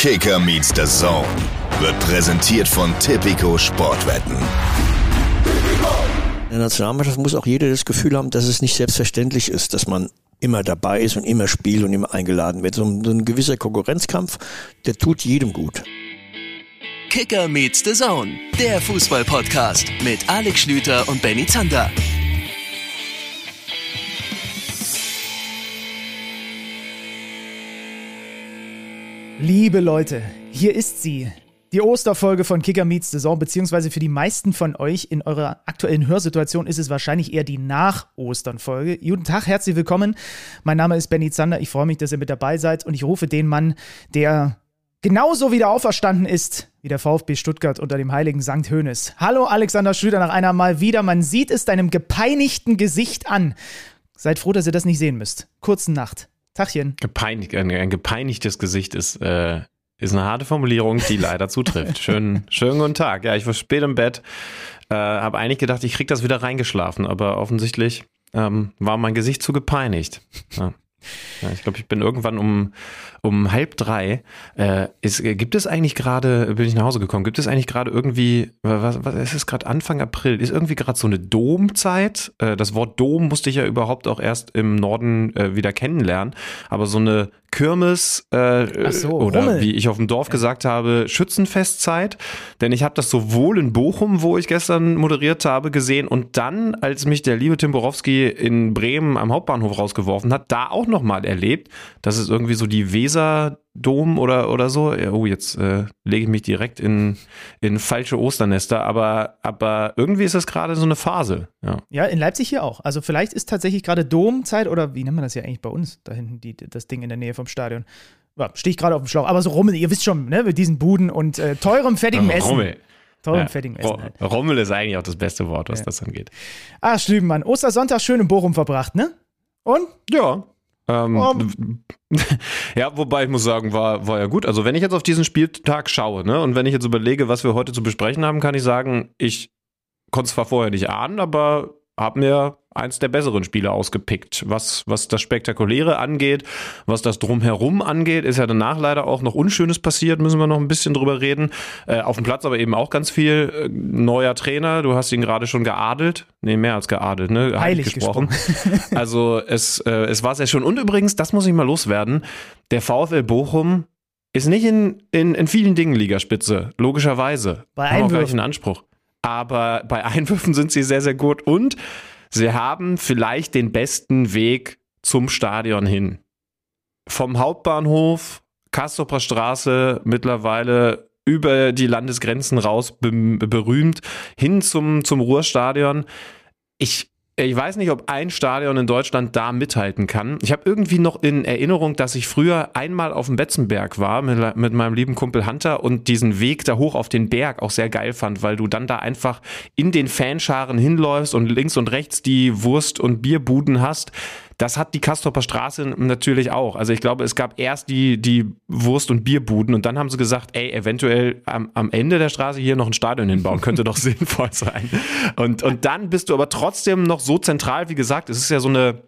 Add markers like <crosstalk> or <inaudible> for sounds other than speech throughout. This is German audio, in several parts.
Kicker meets the Zone wird präsentiert von Tipico Sportwetten. In der Nationalmannschaft muss auch jeder das Gefühl haben, dass es nicht selbstverständlich ist, dass man immer dabei ist und immer spielt und immer eingeladen wird. So ein, so ein gewisser Konkurrenzkampf, der tut jedem gut. Kicker meets the Zone, der Fußball-Podcast mit Alex Schlüter und Benny Zander. Liebe Leute, hier ist sie. Die Osterfolge von Kicker Meets Saison, beziehungsweise für die meisten von euch in eurer aktuellen Hörsituation ist es wahrscheinlich eher die Nach-Ostern-Folge. Guten Tag, herzlich willkommen. Mein Name ist Benny Zander. Ich freue mich, dass ihr mit dabei seid und ich rufe den Mann, der genauso wieder auferstanden ist wie der VfB Stuttgart unter dem heiligen Sankt Hönes. Hallo Alexander Schlüter nach einer Mal wieder. Man sieht es deinem gepeinigten Gesicht an. Seid froh, dass ihr das nicht sehen müsst. Kurzen Nacht. Tachchen. Gepeinigt, ein, ein gepeinigtes Gesicht ist, äh, ist eine harte Formulierung, die leider zutrifft. <laughs> Schönen, schönen guten Tag. Ja, ich war spät im Bett, äh, habe eigentlich gedacht, ich krieg das wieder reingeschlafen, aber offensichtlich ähm, war mein Gesicht zu gepeinigt. Ja. Ja, ich glaube, ich bin irgendwann um, um halb drei. Äh, ist, gibt es eigentlich gerade, bin ich nach Hause gekommen, gibt es eigentlich gerade irgendwie, was, was es ist gerade Anfang April, ist irgendwie gerade so eine Domzeit? Äh, das Wort Dom musste ich ja überhaupt auch erst im Norden äh, wieder kennenlernen, aber so eine Kirmes äh, so, oder Rummel. wie ich auf dem Dorf ja. gesagt habe, Schützenfestzeit. Denn ich habe das sowohl in Bochum, wo ich gestern moderiert habe, gesehen und dann, als mich der liebe Tim Borowski in Bremen am Hauptbahnhof rausgeworfen hat, da auch nochmal erlebt. Das ist irgendwie so die Weser-Dom oder, oder so. Oh, jetzt äh, lege ich mich direkt in, in falsche Osternester, aber, aber irgendwie ist das gerade so eine Phase. Ja. ja, in Leipzig hier auch. Also vielleicht ist tatsächlich gerade Domzeit oder wie nennt man das ja eigentlich bei uns, da hinten die, das Ding in der Nähe vom Stadion. Ja, Stehe ich gerade auf dem Schlauch. Aber so Rummel, ihr wisst schon, ne, mit diesen Buden und äh, teurem, fettigem Essen. Rummel. Teurem, Ja, fettigem Essen. Halt. Rommel ist eigentlich auch das beste Wort, was Ja. das angeht. Ah, Schlübenmann. Ostersonntag schön in Bochum verbracht, ne? Und? Ja. Ähm, Oh. <laughs> ja, wobei ich muss sagen, war, war ja gut. Also wenn ich jetzt auf diesen Spieltag schaue, ne, und wenn ich jetzt überlege, was wir heute zu besprechen haben, kann ich sagen, ich konnte es zwar vorher nicht ahnen, aber habe mir eins der besseren Spiele ausgepickt. Was, was das Spektakuläre angeht, was das Drumherum angeht, ist ja danach leider auch noch Unschönes passiert, müssen wir noch ein bisschen drüber reden. Äh, auf dem Platz aber eben auch ganz viel. Äh, neuer Trainer, du hast ihn gerade schon geadelt. Nee, mehr als geadelt, ne? Heilig <laughs> <laughs> Also es, äh, es war sehr schön. Und übrigens, das muss ich mal loswerden, der VfL Bochum ist nicht in, in, in vielen Dingen Ligaspitze, logischerweise. Bei Haben auch gar Einwürfen. nicht einen Anspruch. Aber bei Einwürfen sind sie sehr, sehr gut und sie haben vielleicht den besten Weg zum Stadion hin. Vom Hauptbahnhof, Kastropper Straße, mittlerweile über die Landesgrenzen raus be berühmt, hin zum, zum Ruhrstadion. Ich, ich weiß nicht, ob ein Stadion in Deutschland da mithalten kann. Ich habe irgendwie noch in Erinnerung, dass ich früher einmal auf dem Betzenberg war mit, mit meinem lieben Kumpel Hunter und diesen Weg da hoch auf den Berg auch sehr geil fand, weil du dann da einfach in den Fanscharen hinläufst und links und rechts die Wurst- und Bierbuden hast. Das hat die Kastropper Straße natürlich auch. Also ich glaube, es gab erst die, die Wurst- und Bierbuden und dann haben sie gesagt, ey, eventuell am, am Ende der Straße hier noch ein Stadion hinbauen, könnte doch <laughs> sinnvoll sein. Und, und dann bist du aber trotzdem noch so zentral, wie gesagt, es ist ja so eine,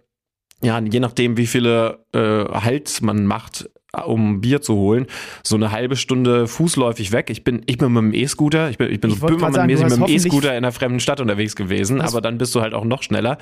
ja, je nachdem, wie viele äh, Halt man macht, um Bier zu holen, so eine halbe Stunde fußläufig weg. Ich bin, ich bin mit dem E-Scooter, ich bin, ich bin Ich so böhmermann-mäßig mit dem E-Scooter in einer fremden Stadt unterwegs gewesen, aber dann bist du halt auch noch schneller.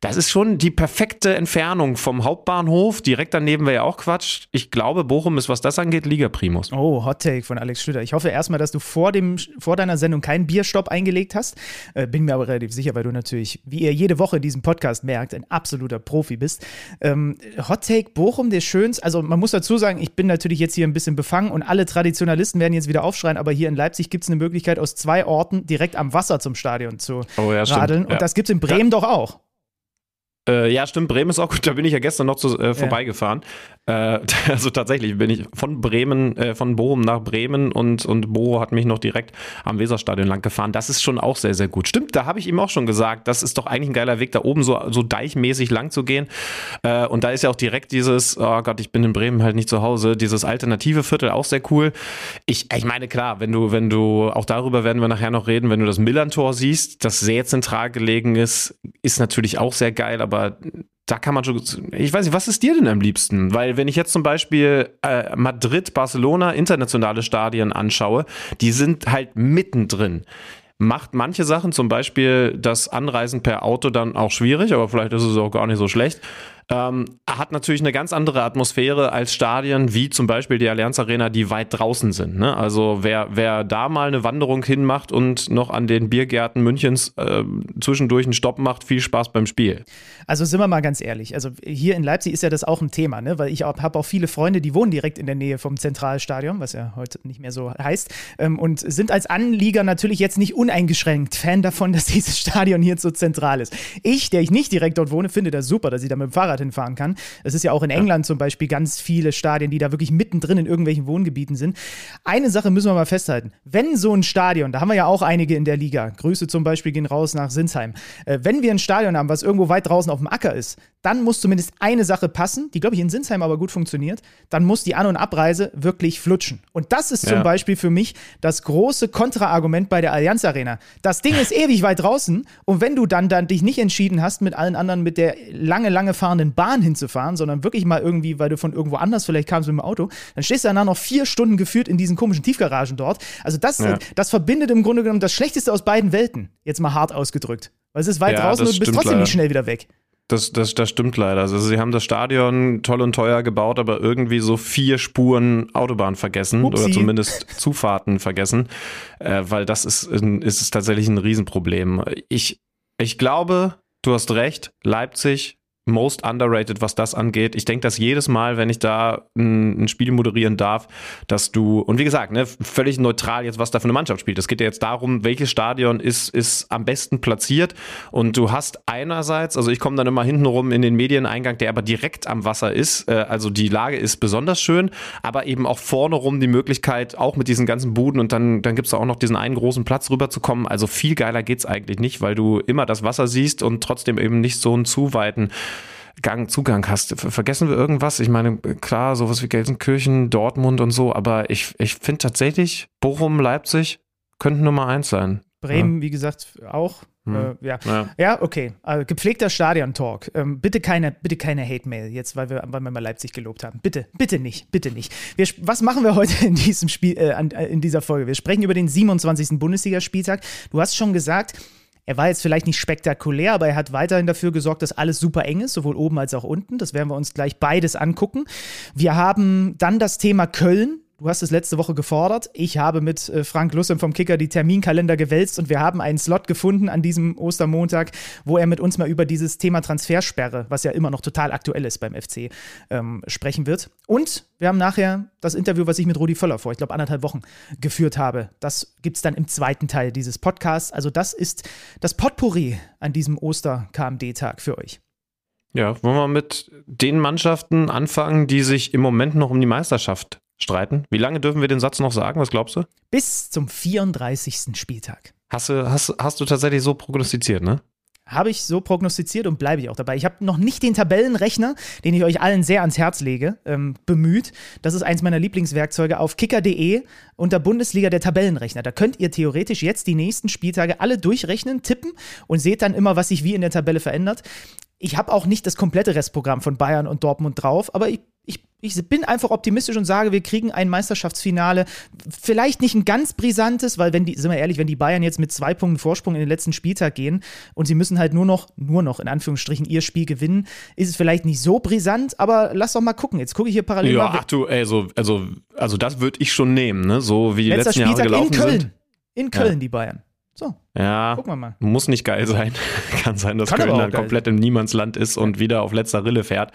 Das ist schon die perfekte Entfernung vom Hauptbahnhof. Direkt daneben wäre ja auch Quatsch. Ich glaube, Bochum ist, was das angeht, Liga Primus. Oh, Hot Take von Alex Schlüter. Ich hoffe erstmal, dass du vor, dem, vor deiner Sendung keinen Bierstopp eingelegt hast. Äh, bin mir aber relativ sicher, weil du natürlich, wie ihr jede Woche in diesem Podcast merkt, ein absoluter Profi bist. Ähm, Hot Take Bochum, der schönste. Also, man muss dazu sagen, ich bin natürlich jetzt hier ein bisschen befangen und alle Traditionalisten werden jetzt wieder aufschreien, aber hier in Leipzig gibt es eine Möglichkeit, aus zwei Orten direkt am Wasser zum Stadion zu Oh ja, stimmt. radeln. Ja. Und das gibt es in Bremen doch auch. Äh, ja, stimmt. Bremen ist auch gut. <laughs> Da bin ich ja gestern noch zu, äh, vorbeigefahren. Äh, <laughs> also tatsächlich bin ich von Bremen, äh, von Bochum nach Bremen und, und Bo hat mich noch direkt am Weserstadion lang gefahren. Das ist schon auch sehr, sehr gut. Stimmt, da habe ich ihm auch schon gesagt, das ist doch eigentlich ein geiler Weg, da oben so, so deichmäßig lang zu gehen. Äh, und da ist ja auch direkt dieses, oh Gott, ich bin in Bremen halt nicht zu Hause, dieses alternative Viertel auch sehr cool. Ich, ich meine, klar, wenn du, wenn du, auch darüber werden wir nachher noch reden, wenn du das Millantor siehst, das sehr zentral gelegen ist, ist natürlich auch sehr geil, aber da kann man schon, ich weiß nicht, was ist dir denn am liebsten? Weil wenn ich jetzt zum Beispiel äh, Madrid, Barcelona, internationale Stadien anschaue, die sind halt mittendrin macht manche Sachen, zum Beispiel das Anreisen per Auto dann auch schwierig, aber vielleicht ist es auch gar nicht so schlecht. Ähm, hat natürlich eine ganz andere Atmosphäre als Stadien wie zum Beispiel die Allianz Arena, die weit draußen sind. Ne? Also wer, wer da mal eine Wanderung hinmacht und noch an den Biergärten Münchens äh, zwischendurch einen Stopp macht, viel Spaß beim Spiel. Also sind wir mal ganz ehrlich. Also hier in Leipzig ist ja das auch ein Thema, ne? weil ich habe auch viele Freunde, die wohnen direkt in der Nähe vom Zentralstadion, was ja heute nicht mehr so heißt, ähm, und sind als Anlieger natürlich jetzt nicht uneingeschränkt Fan davon, <laughs> dass dieses Stadion hier so zentral ist. Ich, der ich nicht direkt dort wohne, finde das super, dass ich da mit dem Fahrrad hinfahren kann. Es ist ja auch in England zum Beispiel ganz viele Stadien, die da wirklich mittendrin in irgendwelchen Wohngebieten sind. Eine Sache müssen wir mal festhalten. Wenn so ein Stadion, da haben wir ja auch einige in der Liga, Grüße zum Beispiel gehen raus nach Sinsheim, äh, wenn wir ein Stadion haben, was irgendwo weit draußen auf dem Acker ist, dann muss zumindest eine Sache passen, die, glaube ich, in Sinsheim aber gut funktioniert. Dann muss die An- und Abreise wirklich flutschen. Und das ist zum Ja. Beispiel für mich das große Kontraargument bei der Allianz Arena. Das Ding ist ewig weit draußen und wenn du dann, dann dich nicht entschieden hast, mit allen anderen mit der lange, lange fahrenden Bahn hinzufahren, sondern wirklich mal irgendwie, weil du von irgendwo anders vielleicht kamst mit dem Auto, dann stehst du danach noch vier Stunden geführt in diesen komischen Tiefgaragen dort. Also das, Ja. das verbindet im Grunde genommen das Schlechteste aus beiden Welten. Jetzt mal hart ausgedrückt. Weil es ist weit Ja, draußen und du bist trotzdem leider. nicht schnell wieder weg. Das, das, das stimmt leider. Also sie haben das Stadion toll und teuer gebaut, aber irgendwie so vier Spuren Autobahn vergessen Upsi. oder zumindest <laughs> Zufahrten vergessen, äh, weil das ist, ein- ist tatsächlich ein Riesenproblem. Ich, ich glaube, du hast recht, Leipzig most underrated, was das angeht. Ich denke, dass jedes Mal, wenn ich da ein, ein Spiel moderieren darf, dass du, und wie gesagt, ne, völlig neutral jetzt, was da für eine Mannschaft spielt. Es geht ja jetzt darum, welches Stadion ist, ist am besten platziert. Und du hast einerseits, also ich komme dann immer hinten rum in den Medieneingang, der aber direkt am Wasser ist. Äh, also die Lage ist besonders schön, aber eben auch vorne rum die Möglichkeit, auch mit diesen ganzen Buden und dann, dann gibt's da auch noch diesen einen großen Platz rüberzukommen. Also viel geiler geht's eigentlich nicht, weil du immer das Wasser siehst und trotzdem eben nicht so einen zu weiten Gang, Zugang hast. Ver- Vergessen wir irgendwas? Ich meine, klar, sowas wie Gelsenkirchen, Dortmund und so, aber ich, ich finde tatsächlich, Bochum, Leipzig könnten Nummer eins sein. Bremen, wie gesagt, auch. Hm. Äh, ja. Ja. ja, okay. Also, gepflegter Stadion-Talk. Ähm, bitte keine, bitte keine Hate-Mail jetzt, weil wir, weil wir mal Leipzig gelobt haben. Bitte, bitte nicht, bitte nicht. Wir, was machen wir heute in diesem Spiel, äh, äh, in dieser Folge? Wir sprechen über den 27. Bundesligaspieltag. Du hast schon gesagt, er war jetzt vielleicht nicht spektakulär, aber er hat weiterhin dafür gesorgt, dass alles super eng ist, sowohl oben als auch unten. Das werden wir uns gleich beides angucken. Wir haben dann das Thema Köln. Du hast es letzte Woche gefordert. Ich habe mit äh, Frank Lussem vom Kicker die Terminkalender gewälzt und wir haben einen Slot gefunden an diesem Ostermontag, wo er mit uns mal über dieses Thema Transfersperre, was ja immer noch total aktuell ist beim FC, ähm, sprechen wird. Und wir haben nachher das Interview, was ich mit Rudi Völler vor, ich glaube, anderthalb Wochen geführt habe. Das gibt es dann im zweiten Teil dieses Podcasts. Also das ist das Potpourri an diesem Oster-KMD-Tag für euch. Ja, wollen wir mit den Mannschaften anfangen, die sich im Moment noch um die Meisterschaft streiten? Wie lange dürfen wir den Satz noch sagen? Was glaubst du? Bis zum 34. Spieltag. Hast du, hast, hast du tatsächlich so prognostiziert, ne? Habe ich so prognostiziert und bleibe ich auch dabei. Ich habe noch nicht den Tabellenrechner, den ich euch allen sehr ans Herz lege, ähm, bemüht. Das ist eins meiner Lieblingswerkzeuge auf kicker.de unter Bundesliga der Tabellenrechner. Da könnt ihr theoretisch jetzt die nächsten Spieltage alle durchrechnen, tippen und seht dann immer, was sich wie in der Tabelle verändert. Ich habe auch nicht das komplette Restprogramm von Bayern und Dortmund drauf, aber ich, ich, ich bin einfach optimistisch und sage, wir kriegen ein Meisterschaftsfinale. Vielleicht nicht ein ganz brisantes, weil wenn die, sind wir ehrlich, wenn die Bayern jetzt mit zwei Punkten Vorsprung in den letzten Spieltag gehen und sie müssen halt nur noch, nur noch in Anführungsstrichen ihr Spiel gewinnen, ist es vielleicht nicht so brisant, aber lass doch mal gucken. Jetzt gucke ich hier parallel Ja, mal. ach du, ey, so, also, also das würde ich schon nehmen, ne? So wie die Letzter letzten Jahre Spieltag in gelaufen Köln. sind. In Köln, die Bayern. So, Ja, gucken wir mal. muss nicht geil sein. <laughs> Kann sein, dass Kann Köln dann komplett im Niemandsland ist und wieder auf letzter Rille fährt.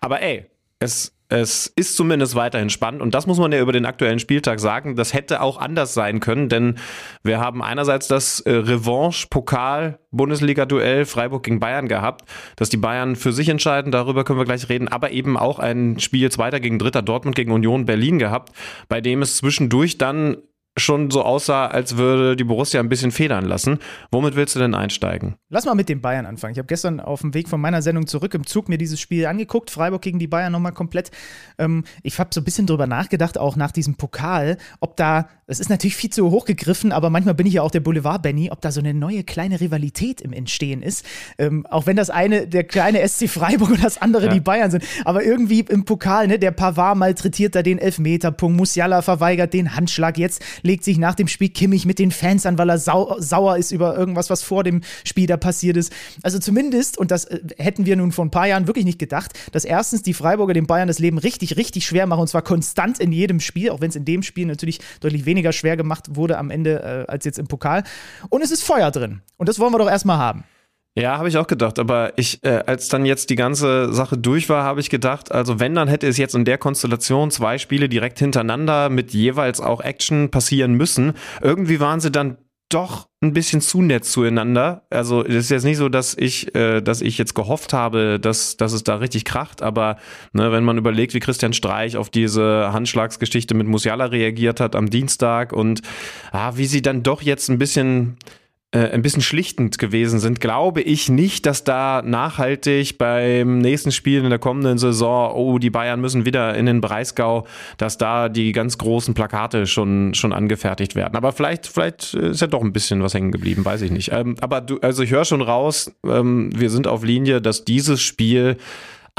Aber ey, es, es ist zumindest weiterhin spannend und das muss man ja über den aktuellen Spieltag sagen. Das hätte auch anders sein können, denn wir haben einerseits das äh, Revanche-Pokal-Bundesliga-Duell Freiburg gegen Bayern gehabt, dass die Bayern für sich entscheiden, darüber können wir gleich reden, aber eben auch ein Spiel Zweiter gegen Dritter Dortmund gegen Union Berlin gehabt, bei dem es zwischendurch dann schon so aussah, als würde die Borussia ein bisschen federn lassen. Womit willst du denn einsteigen? Lass mal mit den Bayern anfangen. Ich habe gestern auf dem Weg von meiner Sendung zurück im Zug mir dieses Spiel angeguckt. Freiburg gegen die Bayern nochmal komplett. Ähm, ich habe so ein bisschen drüber nachgedacht, auch nach diesem Pokal, ob da, es ist natürlich viel zu hoch gegriffen, aber manchmal bin ich ja auch der Boulevard-Benny, ob da so eine neue kleine Rivalität im Entstehen ist. Ähm, auch wenn das eine der kleine SC Freiburg und das andere ja. die Bayern sind. Aber irgendwie im Pokal, ne, der Pavard malträtiert da den Elfmeterpunkt, Musiala verweigert den Handschlag. Jetzt legt sich nach dem Spiel Kimmich mit den Fans an, weil er sau sauer ist über irgendwas, was vor dem Spiel da passiert ist. Also zumindest, und das äh, hätten wir nun vor ein paar Jahren wirklich nicht gedacht, dass erstens die Freiburger den Bayern das Leben richtig, richtig schwer machen und zwar konstant in jedem Spiel, auch wenn es in dem Spiel natürlich deutlich weniger schwer gemacht wurde am Ende äh, als jetzt im Pokal. Und es ist Feuer drin. Und das wollen wir doch erstmal haben. Ja, habe ich auch gedacht, aber ich, äh, als dann jetzt die ganze Sache durch war, habe ich gedacht, also wenn, dann hätte es jetzt in der Konstellation zwei Spiele direkt hintereinander mit jeweils auch Action passieren müssen. Irgendwie waren sie dann doch ein bisschen zu nett zueinander. Also es ist jetzt nicht so, dass ich, äh, dass ich jetzt gehofft habe, dass, dass es da richtig kracht, aber ne, wenn man überlegt, wie Christian Streich auf diese Handschlagsgeschichte mit Musiala reagiert hat am Dienstag und ah, wie sie dann doch jetzt ein bisschen ein bisschen schlichtend gewesen sind, glaube ich nicht, dass da nachhaltig beim nächsten Spiel in der kommenden Saison, oh, die Bayern müssen wieder in den Breisgau, dass da die ganz großen Plakate schon, schon angefertigt werden. Aber vielleicht, vielleicht ist ja doch ein bisschen was hängen geblieben, weiß ich nicht. Ähm, aber du, also ich höre schon raus, ähm, wir sind auf Linie, dass dieses Spiel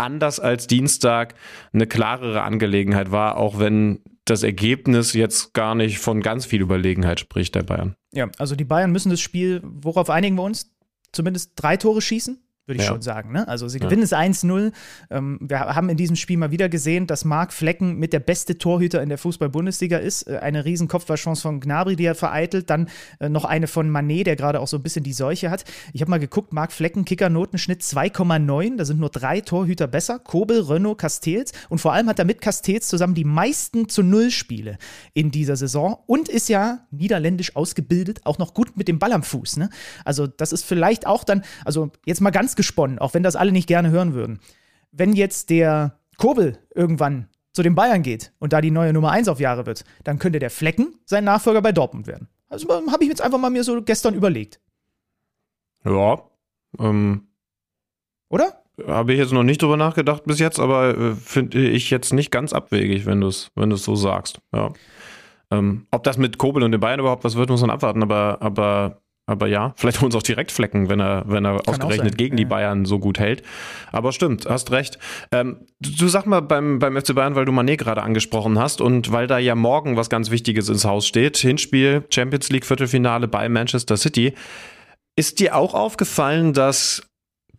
anders als Dienstag eine klarere Angelegenheit war, auch wenn das Ergebnis jetzt gar nicht von ganz viel Überlegenheit spricht der Bayern. Ja, also die Bayern müssen das Spiel, worauf einigen wir uns? Zumindest drei Tore schießen würde ich ja. schon sagen. Ne? Also sie gewinnen ja. es 1-0. Ähm, wir haben in diesem Spiel mal wieder gesehen, dass Marc Flecken mit der beste Torhüter in der Fußball-Bundesliga ist. Äh, eine riesen Kopfballchance von Gnabry, die er vereitelt. Dann äh, noch eine von Manet, der gerade auch so ein bisschen die Seuche hat. Ich habe mal geguckt, Marc Flecken, Kicker-Notenschnitt 2,9. Da sind nur drei Torhüter besser. Kobel, Renault, Castells. Und vor allem hat er mit Castells zusammen die meisten zu Null-Spiele in dieser Saison und ist ja niederländisch ausgebildet, auch noch gut mit dem Ball am Fuß. Ne? Also das ist vielleicht auch dann, also jetzt mal ganz gesponnen, auch wenn das alle nicht gerne hören würden. Wenn jetzt der Kobel irgendwann zu den Bayern geht und da die neue Nummer 1 auf Jahre wird, dann könnte der Flecken sein Nachfolger bei Dortmund werden. Also habe ich jetzt einfach mal mir so gestern überlegt. Ja. Ähm, Oder? Habe ich jetzt noch nicht drüber nachgedacht bis jetzt, aber äh, finde ich jetzt nicht ganz abwegig, wenn du es wenn so sagst. Ja. Ähm, ob das mit Kobel und den Bayern überhaupt was wird, muss man abwarten, aber, aber aber ja, vielleicht holen sie auch direkt Flecken, wenn er, wenn er ausgerechnet gegen die Bayern so gut hält. Aber stimmt, hast recht. Ähm, du, du, sag mal beim, beim FC Bayern, weil du Manet gerade angesprochen hast und weil da ja morgen was ganz Wichtiges ins Haus steht. Hinspiel Champions League Viertelfinale bei Manchester City. Ist dir auch aufgefallen, dass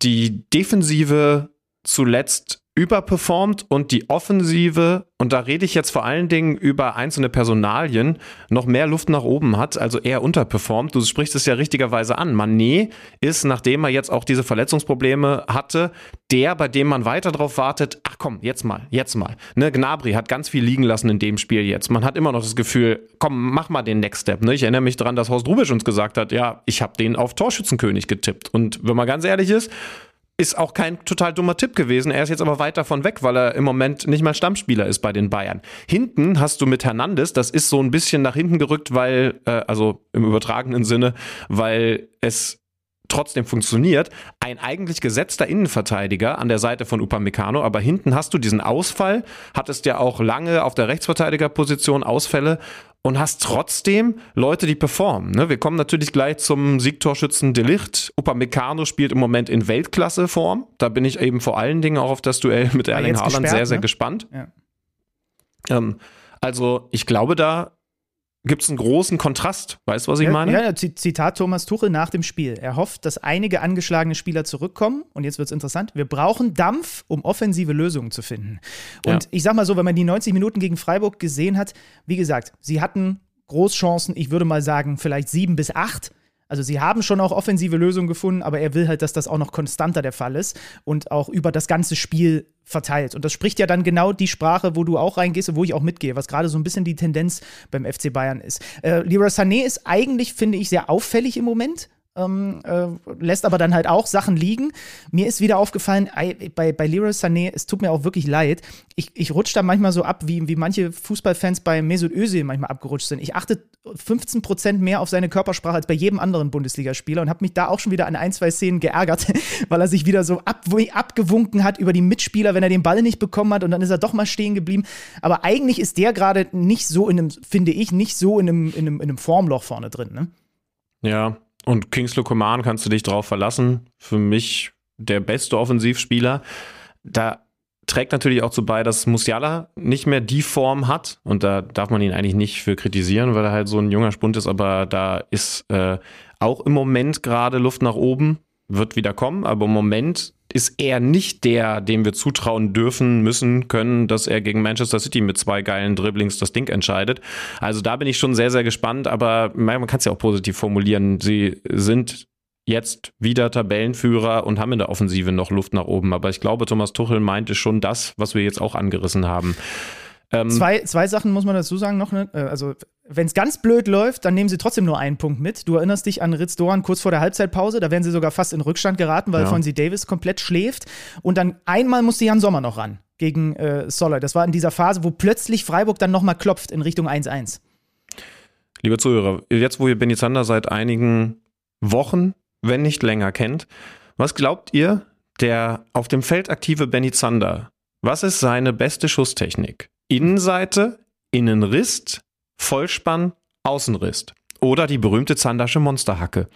die Defensive zuletzt überperformt und die Offensive, und da rede ich jetzt vor allen Dingen über einzelne Personalien, noch mehr Luft nach oben hat, also eher unterperformt. Du sprichst es ja richtigerweise an. Manet ist, nachdem er jetzt auch diese Verletzungsprobleme hatte, der, bei dem man weiter drauf wartet, ach komm, jetzt mal, jetzt mal. Ne, Gnabry hat ganz viel liegen lassen in dem Spiel jetzt. Man hat immer noch das Gefühl, komm, mach mal den Next Step. Ne? Ich erinnere mich daran, dass Horst Rubisch uns gesagt hat, ja, ich habe den auf Torschützenkönig getippt. Und wenn man ganz ehrlich ist, ist auch kein total dummer Tipp gewesen. Er ist jetzt aber weit davon weg, weil er im Moment nicht mal Stammspieler ist bei den Bayern. Hinten hast du mit Hernandez, das ist so ein bisschen nach hinten gerückt, weil, äh, also im übertragenen Sinne, weil es trotzdem funktioniert, ein eigentlich gesetzter Innenverteidiger an der Seite von Upamecano, aber hinten hast du diesen Ausfall, hattest ja auch lange auf der Rechtsverteidigerposition Ausfälle und hast trotzdem Leute, die performen. Ne? Wir kommen natürlich gleich zum Siegtorschützen Delicht. Upamecano spielt im Moment in Weltklasseform. Da bin ich eben vor allen Dingen auch auf das Duell mit Erling Haaland sehr, sehr ne? gespannt. Ja. Ähm, also ich glaube, da gibt es einen großen Kontrast. Weißt du, was ich meine? Ja, Zitat Thomas Tuchel nach dem Spiel. Er hofft, dass einige angeschlagene Spieler zurückkommen. Und jetzt wird es interessant. Wir brauchen Dampf, um offensive Lösungen zu finden. Und ja. ich sag mal so, wenn man die 90 Minuten gegen Freiburg gesehen hat, wie gesagt, sie hatten Großchancen, ich würde mal sagen, vielleicht sieben bis acht. Also sie haben schon auch offensive Lösungen gefunden, aber er will halt, dass das auch noch konstanter der Fall ist und auch über das ganze Spiel verteilt. Und das spricht ja dann genau die Sprache, wo du auch reingehst und wo ich auch mitgehe, was gerade so ein bisschen die Tendenz beim FC Bayern ist. Äh, Leroy Sané ist eigentlich, finde ich, sehr auffällig im Moment. Ähm, äh, lässt aber dann halt auch Sachen liegen. Mir ist wieder aufgefallen, bei, bei Leroy Sané, es tut mir auch wirklich leid, ich, ich rutsche da manchmal so ab, wie, wie manche Fußballfans bei Mesut Özil manchmal abgerutscht sind. Ich achte 15 Prozent mehr auf seine Körpersprache als bei jedem anderen Bundesligaspieler und habe mich da auch schon wieder an ein, zwei Szenen geärgert, <laughs> weil er sich wieder so ab, abgewunken hat über die Mitspieler, wenn er den Ball nicht bekommen hat und dann ist er doch mal stehen geblieben. Aber eigentlich ist der gerade nicht so in einem, finde ich, nicht so in einem, in einem, in einem Formloch vorne drin. Ne? Ja, und Kingsley Coman kannst du dich drauf verlassen. Für mich der beste Offensivspieler. Da trägt natürlich auch zu bei, dass Musiala nicht mehr die Form hat. Und da darf man ihn eigentlich nicht für kritisieren, weil er halt so ein junger Spund ist. Aber da ist äh, auch im Moment gerade Luft nach oben. Wird wieder kommen. Aber im Moment ist er nicht der, dem wir zutrauen dürfen, müssen, können, dass er gegen Manchester City mit zwei geilen Dribblings das Ding entscheidet. Also da bin ich schon sehr, sehr gespannt, aber man kann es ja auch positiv formulieren. Sie sind jetzt wieder Tabellenführer und haben in der Offensive noch Luft nach oben. Aber ich glaube, Thomas Tuchel meinte schon das, was wir jetzt auch angerissen haben. Ähm, zwei, zwei Sachen muss man dazu sagen noch. Ne? Äh, also, wenn es ganz blöd läuft, dann nehmen sie trotzdem nur einen Punkt mit. Du erinnerst dich an Ritz Doran kurz vor der Halbzeitpause. Da wären sie sogar fast in Rückstand geraten, weil ja. Fonzie Davis komplett schläft. Und dann einmal musste Jan Sommer noch ran gegen äh, Soller. Das war in dieser Phase, wo plötzlich Freiburg dann nochmal klopft in Richtung 1-1. Liebe Zuhörer, jetzt wo ihr Benny Zander seit einigen Wochen, wenn nicht länger kennt, was glaubt ihr, der auf dem Feld aktive Benny Zander, was ist seine beste Schusstechnik? Innenseite, Innenrist, Vollspann, Außenrist. Oder die berühmte Zandasche Monsterhacke.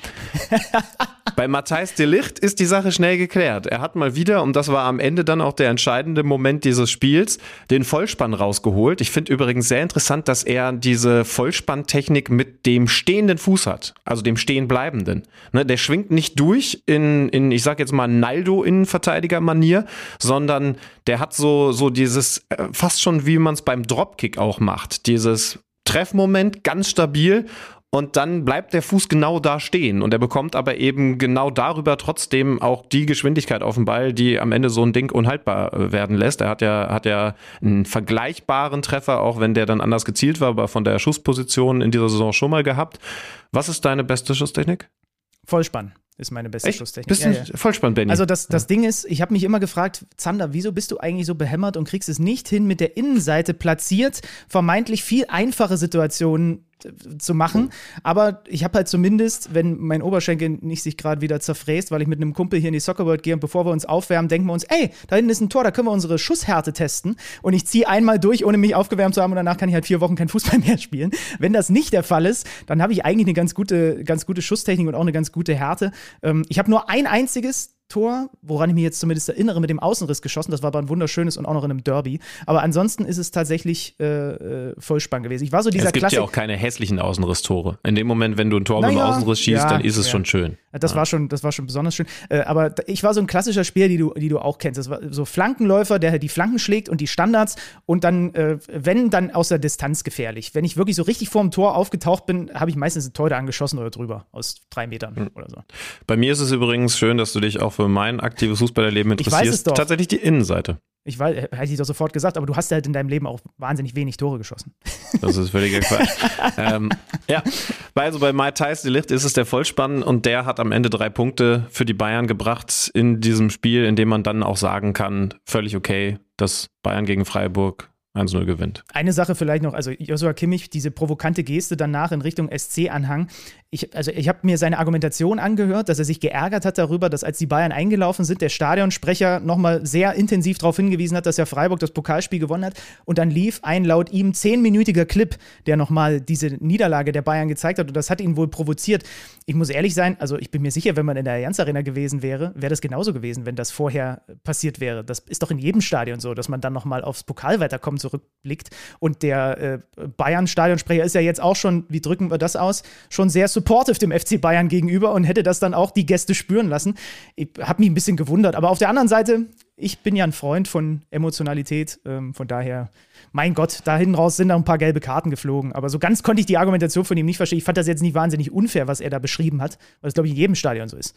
<laughs> Bei Matthijs de Licht ist die Sache schnell geklärt. Er hat mal wieder, und das war am Ende dann auch der entscheidende Moment dieses Spiels, den Vollspann rausgeholt. Ich finde übrigens sehr interessant, dass er diese Vollspanntechnik mit dem stehenden Fuß hat, also dem stehenbleibenden. Ne, der schwingt nicht durch in, in ich sag jetzt mal, Naldo-Innenverteidiger-Manier, sondern der hat so, so dieses, äh, fast schon wie man es beim Dropkick auch macht, dieses Treffmoment ganz stabil und dann bleibt der Fuß genau da stehen und er bekommt aber eben genau darüber trotzdem auch die Geschwindigkeit auf dem Ball, die am Ende so ein Ding unhaltbar äh, werden lässt. Er hat ja, hat ja einen vergleichbaren Treffer, auch wenn der dann anders gezielt war, aber von der Schussposition in dieser Saison schon mal gehabt. Was ist deine beste Schusstechnik? Vollspann ist meine beste Echt? Schusstechnik. Bisschen ja, ja. Vollspann, Benny. Also das, das ja. Ding ist, ich habe mich immer gefragt, Zander, wieso bist du eigentlich so behämmert und kriegst es nicht hin, mit der Innenseite platziert, vermeintlich viel einfache Situationen zu machen. Aber ich habe halt zumindest, wenn mein Oberschenkel nicht sich gerade wieder zerfräst, weil ich mit einem Kumpel hier in die Soccer World gehe und bevor wir uns aufwärmen, denken wir uns, ey, da hinten ist ein Tor, da können wir unsere Schusshärte testen. Und ich ziehe einmal durch, ohne mich aufgewärmt zu haben und danach kann ich halt vier Wochen kein Fußball <laughs> mehr spielen. Wenn das nicht der Fall ist, dann habe ich eigentlich eine ganz gute, ganz gute Schusstechnik und auch eine ganz gute Härte. Ähm, ich habe nur ein einziges Tor, woran ich mich jetzt zumindest erinnere, mit dem Außenriss geschossen. Das war aber ein wunderschönes und auch noch in einem Derby. Aber ansonsten ist es tatsächlich äh, äh Vollspann gewesen. Ich war so dieser Es gibt Klassik ja auch keine hässlichen Außenrisstore. In dem Moment, wenn du ein Tor naja, mit dem Außenriss schießt, ja, dann ist es ja. schon schön. Das, ja. war schon, das war schon besonders schön. Äh, aber ich war so ein klassischer Spieler, die du, die du auch kennst. Das war so Flankenläufer, der die Flanken schlägt und die Standards und dann, äh, wenn, dann aus der Distanz gefährlich. Wenn ich wirklich so richtig vorm Tor aufgetaucht bin, habe ich meistens ein Tor da angeschossen oder drüber aus drei Metern mhm. oder so. Bei mir ist es übrigens schön, dass du dich auch für mein aktives Fußballerleben interessierst, tatsächlich die Innenseite. Ich weiß, hätte ich doch sofort gesagt, aber du hast halt in deinem Leben auch wahnsinnig wenig Tore geschossen. <laughs> Das ist völliger Quatsch. <laughs> ähm, ja, also bei Mai Thais de Licht ist es der Vollspann und der hat am Ende drei Punkte für die Bayern gebracht in diesem Spiel, in dem man dann auch sagen kann, völlig okay, dass Bayern gegen Freiburg 1-0 gewinnt. Eine Sache vielleicht noch, also Joshua Kimmich, diese provokante Geste danach in Richtung SC-Anhang. Ich, also ich habe mir seine Argumentation angehört, dass er sich geärgert hat darüber, dass als die Bayern eingelaufen sind, der Stadionsprecher nochmal sehr intensiv darauf hingewiesen hat, dass ja Freiburg das Pokalspiel gewonnen hat. Und dann lief ein laut ihm zehnminütiger Clip, der nochmal diese Niederlage der Bayern gezeigt hat. Und das hat ihn wohl provoziert. Ich muss ehrlich sein, also ich bin mir sicher, wenn man in der Allianz Arena gewesen wäre, wäre das genauso gewesen, wenn das vorher passiert wäre. Das ist doch in jedem Stadion so, dass man dann nochmal aufs Pokal weiterkommt, zurückblickt. Und der äh, Bayern-Stadionsprecher ist ja jetzt auch schon, wie drücken wir das aus, schon sehr supportive dem FC Bayern gegenüber und hätte das dann auch die Gäste spüren lassen. Ich habe mich ein bisschen gewundert. Aber auf der anderen Seite, ich bin ja ein Freund von Emotionalität. Ähm, von daher, mein Gott, da hinten raus sind da ein paar gelbe Karten geflogen. Aber so ganz konnte ich die Argumentation von ihm nicht verstehen. Ich fand das jetzt nicht wahnsinnig unfair, was er da beschrieben hat, weil es, glaube ich, in jedem Stadion so ist.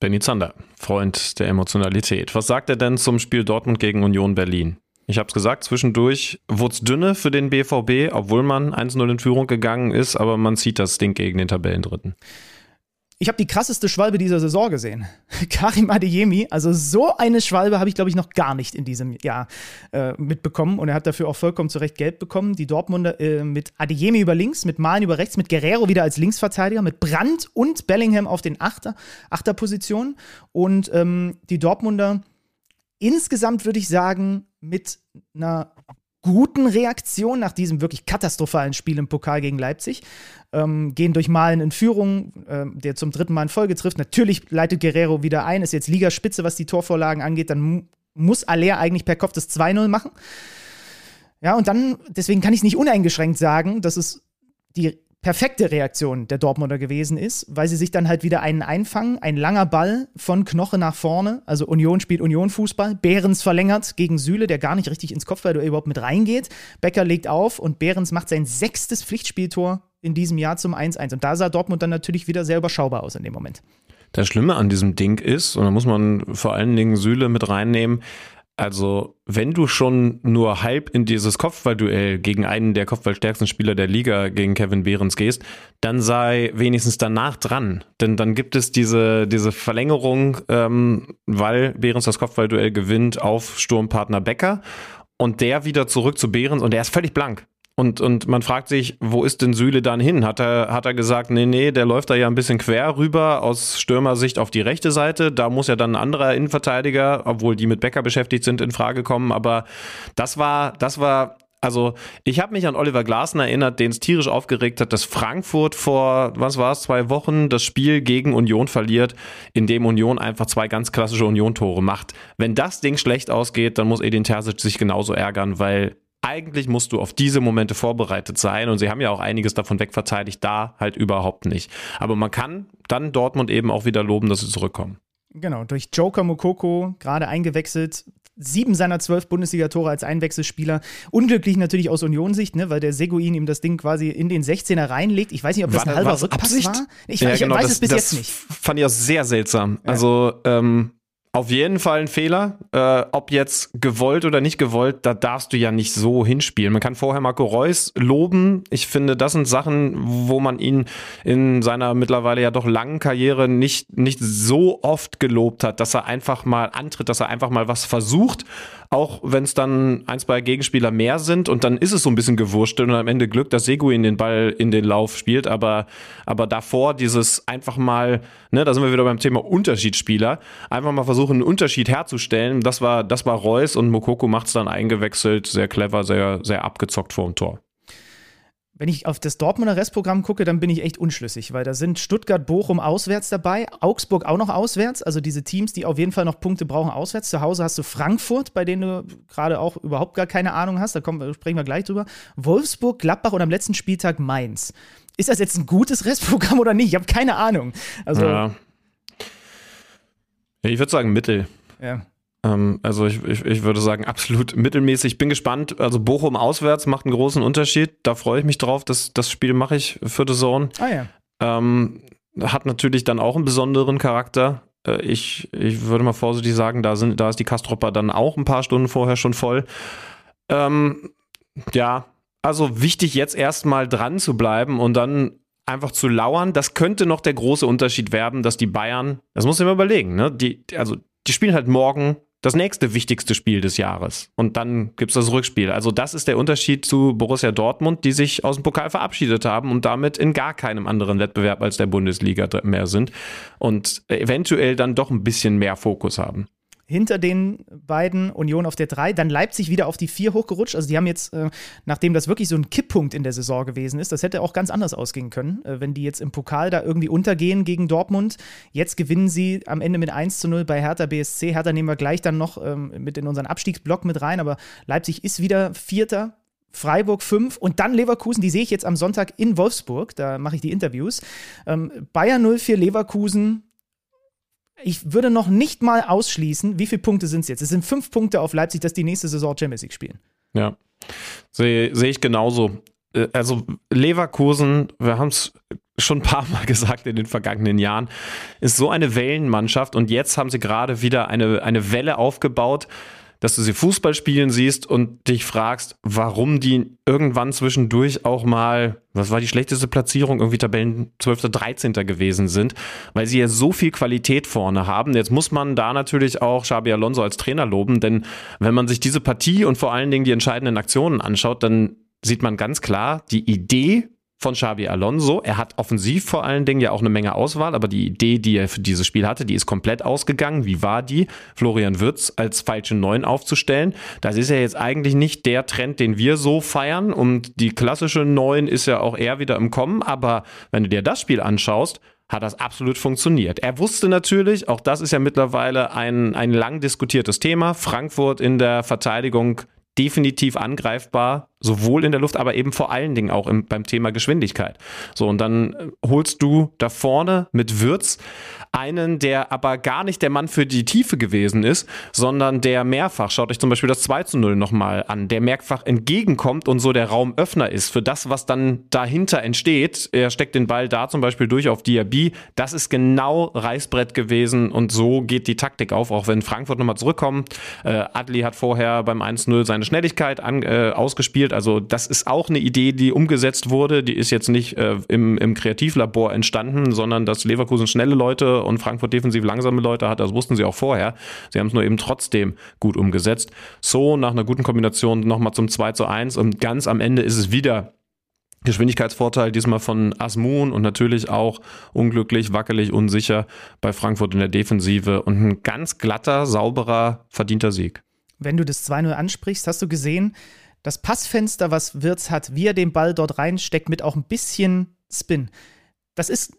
Benny Zander, Freund der Emotionalität. Was sagt er denn zum Spiel Dortmund gegen Union Berlin? Ich habe es gesagt, zwischendurch wurde es dünne für den BVB, obwohl man 1-0 in Führung gegangen ist, aber man zieht das Ding gegen den Tabellendritten. Ich habe die krasseste Schwalbe dieser Saison gesehen. <laughs> Karim Adeyemi, also so eine Schwalbe habe ich, glaube ich, noch gar nicht in diesem Jahr äh, mitbekommen. Und er hat dafür auch vollkommen zu Recht Gelb bekommen. Die Dortmunder äh, mit Adeyemi über links, mit Malen über rechts, mit Guerrero wieder als Linksverteidiger, mit Brandt und Bellingham auf den Achter, Achterpositionen. Und ähm, die Dortmunder insgesamt würde ich sagen, mit einer guten Reaktion nach diesem wirklich katastrophalen Spiel im Pokal gegen Leipzig. Ähm, gehen durch Malen in Führung, äh, der zum dritten Mal in Folge trifft. Natürlich leitet Guerrero wieder ein, ist jetzt Ligaspitze, was die Torvorlagen angeht. Dann mu muss Aller eigentlich per Kopf das 2-0 machen. Ja, und dann, deswegen kann ich es nicht uneingeschränkt sagen, dass es die perfekte Reaktion der Dortmunder gewesen ist, weil sie sich dann halt wieder einen einfangen. Ein langer Ball von Knoche nach vorne. Also Union spielt Union-Fußball. Behrens verlängert gegen Süle, der gar nicht richtig ins Kopfball überhaupt mit reingeht. Becker legt auf und Behrens macht sein sechstes Pflichtspieltor in diesem Jahr zum 1-1. Und da sah Dortmund dann natürlich wieder sehr überschaubar aus in dem Moment. Das Schlimme an diesem Ding ist, und da muss man vor allen Dingen Süle mit reinnehmen, also, wenn du schon nur halb in dieses Kopfballduell gegen einen der kopfballstärksten Spieler der Liga, gegen Kevin Behrens gehst, dann sei wenigstens danach dran. Denn dann gibt es diese, diese Verlängerung, ähm, weil Behrens das Kopfballduell gewinnt auf Sturmpartner Becker und der wieder zurück zu Behrens und der ist völlig blank. Und, und man fragt sich, wo ist denn Süle dann hin? Hat er, hat er gesagt, nee, nee, der läuft da ja ein bisschen quer rüber aus Stürmersicht auf die rechte Seite. Da muss ja dann ein anderer Innenverteidiger, obwohl die mit Becker beschäftigt sind, in Frage kommen. Aber das war, das war also ich habe mich an Oliver Glasner erinnert, den es tierisch aufgeregt hat, dass Frankfurt vor, was war es, zwei Wochen das Spiel gegen Union verliert, in dem Union einfach zwei ganz klassische Union-Tore macht. Wenn das Ding schlecht ausgeht, dann muss Edin Terzic sich genauso ärgern, weil eigentlich musst du auf diese Momente vorbereitet sein und sie haben ja auch einiges davon wegverteidigt, da halt überhaupt nicht. Aber man kann dann Dortmund eben auch wieder loben, dass sie zurückkommen. Genau, durch Joker Mokoko gerade eingewechselt. Sieben seiner zwölf Bundesliga-Tore als Einwechselspieler. Unglücklich natürlich aus Union-Sicht, ne, weil der Seguin ihm das Ding quasi in den 16er reinlegt. Ich weiß nicht, ob das war, ein halber Rückpass Absicht? war. Ich, ja, ich genau, weiß das, es bis jetzt nicht. Fand ich auch sehr seltsam. Ja. Also, ähm, auf jeden Fall ein Fehler. Äh, ob jetzt gewollt oder nicht gewollt, da darfst du ja nicht so hinspielen. Man kann vorher Marco Reus loben. Ich finde, das sind Sachen, wo man ihn in seiner mittlerweile ja doch langen Karriere nicht, nicht so oft gelobt hat, dass er einfach mal antritt, dass er einfach mal was versucht auch wenn es dann ein, zwei Gegenspieler mehr sind und dann ist es so ein bisschen gewurschtelt und am Ende Glück, dass Seguin den Ball in den Lauf spielt, aber, aber davor dieses einfach mal, ne, da sind wir wieder beim Thema Unterschiedsspieler, einfach mal versuchen, einen Unterschied herzustellen, das war, das war Reus und Mokoko macht es dann eingewechselt, sehr clever, sehr, sehr abgezockt vor dem Tor wenn ich auf das Dortmunder Restprogramm gucke, dann bin ich echt unschlüssig, weil da sind Stuttgart, Bochum auswärts dabei, Augsburg auch noch auswärts, also diese Teams, die auf jeden Fall noch Punkte brauchen auswärts. Zu Hause hast du Frankfurt, bei denen du gerade auch überhaupt gar keine Ahnung hast, da kommen, sprechen wir gleich drüber. Wolfsburg, Gladbach und am letzten Spieltag Mainz. Ist das jetzt ein gutes Restprogramm <laughs> oder nicht? Ich habe keine Ahnung. Also, ja. Ich würde sagen Mittel. Ja. Ähm, also ich, ich, ich würde sagen, absolut mittelmäßig. Bin gespannt. Also Bochum auswärts macht einen großen Unterschied. Da freue ich mich drauf. Das, das Spiel mache ich für The Zone. Ah ja. Ähm, hat natürlich dann auch einen besonderen Charakter. Äh, ich, ich würde mal vorsichtig sagen, da, sind, da ist die Kastropper dann auch ein paar Stunden vorher schon voll. Ähm, ja, also wichtig jetzt erstmal dran zu bleiben und dann einfach zu lauern. Das könnte noch der große Unterschied werden, dass die Bayern, das muss ich mir überlegen, ne? Die, also die spielen halt morgen das nächste wichtigste Spiel des Jahres. Und dann gibt's das Rückspiel. Also das ist der Unterschied zu Borussia Dortmund, die sich aus dem Pokal verabschiedet haben und damit in gar keinem anderen Wettbewerb als der Bundesliga mehr sind und eventuell dann doch ein bisschen mehr Fokus haben hinter den beiden Union auf der 3, dann Leipzig wieder auf die 4 hochgerutscht. Also die haben jetzt, äh, nachdem das wirklich so ein Kipppunkt in der Saison gewesen ist, das hätte auch ganz anders ausgehen können, äh, wenn die jetzt im Pokal da irgendwie untergehen gegen Dortmund. Jetzt gewinnen sie am Ende mit 1 zu 0 bei Hertha BSC. Hertha nehmen wir gleich dann noch ähm, mit in unseren Abstiegsblock mit rein, aber Leipzig ist wieder Vierter. Freiburg 5 und dann Leverkusen, die sehe ich jetzt am Sonntag in Wolfsburg, da mache ich die Interviews. Ähm, Bayern 04 Leverkusen, ich würde noch nicht mal ausschließen, wie viele Punkte sind es jetzt? Es sind fünf Punkte auf Leipzig, dass die nächste Saison Champions League spielen. Ja, sehe seh ich genauso. Äh, also Leverkusen, wir haben es schon ein paar Mal <laughs> gesagt in den vergangenen Jahren, ist so eine Wellenmannschaft und jetzt haben sie gerade wieder eine, eine Welle aufgebaut, dass du sie Fußball spielen siehst und dich fragst, warum die irgendwann zwischendurch auch mal, was war die schlechteste Platzierung, irgendwie Tabellen 12. 13. gewesen sind, weil sie ja so viel Qualität vorne haben. Jetzt muss man da natürlich auch Xabi Alonso als Trainer loben, denn wenn man sich diese Partie und vor allen Dingen die entscheidenden Aktionen anschaut, dann sieht man ganz klar, die Idee von Xabi Alonso. Er hat offensiv vor allen Dingen ja auch eine Menge Auswahl, aber die Idee, die er für dieses Spiel hatte, die ist komplett ausgegangen. Wie war die? Florian Würz als falsche Neun aufzustellen. Das ist ja jetzt eigentlich nicht der Trend, den wir so feiern und die klassische Neun ist ja auch eher wieder im Kommen, aber wenn du dir das Spiel anschaust, hat das absolut funktioniert. Er wusste natürlich, auch das ist ja mittlerweile ein, ein lang diskutiertes Thema, Frankfurt in der Verteidigung definitiv angreifbar, sowohl in der Luft, aber eben vor allen Dingen auch im, beim Thema Geschwindigkeit. So, und dann äh, holst du da vorne mit Würz einen, der aber gar nicht der Mann für die Tiefe gewesen ist, sondern der mehrfach, schaut euch zum Beispiel das 2 zu 0 nochmal an, der mehrfach entgegenkommt und so der Raumöffner ist für das, was dann dahinter entsteht. Er steckt den Ball da zum Beispiel durch auf Diaby. Das ist genau Reißbrett gewesen und so geht die Taktik auf, auch wenn Frankfurt nochmal zurückkommt. Äh, Adli hat vorher beim 1-0 seine Schnelligkeit an, äh, ausgespielt. Also das ist auch eine Idee, die umgesetzt wurde. Die ist jetzt nicht äh, im, im Kreativlabor entstanden, sondern dass Leverkusen schnelle Leute und Frankfurt defensiv langsame Leute hat. Das wussten sie auch vorher. Sie haben es nur eben trotzdem gut umgesetzt. So nach einer guten Kombination nochmal zum 2 zu 1 und ganz am Ende ist es wieder Geschwindigkeitsvorteil diesmal von Asmun und natürlich auch unglücklich, wackelig, unsicher bei Frankfurt in der Defensive und ein ganz glatter, sauberer, verdienter Sieg. Wenn du das 2-0 ansprichst, hast du gesehen, das Passfenster, was Wirtz hat, wie er den Ball dort reinsteckt, mit auch ein bisschen Spin. Das ist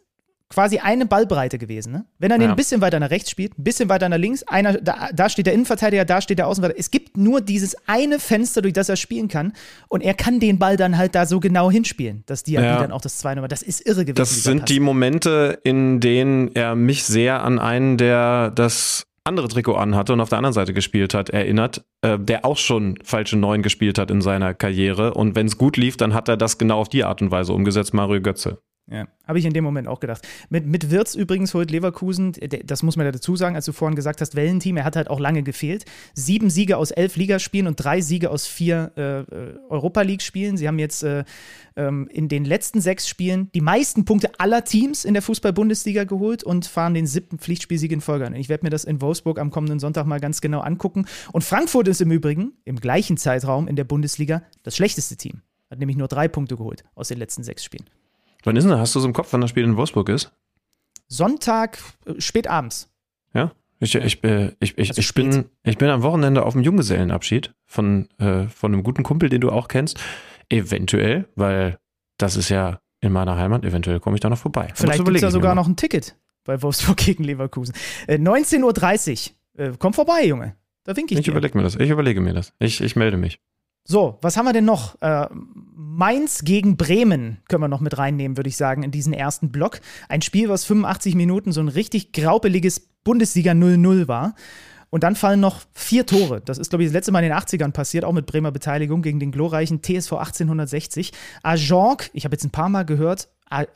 quasi eine Ballbreite gewesen. Ne? Wenn er den ein bisschen weiter nach rechts spielt, ein bisschen weiter nach links, einer, da, da steht der Innenverteidiger, da steht der Außenverteidiger. Es gibt nur dieses eine Fenster, durch das er spielen kann. Und er kann den Ball dann halt da so genau hinspielen, dass Diaby ja. dann auch das 2 Nummer. Das ist irre gewesen. Das sind Pass. die Momente, in denen er mich sehr an einen, der das andere Trikot anhatte und auf der anderen Seite gespielt hat, erinnert, äh, der auch schon falsche Neun gespielt hat in seiner Karriere. Und wenn es gut lief, dann hat er das genau auf die Art und Weise umgesetzt, Mario Götze. Ja, habe ich in dem Moment auch gedacht. Mit, mit Wirtz übrigens holt Leverkusen, das muss man ja dazu sagen, als du vorhin gesagt hast, Wellenteam, er hat halt auch lange gefehlt. Sieben Siege aus elf Ligaspielen und drei Siege aus vier äh, äh Europa League-Spielen. Sie haben jetzt äh, ähm, in den letzten sechs Spielen die meisten Punkte aller Teams in der Fußball-Bundesliga geholt und fahren den siebten Pflichtspielsieg in Folge an. Ich werde mir das in Wolfsburg am kommenden Sonntag mal ganz genau angucken. Und Frankfurt ist im Übrigen im gleichen Zeitraum in der Bundesliga das schlechteste Team. Hat nämlich nur drei Punkte geholt aus den letzten sechs Spielen. Wann ist denn, hast du so im Kopf, wann das Spiel in Wolfsburg ist? Sonntag, äh, spät abends. Ja? Ich, ich, äh, ich, ich, also ich, bin, ich bin am Wochenende auf dem Junggesellenabschied von, äh, von einem guten Kumpel, den du auch kennst. Eventuell, weil das ist ja in meiner Heimat, eventuell komme ich da noch vorbei. Vielleicht gibt es da sogar noch ein Ticket bei Wolfsburg <laughs> gegen Leverkusen. Äh, 19.30 Uhr. Äh, komm vorbei, Junge. Da winke ich, ich dir. Ich überlege mir das. Ich überlege mir das. Ich, ich melde mich. So, was haben wir denn noch? Äh, Mainz gegen Bremen können wir noch mit reinnehmen, würde ich sagen, in diesen ersten Block. Ein Spiel, was 85 Minuten so ein richtig graupeliges Bundesliga 0-0 war. Und dann fallen noch vier Tore. Das ist, glaube ich, das letzte Mal in den 80ern passiert, auch mit Bremer Beteiligung gegen den glorreichen TSV 1860. Ajonc, ich habe jetzt ein paar Mal gehört,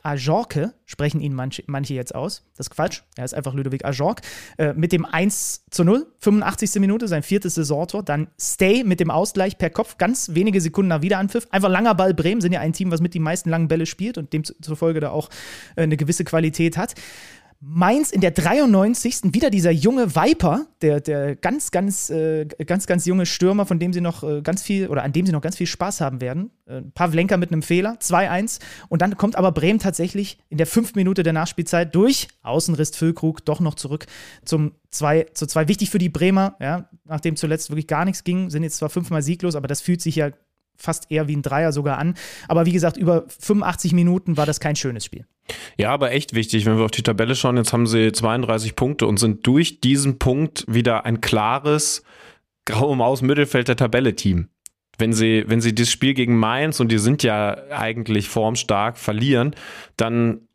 Ajorke sprechen ihn manche, manche, jetzt aus. Das ist Quatsch. Er ist einfach Ludovic Ajork. Äh, mit dem 1 zu 0, 85. Minute, sein viertes Saisontor. Dann Stay mit dem Ausgleich per Kopf, ganz wenige Sekunden nach Wiederanpfiff. Einfach langer Ball. Bremen sind ja ein Team, was mit die meisten langen Bälle spielt und demzufolge da auch äh, eine gewisse Qualität hat. Mainz in der 93. wieder dieser junge Viper, der, der ganz, ganz, äh, ganz, ganz junge Stürmer, von dem sie noch äh, ganz viel oder an dem sie noch ganz viel Spaß haben werden. Äh, Pavlenka mit einem Fehler, 2-1. Und dann kommt aber Bremen tatsächlich in der fünf Minute der Nachspielzeit durch Außenriss Füllkrug doch noch zurück zum 2 zu 2. Wichtig für die Bremer, ja, nachdem zuletzt wirklich gar nichts ging, sind jetzt zwar fünfmal sieglos, aber das fühlt sich ja fast eher wie ein Dreier sogar an. Aber wie gesagt, über 85 Minuten war das kein schönes Spiel. Ja, aber echt wichtig, wenn wir auf die Tabelle schauen, jetzt haben sie 32 Punkte und sind durch diesen Punkt wieder ein klares graue Maus Mittelfeld der Tabelle Team. Wenn sie, wenn sie das Spiel gegen Mainz und die sind ja eigentlich formstark verlieren, dann,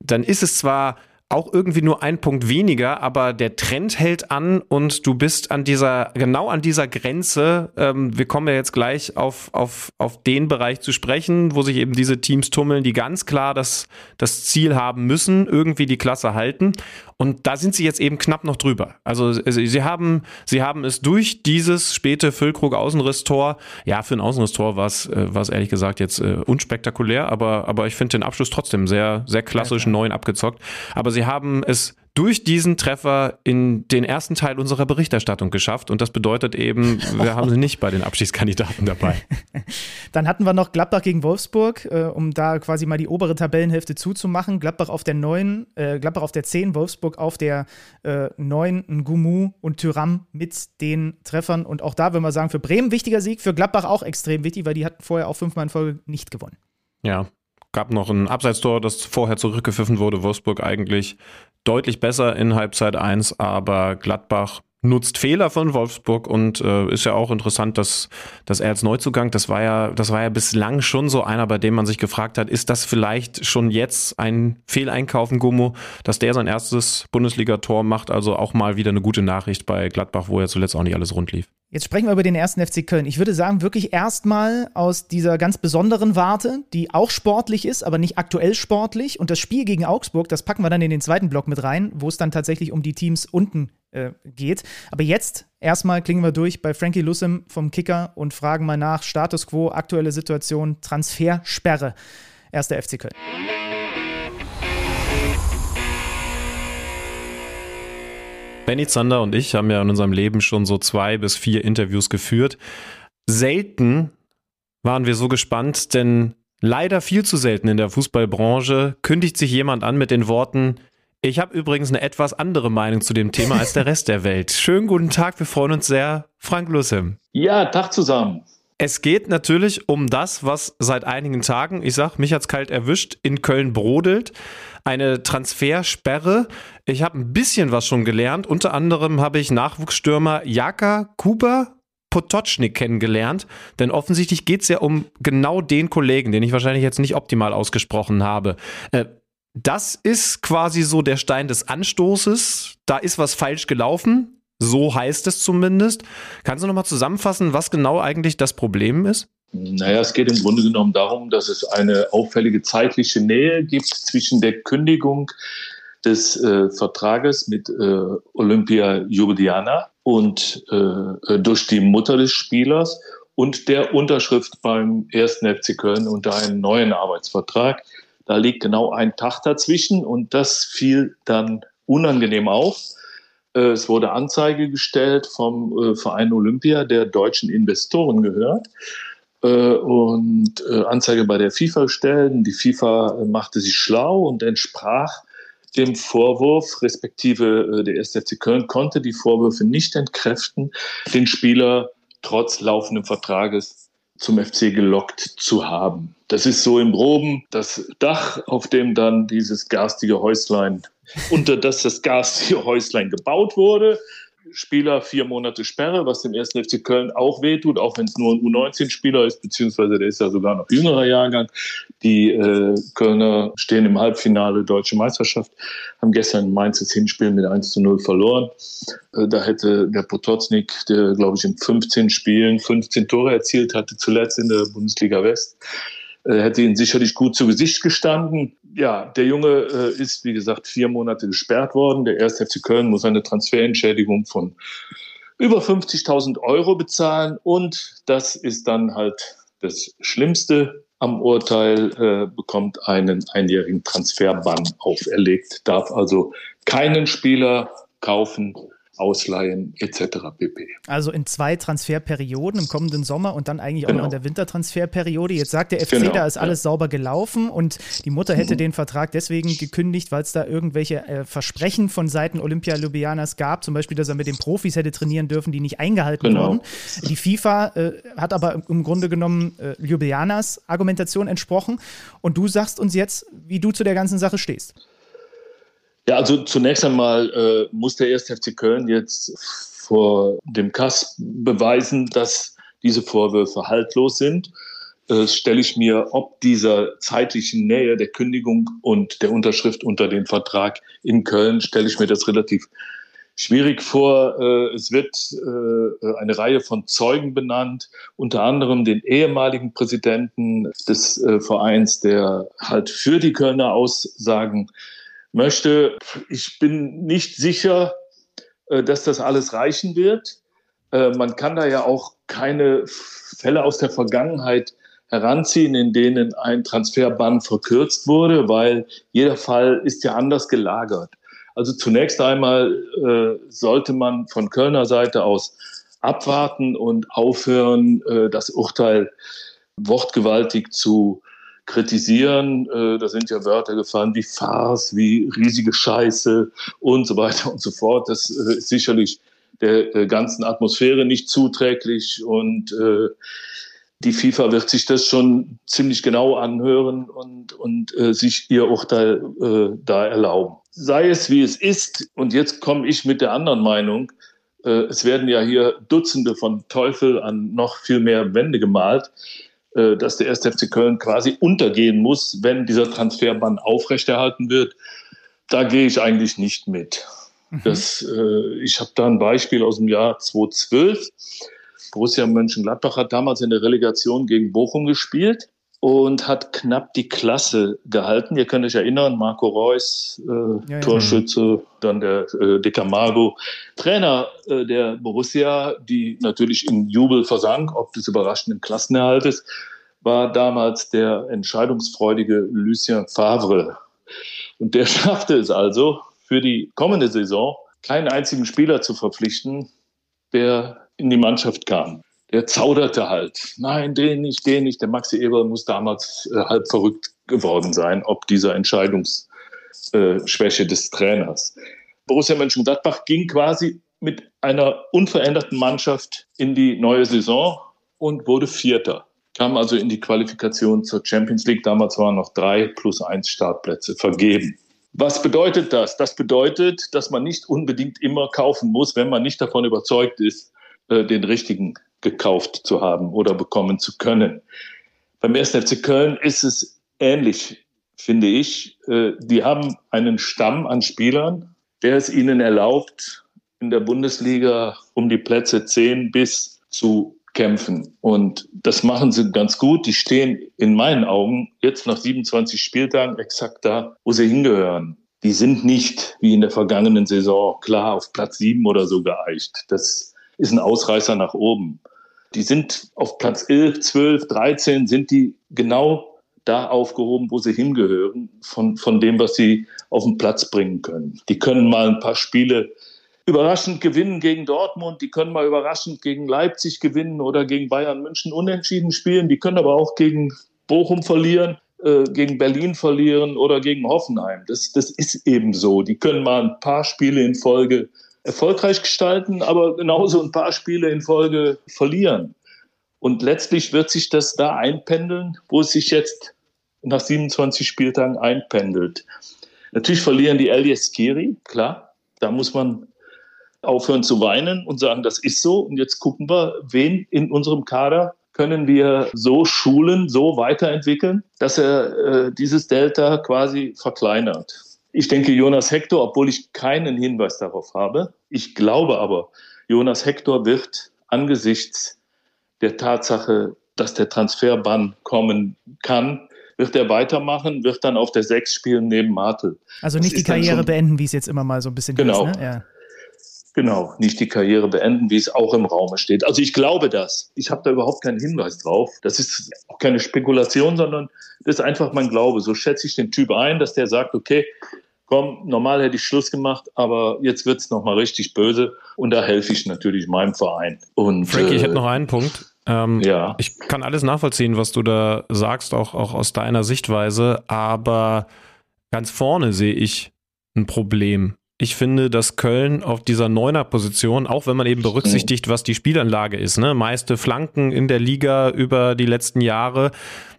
dann ist es zwar auch irgendwie nur ein Punkt weniger, aber der Trend hält an und du bist an dieser, genau an dieser Grenze. Ähm, wir kommen ja jetzt gleich auf, auf, auf den Bereich zu sprechen, wo sich eben diese Teams tummeln, die ganz klar das, das Ziel haben müssen, irgendwie die Klasse halten. Und da sind sie jetzt eben knapp noch drüber. Also sie haben, sie haben es durch dieses späte Füllkrug-Außenrisstor, ja, für ein Außenrisstor war es, äh, ehrlich gesagt jetzt äh, unspektakulär, aber, aber ich finde den Abschluss trotzdem sehr, sehr klassisch ja, neun abgezockt. Aber sie haben es durch diesen Treffer in den ersten Teil unserer Berichterstattung geschafft. Und das bedeutet eben, wir haben sie nicht bei den Abschiedskandidaten dabei. <laughs> Dann hatten wir noch Gladbach gegen Wolfsburg, äh, um da quasi mal die obere Tabellenhälfte zuzumachen. Gladbach auf der 9, äh, Gladbach auf der 10, Wolfsburg auf der äh, 9, Ngumu und Tyram mit den Treffern. Und auch da würden wir sagen, für Bremen wichtiger Sieg, für Gladbach auch extrem wichtig, weil die hatten vorher auch fünfmal in Folge nicht gewonnen. Ja, gab noch ein Abseitstor, das vorher zurückgepfiffen wurde. Wolfsburg eigentlich deutlich besser in Halbzeit 1, aber Gladbach nutzt Fehler von Wolfsburg und äh, ist ja auch interessant, dass, dass er als Neuzugang, das war ja, das war ja bislang schon so einer, bei dem man sich gefragt hat, ist das vielleicht schon jetzt ein Fehleinkauf in Gummo, dass der sein erstes Bundesligator macht, also auch mal wieder eine gute Nachricht bei Gladbach, wo ja zuletzt auch nicht alles rund lief. Jetzt sprechen wir über den ersten FC Köln. Ich würde sagen, wirklich erstmal aus dieser ganz besonderen Warte, die auch sportlich ist, aber nicht aktuell sportlich. Und das Spiel gegen Augsburg, das packen wir dann in den zweiten Block mit rein, wo es dann tatsächlich um die Teams unten äh, geht. Aber jetzt erstmal klingen wir durch bei Frankie Lussim vom Kicker und fragen mal nach Status quo, aktuelle Situation, Transfersperre. Erster FC Köln. Benny Zander und ich haben ja in unserem Leben schon so zwei bis vier Interviews geführt. Selten waren wir so gespannt, denn leider viel zu selten in der Fußballbranche kündigt sich jemand an mit den Worten, ich habe übrigens eine etwas andere Meinung zu dem Thema als der Rest der Welt. <laughs> Schönen guten Tag, wir freuen uns sehr. Frank Lussim. Ja, Tag zusammen. Es geht natürlich um das, was seit einigen Tagen, ich sag, mich hat's kalt erwischt, in Köln brodelt eine Transfersperre. Ich habe ein bisschen was schon gelernt. Unter anderem habe ich Nachwuchsstürmer Jaka Kuba Potocznik kennengelernt, denn offensichtlich geht es ja um genau den Kollegen, den ich wahrscheinlich jetzt nicht optimal ausgesprochen habe. Äh, das ist quasi so der Stein des Anstoßes. Da ist was falsch gelaufen. So heißt es zumindest. Kannst du nochmal zusammenfassen, was genau eigentlich das Problem ist? Naja, es geht im Grunde genommen darum, dass es eine auffällige zeitliche Nähe gibt zwischen der Kündigung des äh, Vertrages mit äh, Olympia Ljubljana und äh, durch die Mutter des Spielers und der Unterschrift beim ersten FC Köln unter einem neuen Arbeitsvertrag. Da liegt genau ein Tag dazwischen und das fiel dann unangenehm auf. Äh, es wurde Anzeige gestellt vom äh, Verein Olympia, der deutschen Investoren gehört äh, und äh, Anzeige bei der FIFA stellen. Die FIFA äh, machte sich schlau und entsprach dem Vorwurf, respektive der 1. FC Köln konnte die Vorwürfe nicht entkräften, den Spieler trotz laufenden Vertrages zum FC gelockt zu haben. Das ist so im Groben das Dach, auf dem dann dieses garstige Häuslein, unter das das garstige Häuslein gebaut wurde. Spieler vier Monate Sperre, was dem ersten FC Köln auch wehtut, auch wenn es nur ein U19-Spieler ist, beziehungsweise der ist ja sogar noch jüngerer Jahrgang. Die äh, Kölner stehen im Halbfinale Deutsche Meisterschaft, haben gestern in Mainz das Hinspiel mit 1 zu 0 verloren. Äh, da hätte der Potocnik, der glaube ich in 15 Spielen 15 Tore erzielt hatte, zuletzt in der Bundesliga West, äh, hätte ihn sicherlich gut zu Gesicht gestanden. Ja, der Junge äh, ist, wie gesagt, vier Monate gesperrt worden. Der erste FC Köln muss eine Transferentschädigung von über 50.000 Euro bezahlen. Und das ist dann halt das Schlimmste am Urteil, äh, bekommt einen einjährigen Transferbann auferlegt, darf also keinen Spieler kaufen, ausleihen etc. pp. Also in zwei Transferperioden im kommenden Sommer und dann eigentlich genau. auch noch in der Wintertransferperiode. Jetzt sagt der FC, genau, da ist alles ja. sauber gelaufen und die Mutter hätte mhm. den Vertrag deswegen gekündigt, weil es da irgendwelche äh, Versprechen von Seiten Olympia Ljubljanas gab, zum Beispiel, dass er mit den Profis hätte trainieren dürfen, die nicht eingehalten genau. wurden. Die FIFA äh, hat aber im Grunde genommen äh, Ljubljanas Argumentation entsprochen und du sagst uns jetzt, wie du zu der ganzen Sache stehst. Ja, also zunächst einmal äh, muss der 1. FC Köln jetzt vor dem Kass beweisen, dass diese Vorwürfe haltlos sind. äh, stelle ich mir ob dieser zeitlichen Nähe der Kündigung und der Unterschrift unter den Vertrag in Köln, stelle ich mir das relativ schwierig vor. Äh, es wird äh, eine Reihe von Zeugen benannt, unter anderem den ehemaligen Präsidenten des äh, Vereins, der halt für die Kölner Aussagen möchte. Ich bin nicht sicher, dass das alles reichen wird. Man kann da ja auch keine Fälle aus der Vergangenheit heranziehen, in denen ein Transferbann verkürzt wurde, weil jeder Fall ist ja anders gelagert. Also zunächst einmal äh, sollte man von Kölner Seite aus abwarten und aufhören, äh, das Urteil wortgewaltig zu kritisieren. Äh, da sind ja Wörter gefallen wie Farce, wie riesige Scheiße und so weiter und so fort. Das äh, ist sicherlich der äh, ganzen Atmosphäre nicht zuträglich und äh, die FIFA wird sich das schon ziemlich genau anhören und, und äh, sich ihr Urteil äh, da erlauben. Sei es wie es ist, und jetzt komme ich mit der anderen Meinung, äh, es werden ja hier Dutzende von Teufel an noch viel mehr Wände gemalt, dass der 1. FC Köln quasi untergehen muss, wenn dieser Transferbann aufrechterhalten wird. Da gehe ich eigentlich nicht mit. Mhm. Das, äh, ich habe da ein Beispiel aus dem Jahr 2012 Borussia Mönchengladbach hat damals in der Relegation gegen Bochum gespielt und hat knapp die Klasse gehalten. Ihr könnt euch erinnern, Marco Reus, äh, ja, ja. Torschütze, dann der äh, De Camargo, Trainer äh, der Borussia, die natürlich in Jubel versank, ob des überraschenden Klassenerhaltes, war damals der entscheidungsfreudige Lucien Favre. Und der <laughs> schaffte es also, für die kommende Saison keinen einzigen Spieler zu verpflichten, der in die Mannschaft kam. Der zauderte halt. Nein, den nicht, den nicht. Der Maxi Eber muss damals äh, halb verrückt geworden sein, ob dieser Entscheidungsschwäche äh, des Trainers. Borussia Mönchengladbach ging quasi mit einer unveränderten Mannschaft in die neue Saison und wurde Vierter. Kam also in die Qualifikation zur Champions League. Damals waren noch drei plus eins Startplätze vergeben. Was bedeutet das? Das bedeutet, dass man nicht unbedingt immer kaufen muss, wenn man nicht davon überzeugt ist, äh, den richtigen gekauft zu haben oder bekommen zu können. Beim 1. FC Köln ist es ähnlich, finde ich. Äh, die haben einen Stamm an Spielern, der es ihnen erlaubt, in der Bundesliga um die Plätze 10 bis zu kämpfen. Und das machen sie ganz gut. Die stehen in meinen Augen jetzt nach 27 Spieltagen exakt da, wo sie hingehören. Die sind nicht wie in der vergangenen Saison klar auf Platz 7 oder so geeicht. Das ist ein Ausreißer nach oben. Die sind auf Platz 11, 12, 13, sind die genau da aufgehoben, wo sie hingehören, von, von dem, was sie auf den Platz bringen können. Die können mal ein paar Spiele überraschend gewinnen gegen Dortmund, die können mal überraschend gegen Leipzig gewinnen oder gegen Bayern München unentschieden spielen, die können aber auch gegen Bochum verlieren, äh, gegen Berlin verlieren oder gegen Hoffenheim. Das, das ist eben so. Die können mal ein paar Spiele in Folge erfolgreich gestalten, aber genauso ein paar Spiele in Folge verlieren. Und letztlich wird sich das da einpendeln, wo es sich jetzt nach 27 Spieltagen einpendelt. Natürlich verlieren die Elias Kiri, klar. Da muss man aufhören zu weinen und sagen, das ist so. Und jetzt gucken wir, wen in unserem Kader können wir so schulen, so weiterentwickeln, dass er äh, dieses Delta quasi verkleinert. Ich denke, Jonas Hector, obwohl ich keinen Hinweis darauf habe, ich glaube aber, Jonas Hector wird angesichts der Tatsache, dass der Transferbann kommen kann, wird er weitermachen, wird dann auf der Sechs spielen neben Martel. Also nicht die Karriere beenden, wie es jetzt immer mal so ein bisschen genau. Ist, ne? ja. Genau, nicht die Karriere beenden, wie es auch im Raume steht. Also ich glaube das. Ich habe da überhaupt keinen Hinweis drauf. Das ist auch keine Spekulation, sondern das ist einfach mein Glaube. So schätze ich den Typ ein, dass der sagt, okay, komm, normal hätte ich Schluss gemacht, aber jetzt wird es nochmal richtig böse und da helfe ich natürlich meinem Verein. Und, Frankie, äh, ich hätte noch einen Punkt. Ähm, ja. Ich kann alles nachvollziehen, was du da sagst, auch, auch aus deiner Sichtweise, aber ganz vorne sehe ich ein Problem. Ich finde, dass Köln auf dieser Neuner-Position, auch wenn man eben berücksichtigt, was die Spielanlage ist, ne, meiste Flanken in der Liga über die letzten Jahre,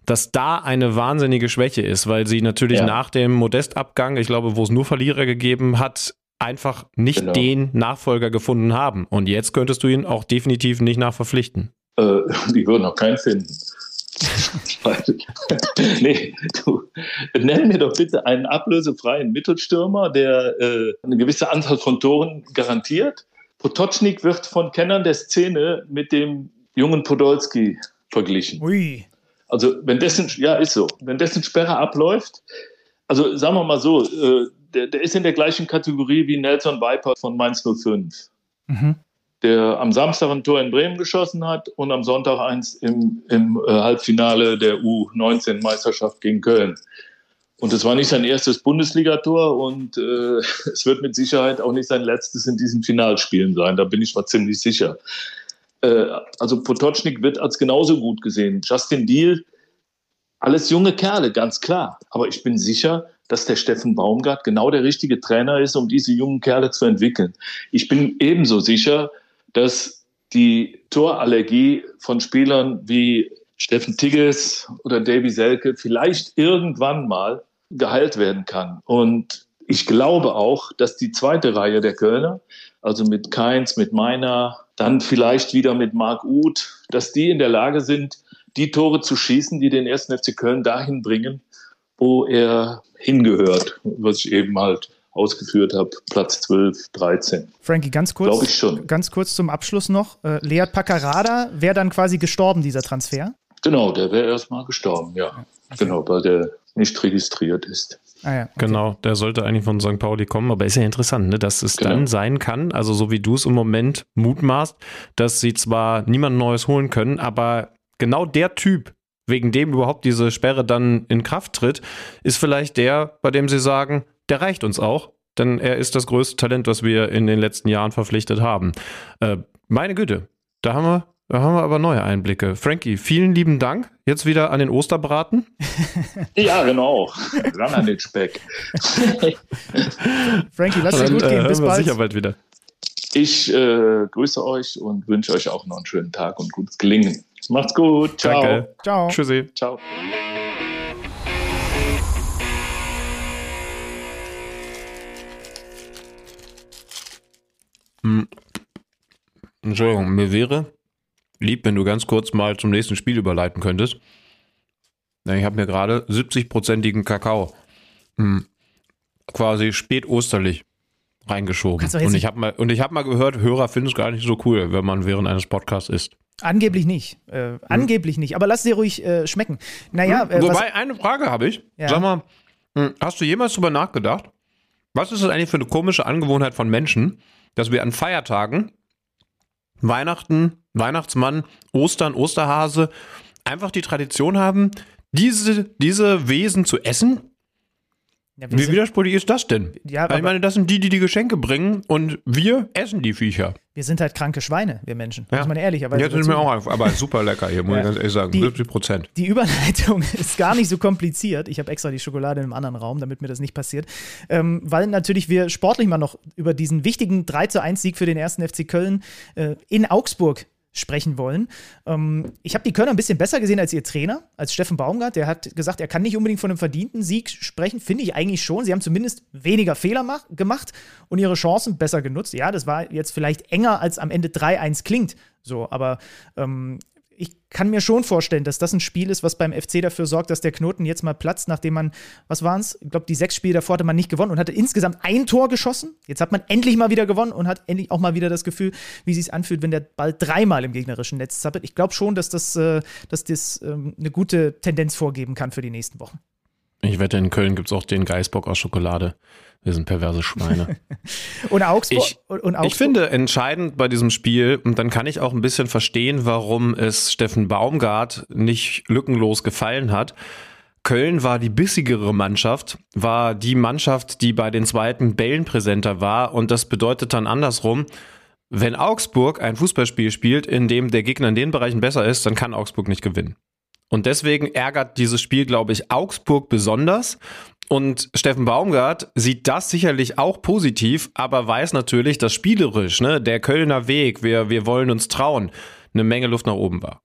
dass da eine wahnsinnige Schwäche ist, weil sie natürlich ja. nach dem Modestabgang, ich glaube, wo es nur Verlierer gegeben hat, einfach nicht genau. den Nachfolger gefunden haben. Und jetzt könntest du ihn auch definitiv nicht nachverpflichten. Äh, <laughs> die würden auch keinen finden. <laughs> nee, du, nenn mir doch bitte einen ablösefreien Mittelstürmer, der äh, eine gewisse Anzahl von Toren garantiert. Potocznik wird von Kennern der Szene mit dem jungen Podolski verglichen. Ui. Also wenn dessen, ja ist so, wenn dessen Sperre abläuft, also sagen wir mal so, äh, der, der ist in der gleichen Kategorie wie Nelson Viper von Mainz 05. Mhm der am Samstag ein Tor in Bremen geschossen hat und am Sonntag eins im, im äh, Halbfinale der U19-Meisterschaft gegen Köln. Und es war nicht sein erstes Bundesligator und äh, <laughs> es wird mit Sicherheit auch nicht sein letztes in diesen Finalspielen sein. Da bin ich mal ziemlich sicher. Äh, also Potocznik wird als genauso gut gesehen. Justin Deal, alles junge Kerle, ganz klar. Aber ich bin sicher, dass der Steffen Baumgart genau der richtige Trainer ist, um diese jungen Kerle zu entwickeln. Ich bin ebenso sicher, dass die Torallergie von Spielern wie Steffen Tigges oder Davy Selke vielleicht irgendwann mal geheilt werden kann. Und ich glaube auch, dass die zweite Reihe der Kölner, also mit Keins, mit Meiner, dann vielleicht wieder mit Marc Uth, dass die in der Lage sind, die Tore zu schießen, die den ersten FC Köln dahin bringen, wo er hingehört, was ich eben halt ausgeführt habe, Platz 12, 13. Frankie, ganz kurz, Glaube ich schon. ganz kurz zum Abschluss noch. Äh, Leat Paccarada wäre dann quasi gestorben, dieser Transfer? Genau, der wäre erstmal gestorben, ja. Okay. Genau, weil der nicht registriert ist. Ah ja, okay. Genau, der sollte eigentlich von St. Pauli kommen, aber ist ja interessant, ne, dass es genau. dann sein kann, also so wie du es im Moment mutmaßt, dass sie zwar niemand Neues holen können, aber genau der Typ, wegen dem überhaupt diese Sperre dann in Kraft tritt, ist vielleicht der, bei dem sie sagen, der reicht uns auch, denn er ist das größte Talent, was wir in den letzten Jahren verpflichtet haben. Äh, meine Güte, da haben wir da haben wir aber neue Einblicke. Frankie, vielen lieben Dank. Jetzt wieder an den Osterbraten. <laughs> ja, genau. Ran an den Speck. <laughs> Frankie, lass dir gut gehen. Äh, Bis bald. sicher bald wieder. Ich äh, grüße euch und wünsche euch auch noch einen schönen Tag und gutes Gelingen. Macht's gut. Ciao. Danke. Ciao. Tschüssi. Ciao. Hm. Entschuldigung, mir wäre lieb, wenn du ganz kurz mal zum nächsten Spiel überleiten könntest. Ich habe mir gerade 70-prozentigen Kakao hm, quasi spät osterlich reingeschoben. Und ich habe mal, hab mal gehört, Hörer finden es gar nicht so cool, wenn man während eines Podcasts isst. Angeblich nicht. Äh, hm. Angeblich nicht. Aber lass dir ruhig äh, schmecken. Naja, hm. äh, Wobei, eine Frage habe ich. Ja. Sag mal, hast du jemals drüber nachgedacht? Was ist das eigentlich für eine komische Angewohnheit von Menschen, dass wir an Feiertagen, Weihnachten, Weihnachtsmann, Ostern, Osterhase, einfach die Tradition haben, diese, diese Wesen zu essen ja, Wie widersprüchlich ist das denn? Ja, Weil ich meine, das sind die, die die Geschenke bringen und wir essen die Viecher. Wir sind halt kranke Schweine, wir Menschen. Ja. Muss man ehrlicherweise Jetzt sind wir auch, aber super lecker hier, muss ja. ich ganz ehrlich sagen. Die, 70 Prozent. Die Überleitung <laughs> ist gar nicht so kompliziert. Ich habe extra die Schokolade in einem anderen Raum, damit mir das nicht passiert. Ähm, weil natürlich wir sportlich mal noch über diesen wichtigen 3 zu 1 Sieg für den ersten FC Köln äh, in Augsburg sprechen wollen. Ähm, ich habe die Kölner ein bisschen besser gesehen als ihr Trainer, als Steffen Baumgart. Der hat gesagt, er kann nicht unbedingt von einem verdienten Sieg sprechen. Finde ich eigentlich schon. Sie haben zumindest weniger Fehler gemacht und ihre Chancen besser genutzt. Ja, das war jetzt vielleicht enger, als am Ende 3-1 klingt. So, aber ähm, ich kann mir schon vorstellen, dass das ein Spiel ist, was beim FC dafür sorgt, dass der Knoten jetzt mal platzt, nachdem man, was waren es? Ich glaube, die sechs Spiele davor hatte man nicht gewonnen und hatte insgesamt ein Tor geschossen. Jetzt hat man endlich mal wieder gewonnen und hat endlich auch mal wieder das Gefühl, wie es sich anfühlt, wenn der Ball dreimal im gegnerischen Netz zappelt. Ich glaube schon, dass das, äh, dass das ähm, eine gute Tendenz vorgeben kann für die nächsten Wochen. Ich wette, in Köln gibt es auch den Geißbock aus Schokolade. Wir sind perverse Schweine. <laughs> und, Augsburg, ich, und Augsburg. Ich finde entscheidend bei diesem Spiel, und dann kann ich auch ein bisschen verstehen, warum es Steffen Baumgart nicht lückenlos gefallen hat. Köln war die bissigere Mannschaft, war die Mannschaft, die bei den zweiten Bällen präsenter war. Und das bedeutet dann andersrum, wenn Augsburg ein Fußballspiel spielt, in dem der Gegner in den Bereichen besser ist, dann kann Augsburg nicht gewinnen. Und deswegen ärgert dieses Spiel, glaube ich, Augsburg besonders. Und Steffen Baumgart sieht das sicherlich auch positiv, aber weiß natürlich, dass spielerisch, ne, der Kölner Weg, wir, wir wollen uns trauen, eine Menge Luft nach oben war.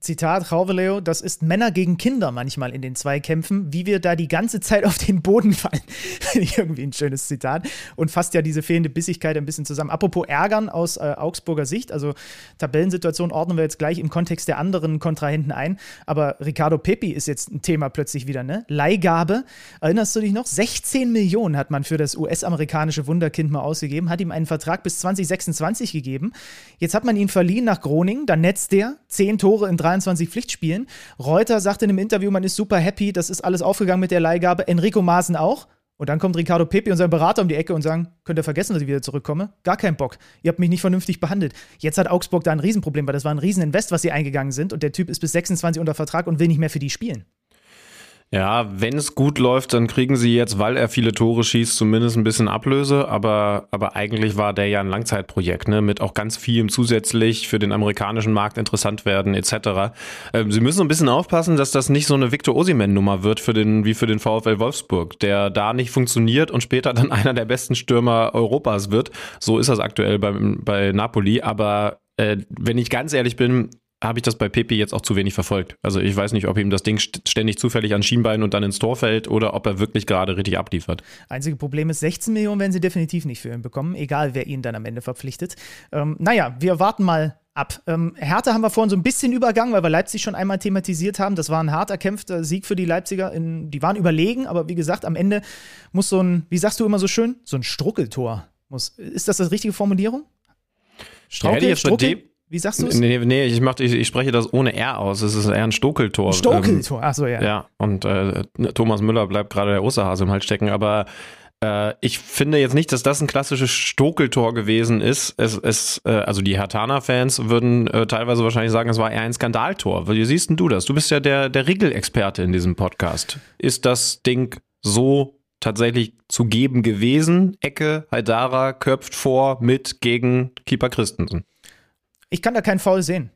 Zitat Rauveleo, das ist Männer gegen Kinder manchmal in den Zweikämpfen, wie wir da die ganze Zeit auf den Boden fallen. <laughs> Irgendwie ein schönes Zitat und fasst ja diese fehlende Bissigkeit ein bisschen zusammen. Apropos Ärgern aus äh, Augsburger Sicht, also Tabellensituation ordnen wir jetzt gleich im Kontext der anderen Kontrahenten ein, aber Ricardo Pepi ist jetzt ein Thema plötzlich wieder, ne? Leihgabe, erinnerst du dich noch? 16 Millionen hat man für das US-amerikanische Wunderkind mal ausgegeben, hat ihm einen Vertrag bis 2026 gegeben. Jetzt hat man ihn verliehen nach Groningen, dann netzt der, 10 Tore in 23 Pflichtspielen. Reuter sagte in einem Interview, man ist super happy, das ist alles aufgegangen mit der Leihgabe. Enrico Maaßen auch. Und dann kommt Ricardo Pepi und sein Berater um die Ecke und sagen, könnt ihr vergessen, dass ich wieder zurückkomme? Gar keinen Bock. Ihr habt mich nicht vernünftig behandelt. Jetzt hat Augsburg da ein Riesenproblem, weil das war ein Rieseninvest, was sie eingegangen sind und der Typ ist bis 26 unter Vertrag und will nicht mehr für die spielen. Ja, wenn es gut läuft, dann kriegen sie jetzt, weil er viele Tore schießt, zumindest ein bisschen Ablöse. Aber, aber eigentlich war der ja ein Langzeitprojekt, ne? mit auch ganz vielem zusätzlich für den amerikanischen Markt interessant werden etc. Ähm, sie müssen ein bisschen aufpassen, dass das nicht so eine Victor Osimen-Nummer wird für den, wie für den VfL Wolfsburg, der da nicht funktioniert und später dann <laughs> einer der besten Stürmer Europas wird. So ist das aktuell bei, bei Napoli. Aber äh, wenn ich ganz ehrlich bin, habe ich das bei Pepe jetzt auch zu wenig verfolgt. Also ich weiß nicht, ob ihm das Ding ständig zufällig an Schienbein und dann ins Tor fällt oder ob er wirklich gerade richtig abliefert. Einzige Problem ist, 16 Millionen werden sie definitiv nicht für ihn bekommen, egal wer ihn dann am Ende verpflichtet. Ähm, naja, wir warten mal ab. Ähm, Hertha haben wir vorhin so ein bisschen übergangen, weil wir Leipzig schon einmal thematisiert haben. Das war ein hart erkämpfter Sieg für die Leipziger. In, die waren überlegen, aber wie gesagt, am Ende muss so ein, wie sagst du immer so schön, so ein Struckeltor. Muss, ist das die richtige Formulierung? Straukel, ja, Struckel? Wie sagst du es? Nee, nee ich, mach, ich, ich, spreche das ohne R aus. Es ist eher ein Stokeltor. Stokeltor, achso, ja. Ja, und äh, Thomas Müller bleibt gerade der Osterhase im Hals stecken, aber äh, ich finde jetzt nicht, dass das ein klassisches Stokeltor gewesen ist. Es, es, äh, also die Hatana-Fans würden äh, teilweise wahrscheinlich sagen, es war eher ein Skandaltor. Wie siehst denn du das? Du bist ja der, der Regelexperte in diesem Podcast. Ist das Ding so tatsächlich zu geben gewesen? Ecke, Haidara köpft vor mit gegen Keeper Christensen. Ich kann da keinen Foul sehen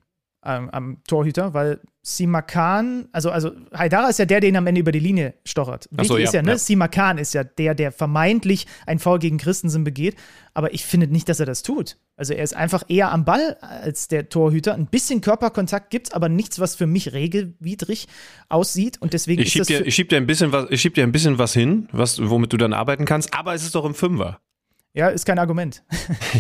ähm, am Torhüter, weil Simakan, also, also Haidara ist ja der, der ihn am Ende über die Linie stochert. Wichtig so, ja, ist ja, ne? Ja. Simakan ist ja der, der vermeintlich ein Foul gegen Christensen begeht, aber ich finde nicht, dass er das tut. Also er ist einfach eher am Ball als der Torhüter. Ein bisschen Körperkontakt gibt es, aber nichts, was für mich regelwidrig aussieht und deswegen ich schieb dir, Ich schieb dir ein bisschen was, ich schieb dir ein bisschen was hin, was, womit du dann arbeiten kannst, aber es ist doch im Fünfer. Ja, ist kein Argument. <laughs>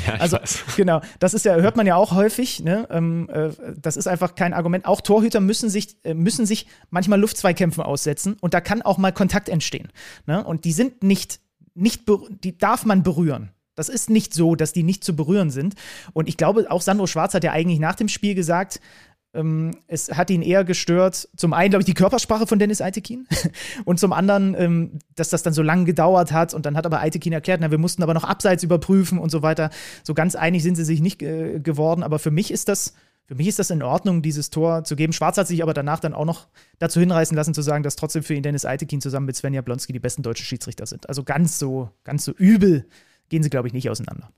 Ja, also weiß. genau, das ist ja hört man ja auch häufig. Ne? Ähm, äh, das ist einfach kein Argument. Auch Torhüter müssen sich äh, müssen sich manchmal Luftzweikämpfen aussetzen und da kann auch mal Kontakt entstehen. Ne? Und die sind nicht nicht die darf man berühren. Das ist nicht so, dass die nicht zu berühren sind. Und ich glaube, auch Sandro Schwarz hat ja eigentlich nach dem Spiel gesagt, ähm, es hat ihn eher gestört, zum einen, glaube ich, die Körpersprache von Dennis Eitekin <laughs> und zum anderen, ähm, dass das dann so lange gedauert hat und dann hat aber Eitekin erklärt, na, wir mussten aber noch abseits überprüfen und so weiter. So ganz einig sind sie sich nicht äh, geworden, aber für mich ist das. Für mich ist das in Ordnung, dieses Tor zu geben. Schwarz hat sich aber danach dann auch noch dazu hinreißen lassen, zu sagen, dass trotzdem für ihn Dennis Eitekin zusammen mit Svenja Blonski die besten deutschen Schiedsrichter sind. Also ganz so, ganz so übel gehen sie, glaube ich, nicht auseinander.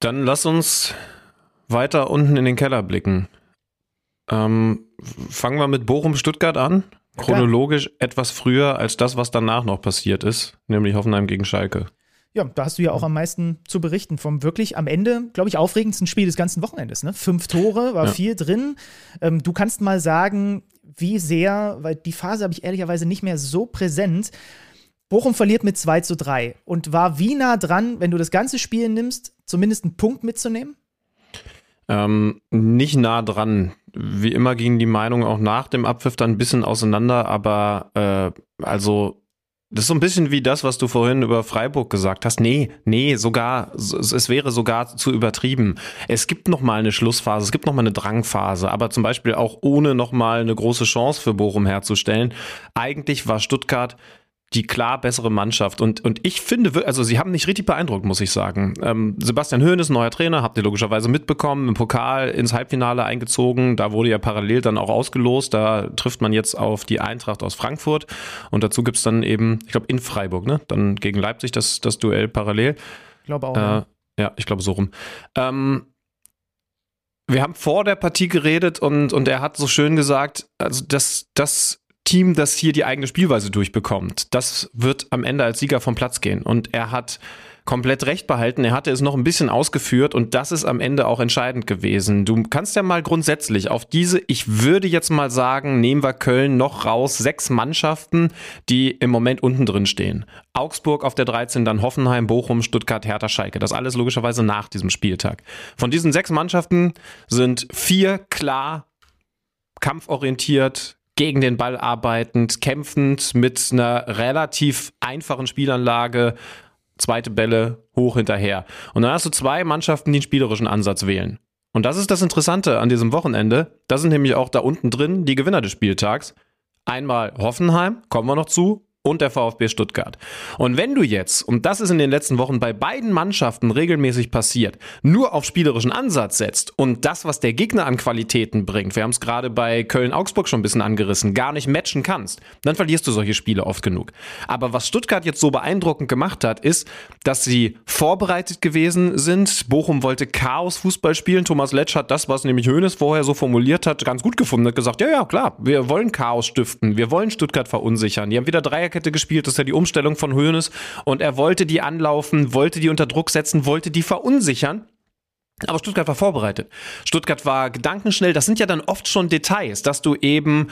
Dann lass uns weiter unten in den Keller blicken. Ähm, fangen wir mit Bochum-Stuttgart an. Chronologisch etwas früher als das, was danach noch passiert ist, nämlich Hoffenheim gegen Schalke. Ja, da hast du ja auch am meisten zu berichten vom wirklich am Ende, glaube ich, aufregendsten Spiel des ganzen Wochenendes. Ne? Fünf Tore, war ja. viel drin. Ähm, du kannst mal sagen, wie sehr, weil die Phase habe ich ehrlicherweise nicht mehr so präsent. Bochum verliert mit 2 zu 3 und war wie nah dran, wenn du das ganze Spiel nimmst, zumindest einen Punkt mitzunehmen? Ähm, nicht nah dran. Wie immer gingen die Meinungen auch nach dem Abpfiff dann ein bisschen auseinander, aber äh, also das ist so ein bisschen wie das, was du vorhin über Freiburg gesagt hast. Nee, nee, sogar, es wäre sogar zu übertrieben. Es gibt noch mal eine Schlussphase, es gibt noch mal eine Drangphase, aber zum Beispiel auch ohne noch mal eine große Chance für Bochum herzustellen. Eigentlich war Stuttgart die klar bessere Mannschaft. Und, und ich finde, also sie haben mich richtig beeindruckt, muss ich sagen. Ähm, Sebastian Höhn ist ein neuer Trainer, habt ihr logischerweise mitbekommen, im Pokal ins Halbfinale eingezogen. Da wurde ja parallel dann auch ausgelost. Da trifft man jetzt auf die Eintracht aus Frankfurt. Und dazu gibt's dann eben, ich glaube, in Freiburg, ne? Dann gegen Leipzig das, das Duell parallel. Ich glaube auch. Äh, ja. ja, ich glaube so rum. Ähm, wir haben vor der Partie geredet und, und er hat so schön gesagt, also das, das Team, das hier die eigene Spielweise durchbekommt, das wird am Ende als Sieger vom Platz gehen. Und er hat komplett recht behalten. Er hatte es noch ein bisschen ausgeführt und das ist am Ende auch entscheidend gewesen. Du kannst ja mal grundsätzlich auf diese, ich würde jetzt mal sagen, nehmen wir Köln noch raus, sechs Mannschaften, die im Moment unten drin stehen. Augsburg auf der 13, dann Hoffenheim, Bochum, Stuttgart, Hertha, Schalke. Das alles logischerweise nach diesem Spieltag. Von diesen sechs Mannschaften sind vier klar kampforientiert, gegen den Ball arbeitend, kämpfend, mit einer relativ einfachen Spielanlage, zweite Bälle hoch hinterher. Und dann hast du zwei Mannschaften, die einen spielerischen Ansatz wählen. Und das ist das Interessante an diesem Wochenende. Das sind nämlich auch da unten drin die Gewinner des Spieltags. Einmal Hoffenheim, kommen wir noch zu, und der VfB Stuttgart. Und wenn du jetzt, und das ist in den letzten Wochen bei beiden Mannschaften regelmäßig passiert, nur auf spielerischen Ansatz setzt und das, was der Gegner an Qualitäten bringt, wir haben es gerade bei Köln-Augsburg schon ein bisschen angerissen, gar nicht matchen kannst, dann verlierst du solche Spiele oft genug. Aber was Stuttgart jetzt so beeindruckend gemacht hat, ist, dass sie vorbereitet gewesen sind. Bochum wollte Chaos-Fußball spielen. Thomas Letsch hat das, was nämlich Hoeneß vorher so formuliert hat, ganz gut gefunden. Hat gesagt, ja, ja, klar, wir wollen Chaos stiften. Wir wollen Stuttgart verunsichern. Die haben wieder Dreierkette Dreierkette gespielt, das ist ja die Umstellung von Hoeneß und er wollte die anlaufen, wollte die unter Druck setzen, wollte die verunsichern. Aber Stuttgart war vorbereitet. Stuttgart war gedankenschnell. Das sind ja dann oft schon Details, dass du eben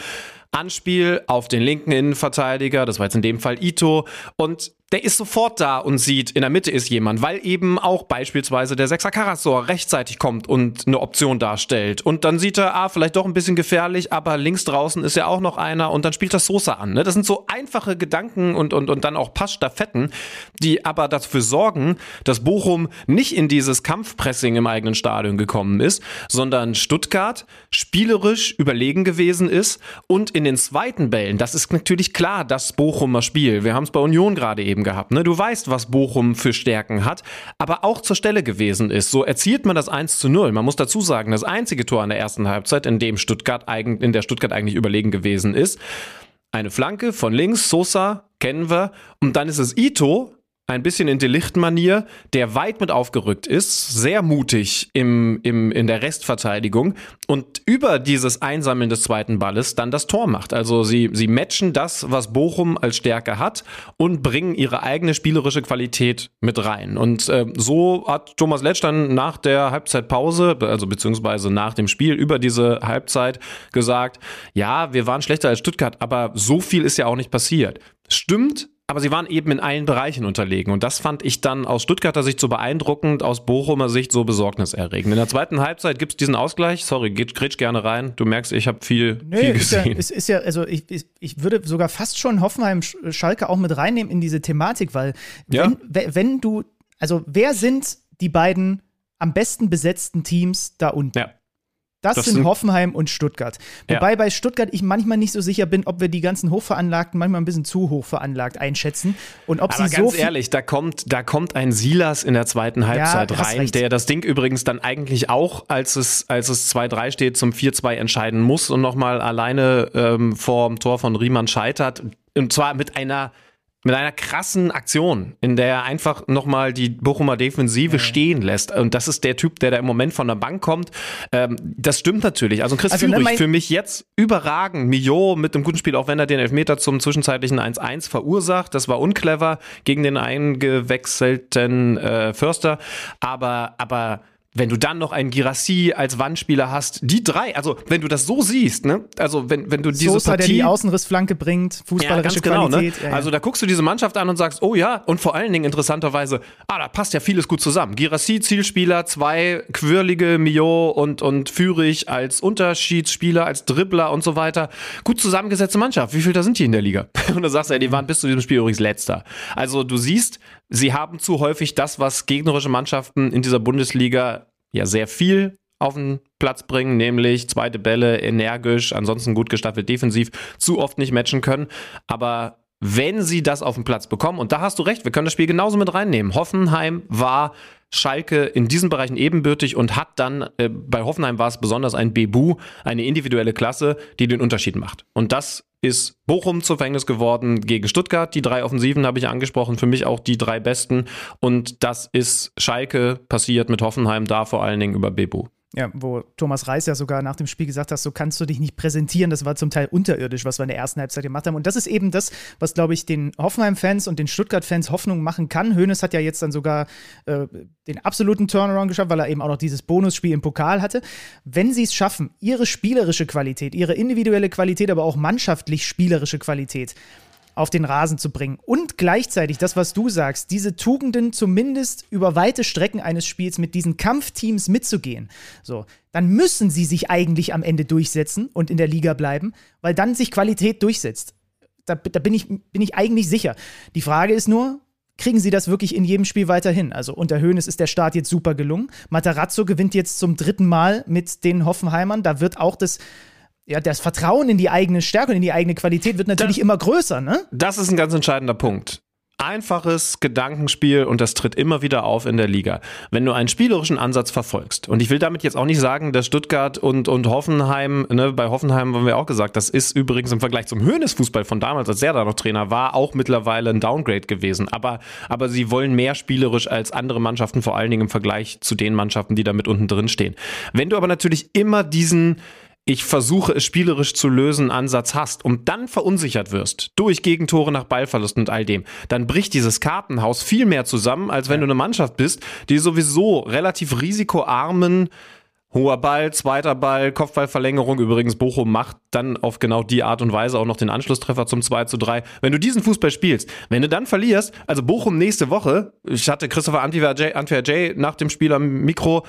Anspiel auf den linken Innenverteidiger, das war jetzt in dem Fall Ito, und der ist sofort da und sieht, in der Mitte ist jemand, weil eben auch beispielsweise der Sechser Karasor rechtzeitig kommt und eine Option darstellt. Und dann sieht er, ah, vielleicht doch ein bisschen gefährlich, aber links draußen ist ja auch noch einer und dann spielt das Sosa an. Ne? Das sind so einfache Gedanken und, und, und dann auch Passstaffetten, die aber dafür sorgen, dass Bochum nicht in dieses Kampfpressing im eigenen Stadion gekommen ist, sondern Stuttgart spielerisch überlegen gewesen ist und in den zweiten Bällen, das ist natürlich klar, das Bochumer Spiel. Wir haben es bei Union gerade eben gehabt. Ne? Du weißt, was Bochum für Stärken hat, aber auch zur Stelle gewesen ist. So erzielt man das 1 zu 0. Man muss dazu sagen, das einzige Tor in der ersten Halbzeit, in dem Stuttgart eigentlich, in der Stuttgart eigentlich überlegen gewesen ist. Eine Flanke von links, Sosa, kennen wir. Und dann ist es Ito, ein bisschen in Delicht-Manier, der weit mit aufgerückt ist, sehr mutig im, im, in der Restverteidigung und über dieses Einsammeln des zweiten Balles dann das Tor macht. Also sie, sie matchen das, was Bochum als Stärke hat und bringen ihre eigene spielerische Qualität mit rein. Und äh, so hat Thomas Letsch dann nach der Halbzeitpause, also beziehungsweise nach dem Spiel über diese Halbzeit gesagt, ja, wir waren schlechter als Stuttgart, aber so viel ist ja auch nicht passiert. Stimmt, aber sie waren eben in allen Bereichen unterlegen. Und das fand ich dann aus Stuttgarter Sicht so beeindruckend, aus Bochumer Sicht so besorgniserregend. In der zweiten Halbzeit gibt es diesen Ausgleich. Sorry, geht grätsch gerne rein. Du merkst, ich habe viel, Nö, viel ist ja, gesehen. ist, ist ja, also ich, ich, ich würde sogar fast schon Hoffenheim Schalke auch mit reinnehmen in diese Thematik, weil Ja. wenn, wenn du, also wer sind die beiden am besten besetzten Teams da unten? ja. Das, Das sind sind- Hoffenheim und Stuttgart. Ja. Wobei bei Stuttgart ich manchmal nicht so sicher bin, ob wir die ganzen Hochveranlagten manchmal ein bisschen zu hoch veranlagt einschätzen und ob Aber sie ganz so ehrlich, da kommt, da kommt ein Silas in der zweiten Halbzeit hast rein, recht. der das Ding übrigens dann eigentlich auch, als es, als es 2-3 steht, zum 4-2 entscheiden muss und nochmal alleine ähm, vor dem Tor von Riemann scheitert. Und zwar mit einer mit einer krassen Aktion, in der er einfach nochmal die Bochumer Defensive stehen lässt. Und das ist der Typ, der da im Moment von der Bank kommt. Ähm, das stimmt natürlich. Also Chris Also, Führig für mich jetzt überragend. Mio mit einem guten Spiel, auch wenn er den Elfmeter zum zwischenzeitlichen 1-1 verursacht. Das war unclever gegen den eingewechselten äh, Förster. Aber, aber wenn du dann noch einen Girassi als Wandspieler hast, die drei, also wenn du das so siehst, ne, also wenn, wenn du diese Sosa, der Partie die Außenrissflanke bringt, fußballerische Qualität. Ne? Ja, ja. Also da guckst du diese Mannschaft an und sagst, oh ja, und vor allen Dingen interessanterweise, ah, da passt ja vieles gut zusammen. Girassi, Zielspieler, zwei quirlige Mio und, und Führig als Unterschiedsspieler, als Dribbler und so weiter. Gut zusammengesetzte Mannschaft. Wie viel da sind die in der Liga? <laughs> Und da sagst du, ja, die waren bis zu diesem Spiel übrigens letzter. Also du siehst, sie haben zu häufig das, was gegnerische Mannschaften in dieser Bundesliga ja sehr viel auf den Platz bringen, nämlich zweite Bälle energisch, ansonsten gut gestaffelt defensiv, zu oft nicht matchen können. Aber wenn sie das auf den Platz bekommen, und da hast du recht, wir können das Spiel genauso mit reinnehmen. Hoffenheim war Schalke in diesen Bereichen ebenbürtig und hat dann, äh, bei Hoffenheim war es besonders ein Bebu, eine individuelle Klasse, die den Unterschied macht. Und das ist Bochum zu Verhängnis geworden gegen Stuttgart. Die drei Offensiven habe ich angesprochen, für mich auch die drei besten. Und das ist Schalke passiert mit Hoffenheim da vor allen Dingen über Bebu. Ja, wo Thomas Reis ja sogar nach dem Spiel gesagt hat, so kannst du dich nicht präsentieren. Das war zum Teil unterirdisch, was wir in der ersten Halbzeit gemacht haben. Und das ist eben das, was, glaube ich, den Hoffenheim-Fans und den Stuttgart-Fans Hoffnung machen kann. Hoeneß hat ja jetzt dann sogar äh, den absoluten Turnaround geschafft, weil er eben auch noch dieses Bonusspiel im Pokal hatte. Wenn sie es schaffen, ihre spielerische Qualität, ihre individuelle Qualität, aber auch mannschaftlich spielerische Qualität auf den Rasen zu bringen. Und gleichzeitig das, was du sagst, diese Tugenden zumindest über weite Strecken eines Spiels mit diesen Kampfteams mitzugehen. So, dann müssen sie sich eigentlich am Ende durchsetzen und in der Liga bleiben, weil dann sich Qualität durchsetzt. Da, da bin, ich, bin ich eigentlich sicher. Die Frage ist nur, kriegen sie das wirklich in jedem Spiel weiterhin? Also unter Höhnes ist der Start jetzt super gelungen. Matarazzo gewinnt jetzt zum dritten Mal mit den Hoffenheimern. Da wird auch das ja, das Vertrauen in die eigene Stärke und in die eigene Qualität wird natürlich das, immer größer, ne? Das ist ein ganz entscheidender Punkt. Einfaches Gedankenspiel und das tritt immer wieder auf in der Liga. Wenn du einen spielerischen Ansatz verfolgst, und ich will damit jetzt auch nicht sagen, dass Stuttgart und, und Hoffenheim, ne, bei Hoffenheim haben wir auch gesagt, das ist übrigens im Vergleich zum Höhnesfußball von damals, als er da noch Trainer war, auch mittlerweile ein Downgrade gewesen. Aber, aber sie wollen mehr spielerisch als andere Mannschaften, vor allen Dingen im Vergleich zu den Mannschaften, die da mit unten drin stehen. Wenn du aber natürlich immer diesen, ich versuche es spielerisch zu lösen, Ansatz hast und dann verunsichert wirst durch Gegentore nach Ballverlust und all dem, dann bricht dieses Kartenhaus viel mehr zusammen, als wenn du eine Mannschaft bist, die sowieso relativ risikoarmen Hoher Ball, zweiter Ball, Kopfballverlängerung. Übrigens, Bochum macht dann auf genau die Art und Weise auch noch den Anschlusstreffer zum 2 zu 3. Wenn du diesen Fußball spielst, wenn du dann verlierst, also Bochum nächste Woche, ich hatte Christopher Antwer J nach dem Spiel am Mikro,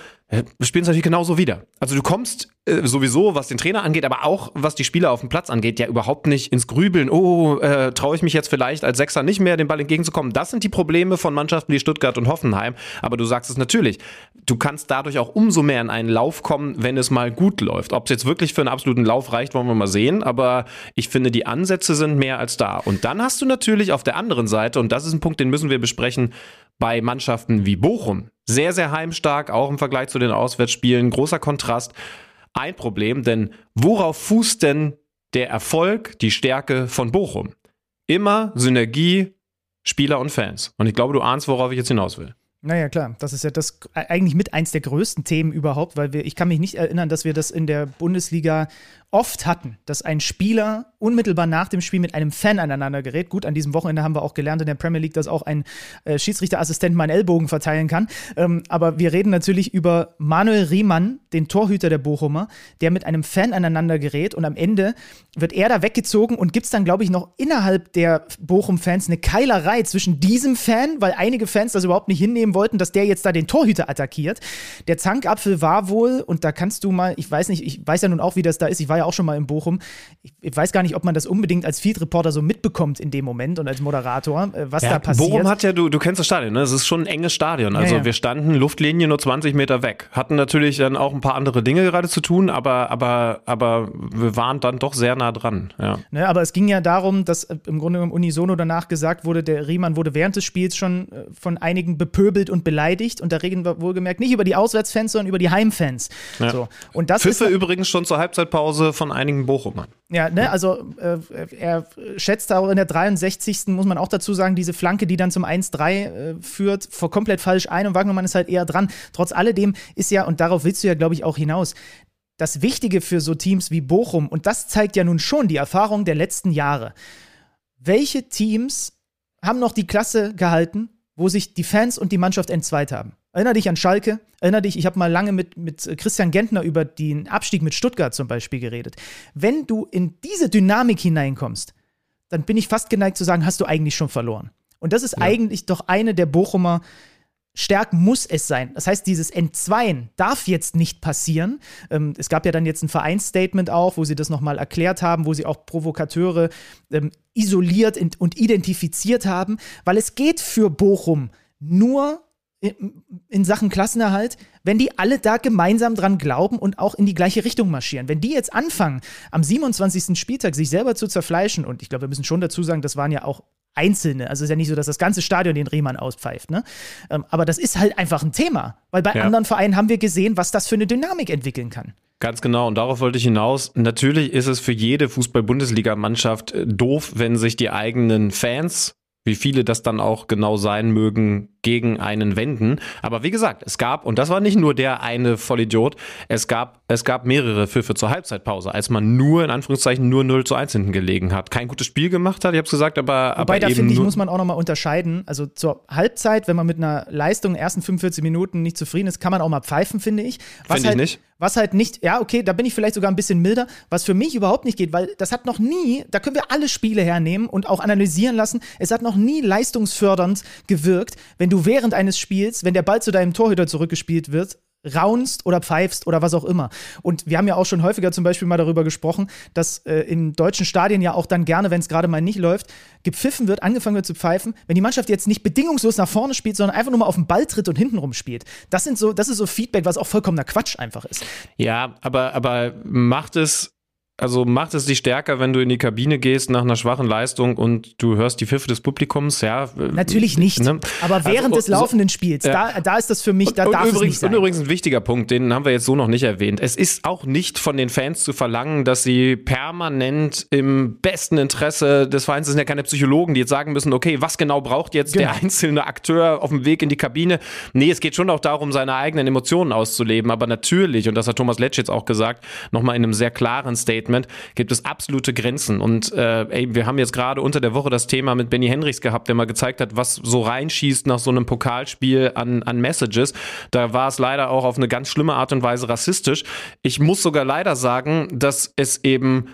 spielen es natürlich genauso wieder. Also du kommst äh, sowieso, was den Trainer angeht, aber auch was die Spieler auf dem Platz angeht, ja überhaupt nicht ins Grübeln. Oh, äh, traue ich mich jetzt vielleicht als Sechser nicht mehr, den Ball entgegenzukommen. Das sind die Probleme von Mannschaften wie Stuttgart und Hoffenheim. Aber du sagst es natürlich, du kannst dadurch auch umso mehr in einen Lauf kommen, wenn es mal gut läuft. Ob es jetzt wirklich für einen absoluten Lauf reicht, wollen wir mal sehen. Aber ich finde, die Ansätze sind mehr als da. Und dann hast du natürlich auf der anderen Seite, und das ist ein Punkt, den müssen wir besprechen, bei Mannschaften wie Bochum. Sehr, sehr heimstark, auch im Vergleich zu den Auswärtsspielen. Großer Kontrast. Ein Problem, denn worauf fußt denn der Erfolg, die Stärke von Bochum? Immer Synergie, Spieler und Fans. Und ich glaube, du ahnst, worauf ich jetzt hinaus will. Naja, klar. Das ist ja das eigentlich mit eins der größten Themen überhaupt, weil wir, ich kann mich nicht erinnern, dass wir das in der Bundesliga oft hatten, dass ein Spieler unmittelbar nach dem Spiel mit einem Fan aneinander gerät. Gut, an diesem Wochenende haben wir auch gelernt in der Premier League, dass auch ein äh, Schiedsrichterassistent meinen Ellbogen verteilen kann. Ähm, aber wir reden natürlich über Manuel Riemann, den Torhüter der Bochumer, der mit einem Fan aneinander gerät und am Ende wird er da weggezogen und gibt es dann, glaube ich, noch innerhalb der Bochum-Fans eine Keilerei zwischen diesem Fan, weil einige Fans das überhaupt nicht hinnehmen wollten, dass der jetzt da den Torhüter attackiert. Der Zankapfel war wohl, und da kannst du mal, ich weiß nicht, ich weiß ja nun auch, wie das da ist, ich war ja auch schon mal in Bochum. Ich, ich weiß gar nicht, ob man das unbedingt als Field Reporter so mitbekommt in dem Moment und als Moderator, äh, was ja, da passiert. Bochum hat ja, du, du kennst das Stadion, ne? Es ist schon ein enges Stadion. Also ja, ja. wir standen Luftlinie nur 20 Meter weg. Hatten natürlich dann auch ein paar andere Dinge gerade zu tun, aber, aber, aber wir waren dann doch sehr nah dran. Ja. Ne, aber es ging ja darum, dass äh, im Grunde genommen unisono danach gesagt wurde, der Riemann wurde während des Spiels schon äh, von einigen bepöbelt und beleidigt und da reden wir wohlgemerkt nicht über die Auswärtsfans, sondern über die Heimfans. Ja. So. Und das Pfiffe ist, übrigens schon zur Halbzeitpause von einigen Bochumern. Ja, ne, also äh, er schätzt auch in der 63. muss man auch dazu sagen, diese Flanke, die dann zum 1-3 äh, führt, vor komplett falsch ein und Wagnermann ist halt eher dran. Trotz alledem ist ja, und darauf willst du ja, glaube ich, auch hinaus, das Wichtige für so Teams wie Bochum, und das zeigt ja nun schon die Erfahrung der letzten Jahre. Welche Teams haben noch die Klasse gehalten, wo sich die Fans und die Mannschaft entzweit haben? Erinner dich an Schalke. Erinner dich, ich habe mal lange mit, mit Christian Gentner über den Abstieg mit Stuttgart zum Beispiel geredet. Wenn du in diese Dynamik hineinkommst, dann bin ich fast geneigt zu sagen, hast du eigentlich schon verloren. Und das ist ja. eigentlich doch eine der Bochumer Stärken muss es sein. Das heißt, dieses Entzweien darf jetzt nicht passieren. Ähm, es gab ja dann jetzt ein Vereinsstatement auch, wo sie das nochmal erklärt haben, wo sie auch Provokateure ähm, isoliert und identifiziert haben, weil es geht für Bochum nur in Sachen Klassenerhalt, wenn die alle da gemeinsam dran glauben und auch in die gleiche Richtung marschieren. Wenn die jetzt anfangen, am 27. Spieltag sich selber zu zerfleischen, und ich glaube, wir müssen schon dazu sagen, das waren ja auch Einzelne, also es ist ja nicht so, dass das ganze Stadion den Riemann auspfeift, ne? Ähm, aber das ist halt einfach ein Thema, weil bei ja. anderen Vereinen haben wir gesehen, was das für eine Dynamik entwickeln kann. Ganz genau, und darauf wollte ich hinaus. Natürlich ist es für jede Fußball-Bundesliga-Mannschaft äh, doof, wenn sich die eigenen Fans wie viele das dann auch genau sein mögen, gegen einen wenden. Aber wie gesagt, es gab, und das war nicht nur der eine Vollidiot, es gab, es gab mehrere Pfiffe zur Halbzeitpause, als man nur, in Anführungszeichen, nur 0 zu 1 hinten gelegen hat. Kein gutes Spiel gemacht hat, ich habe es gesagt, aber. Wobei, aber da finde ich, muss man auch nochmal unterscheiden. Also zur Halbzeit, wenn man mit einer Leistung in den ersten 45 Minuten nicht zufrieden ist, kann man auch mal pfeifen, finde ich. Finde ich halt, nicht. Was halt nicht, ja, okay, da bin ich vielleicht sogar ein bisschen milder, was für mich überhaupt nicht geht, weil das hat noch nie, da können wir alle Spiele hernehmen und auch analysieren lassen, es hat noch nie leistungsfördernd gewirkt, wenn du während eines Spiels, wenn der Ball zu deinem Torhüter zurückgespielt wird, raunst oder pfeifst oder was auch immer. Und wir haben ja auch schon häufiger zum Beispiel mal darüber gesprochen, dass äh, in deutschen Stadien ja auch dann gerne, wenn es gerade mal nicht läuft, gepfiffen wird, angefangen wird zu pfeifen, wenn die Mannschaft jetzt nicht bedingungslos nach vorne spielt, sondern einfach nur mal auf den Ball tritt und hintenrum spielt. Das sind so, das ist so Feedback, was auch vollkommener Quatsch einfach ist. Ja, aber, aber macht es, also macht es dich stärker, wenn du in die Kabine gehst nach einer schwachen Leistung und du hörst die Pfiffe des Publikums? Ja. äh, Natürlich nicht. ne? Aber während Also, des laufenden Spiels, ja. da, da ist das für mich, da und, darf übrigens, es nicht sein. und übrigens ein wichtiger Punkt, den haben wir jetzt so noch nicht erwähnt. Es ist auch nicht von den Fans zu verlangen, dass sie permanent im besten Interesse des Vereins, das sind ja keine Psychologen, die jetzt sagen müssen, okay, was genau braucht jetzt Genau. der einzelne Akteur auf dem Weg in die Kabine? Nee, es geht schon auch darum, seine eigenen Emotionen auszuleben. Aber natürlich, und das hat Thomas Letsch jetzt auch gesagt, nochmal in einem sehr klaren Statement, gibt es absolute Grenzen. Und äh, ey, wir haben jetzt gerade unter der Woche das Thema mit Benny Henrichs gehabt, der mal gezeigt hat, was so reinschießt nach so einem Pokalspiel an, an Messages. Da war es leider auch auf eine ganz schlimme Art und Weise rassistisch. Ich muss sogar leider sagen, dass es eben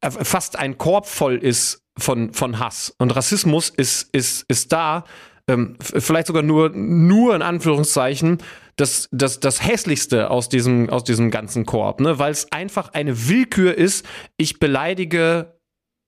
äh, fast ein Korb voll ist von, von Hass. Und Rassismus ist, ist, ist da, ähm, vielleicht sogar nur, nur in Anführungszeichen, das, das, das hässlichste aus diesem, aus diesem ganzen Korb, ne? weil es einfach eine Willkür ist. Ich beleidige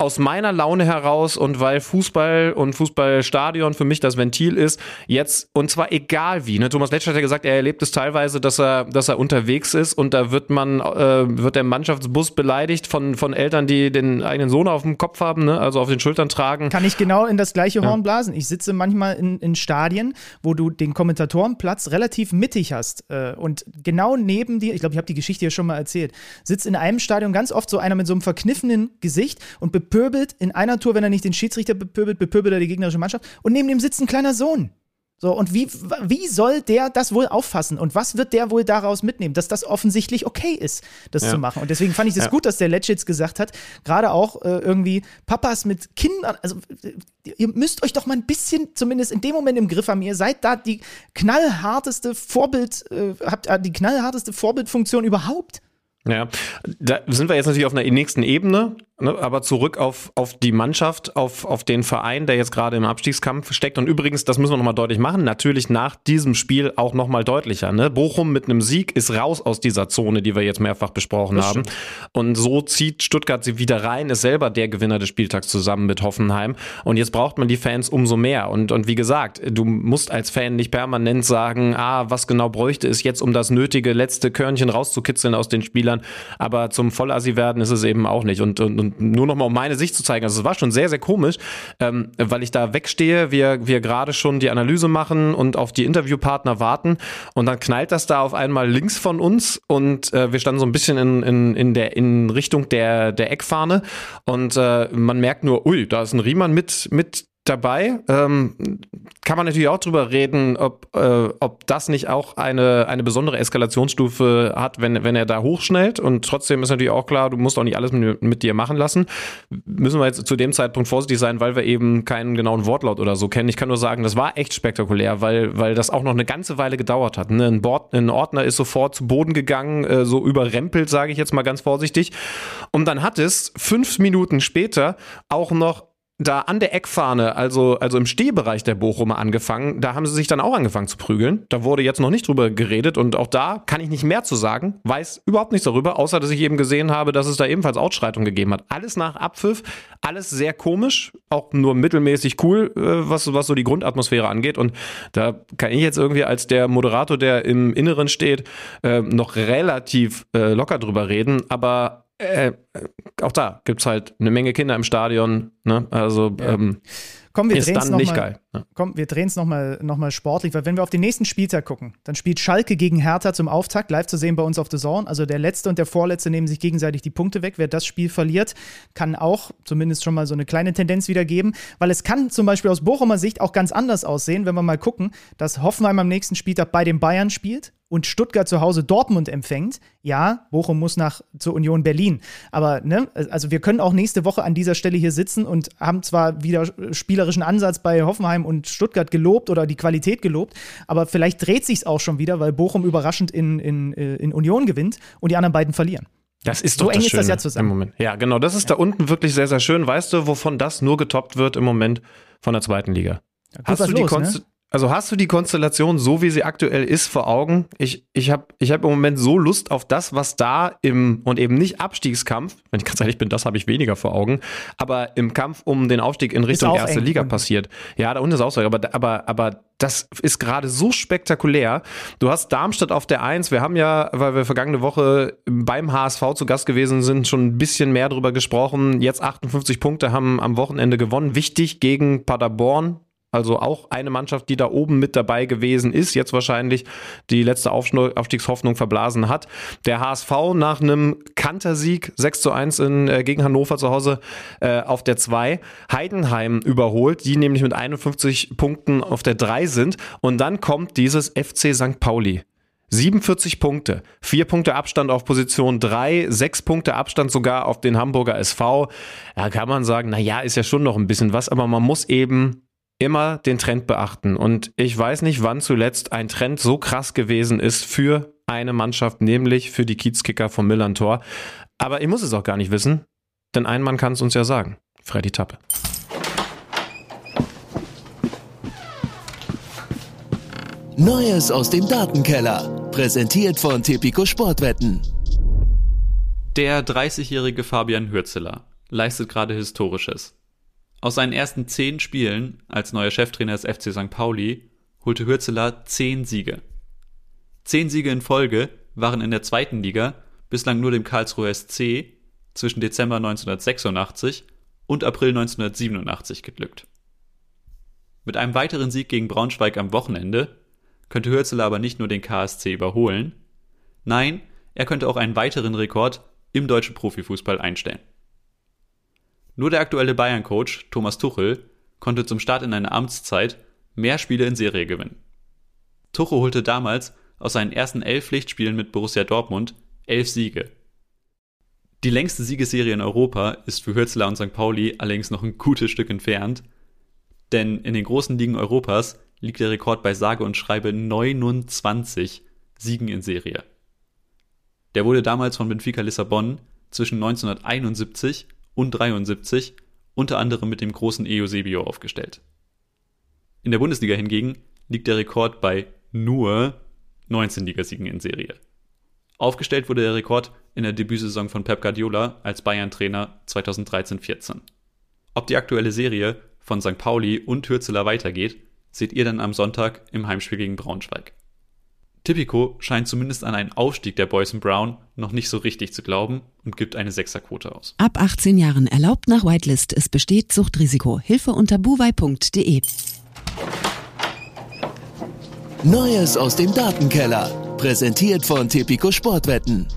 aus meiner Laune heraus und weil Fußball und Fußballstadion für mich das Ventil ist, jetzt, und zwar egal wie. Ne? Thomas Letsch hat ja gesagt, er erlebt es teilweise, dass er, dass er unterwegs ist und da wird man, äh, wird der Mannschaftsbus beleidigt von, von Eltern, die den eigenen Sohn auf dem Kopf haben, ne? also auf den Schultern tragen. kann ich genau in das gleiche Horn blasen. Ich sitze manchmal in, in Stadien, wo du den Kommentatorenplatz relativ mittig hast. Äh, und genau neben dir, ich glaube, ich habe die Geschichte ja schon mal erzählt, sitzt in einem Stadion ganz oft so einer mit so einem verkniffenen Gesicht und bepöbelt in einer Tour, wenn er nicht den Schiedsrichter bepöbelt, bepöbelt er die gegnerische Mannschaft. Und neben dem sitzt ein kleiner Sohn. So, und wie, wie soll der das wohl auffassen? Und was wird der wohl daraus mitnehmen? Dass das offensichtlich okay ist, das Ja. zu machen. Und deswegen fand ich es das Ja. gut, dass der Letsch jetzt gesagt hat, gerade auch äh, irgendwie Papas mit Kindern, also ihr müsst euch doch mal ein bisschen zumindest in dem Moment im Griff haben. Ihr seid da die knallharteste Vorbild, äh, habt äh, die knallharteste Vorbildfunktion überhaupt. Ja, da sind wir jetzt natürlich auf einer nächsten Ebene, ne? Aber zurück auf, auf die Mannschaft, auf, auf den Verein, der jetzt gerade im Abstiegskampf steckt. Und übrigens, das müssen wir nochmal deutlich machen, natürlich nach diesem Spiel auch nochmal deutlicher. Ne? Bochum mit einem Sieg ist raus aus dieser Zone, die wir jetzt mehrfach besprochen haben. Und so zieht Stuttgart sie wieder rein, ist selber der Gewinner des Spieltags zusammen mit Hoffenheim. Und jetzt braucht man die Fans umso mehr. Und, und wie gesagt, du musst als Fan nicht permanent sagen, ah, was genau bräuchte es jetzt, um das nötige letzte Körnchen rauszukitzeln aus den Spielern. Aber zum Vollassi werden ist es eben auch nicht. Und, und, und nur nochmal, um meine Sicht zu zeigen, also es war schon sehr, sehr komisch, ähm, weil ich da wegstehe, wir, wir gerade schon die Analyse machen und auf die Interviewpartner warten. Und dann knallt das da auf einmal links von uns und äh, wir standen so ein bisschen in, in, in, der, in Richtung der, der Eckfahne. Und äh, man merkt nur, ui, da ist ein Riemann mit, mit dabei. Ähm, kann man natürlich auch drüber reden, ob, äh, ob das nicht auch eine, eine besondere Eskalationsstufe hat, wenn, wenn er da hochschnellt. Und trotzdem ist natürlich auch klar, du musst auch nicht alles mit, mit dir machen lassen. Müssen wir jetzt zu dem Zeitpunkt vorsichtig sein, weil wir eben keinen genauen Wortlaut oder so kennen. Ich kann nur sagen, das war echt spektakulär, weil, weil das auch noch eine ganze Weile gedauert hat. Ne? Ein, Bord, ein Ordner ist sofort zu Boden gegangen, äh, so überrempelt, sage ich jetzt mal ganz vorsichtig. Und dann hat es fünf Minuten später auch noch da an der Eckfahne, also, also im Stehbereich der Bochumer angefangen, da haben sie sich dann auch angefangen zu prügeln. Da wurde jetzt noch nicht drüber geredet und auch da kann ich nicht mehr zu sagen, weiß überhaupt nichts darüber, außer dass ich eben gesehen habe, dass es da ebenfalls Ausschreitungen gegeben hat. Alles nach Abpfiff, alles sehr komisch, auch nur mittelmäßig cool, äh, was, was so die Grundatmosphäre angeht. Und da kann ich jetzt irgendwie als der Moderator, der im Inneren steht, äh, noch relativ äh, locker drüber reden, aber äh, auch da gibt's halt eine Menge Kinder im Stadion. Ne? Also Ja. ähm, Komm, wir ist es dann nicht nochmal. geil. Komm, wir drehen es nochmal noch mal sportlich, weil wenn wir auf den nächsten Spieltag gucken, dann spielt Schalke gegen Hertha zum Auftakt, live zu sehen bei uns auf The Zone. Also der Letzte und der Vorletzte nehmen sich gegenseitig die Punkte weg. Wer das Spiel verliert, kann auch zumindest schon mal so eine kleine Tendenz wiedergeben, weil es kann zum Beispiel aus Bochumer Sicht auch ganz anders aussehen, wenn wir mal gucken, dass Hoffenheim am nächsten Spieltag bei den Bayern spielt und Stuttgart zu Hause Dortmund empfängt. Ja, Bochum muss nach zur Union Berlin. Aber ne, also wir können auch nächste Woche an dieser Stelle hier sitzen und haben zwar wieder spielerischen Ansatz bei Hoffenheim und Stuttgart gelobt oder die Qualität gelobt, aber vielleicht dreht sich's auch schon wieder, weil Bochum überraschend in, in, äh, in Union gewinnt und die anderen beiden verlieren. Das ist So doch eng das ist das ja zusammen. Im Moment. Ja, genau. Das ist da unten wirklich sehr, sehr schön. Weißt du, wovon das nur getoppt wird im Moment von der zweiten Liga? hast du die los, ne? Also hast du die Konstellation so, wie sie aktuell ist, vor Augen? Ich, ich habe ich hab im Moment so Lust auf das, was da im, und eben nicht Abstiegskampf, wenn ich ganz ehrlich bin, das habe ich weniger vor Augen, aber im Kampf um den Aufstieg in Richtung erste Liga unten. passiert. Ja, da unten ist auch so, aber, aber, aber das ist gerade so spektakulär. Du hast Darmstadt auf der Eins. Wir haben ja, weil wir vergangene Woche beim HSV zu Gast gewesen sind, schon ein bisschen mehr drüber gesprochen. Jetzt 58 Punkte haben am Wochenende gewonnen. Wichtig gegen Paderborn. Also auch eine Mannschaft, die da oben mit dabei gewesen ist, jetzt wahrscheinlich die letzte Aufstiegshoffnung verblasen hat. Der HSV nach einem Kantersieg 6 zu 1 in, äh, gegen Hannover zu Hause äh, auf der 2. Heidenheim überholt, die nämlich mit 51 Punkten auf der 3 sind. Und dann kommt dieses FC St. Pauli. 47 Punkte, 4 Punkte Abstand auf Position 3, 6 Punkte Abstand sogar auf den Hamburger SV. Da kann man sagen, na ja, ist ja schon noch ein bisschen was, aber man muss eben immer den Trend beachten. Und ich weiß nicht, wann zuletzt ein Trend so krass gewesen ist für eine Mannschaft, nämlich für die Kiezkicker vom Millantor. Aber ich muss es auch gar nicht wissen, denn ein Mann kann es uns ja sagen. Freddy Tappe. Neues aus dem Datenkeller. Präsentiert von Tipico Sportwetten. Der 30-jährige Fabian Hürzeler leistet gerade Historisches. Aus seinen ersten zehn Spielen als neuer Cheftrainer des FC St. Pauli holte Hürzeler zehn Siege. Zehn Siege in Folge waren in der zweiten Liga bislang nur dem Karlsruher SC zwischen Dezember 1986 und April 1987 geglückt. Mit einem weiteren Sieg gegen Braunschweig am Wochenende könnte Hürzeler aber nicht nur den KSC überholen, nein, er könnte auch einen weiteren Rekord im deutschen Profifußball einstellen. Nur der aktuelle Bayern-Coach Thomas Tuchel konnte zum Start in einer Amtszeit mehr Spiele in Serie gewinnen. Tuchel holte damals aus seinen ersten elf Pflichtspielen mit Borussia Dortmund elf Siege. Die längste Siegesserie in Europa ist für Hürzeler und St. Pauli allerdings noch ein gutes Stück entfernt, denn in den großen Ligen Europas liegt der Rekord bei sage und schreibe 29 Siegen in Serie. Der wurde damals von Benfica Lissabon zwischen 1971 und 73 unter anderem mit dem großen Eusebio aufgestellt. In der Bundesliga hingegen liegt der Rekord bei nur 19 Ligasiegen in Serie. Aufgestellt wurde der Rekord in der Debütsaison von Pep Guardiola als Bayern-Trainer 2013-14. Ob die aktuelle Serie von St. Pauli und Hürzeler weitergeht, seht ihr dann am Sonntag im Heimspiel gegen Braunschweig. Tipico scheint zumindest an einen Aufstieg der Boys in Brown noch nicht so richtig zu glauben und gibt eine Sechserquote aus. Ab 18 Jahren erlaubt nach Whitelist. Es besteht Suchtrisiko. Hilfe unter buwei.de. Neues aus dem Datenkeller. Präsentiert von Tipico Sportwetten.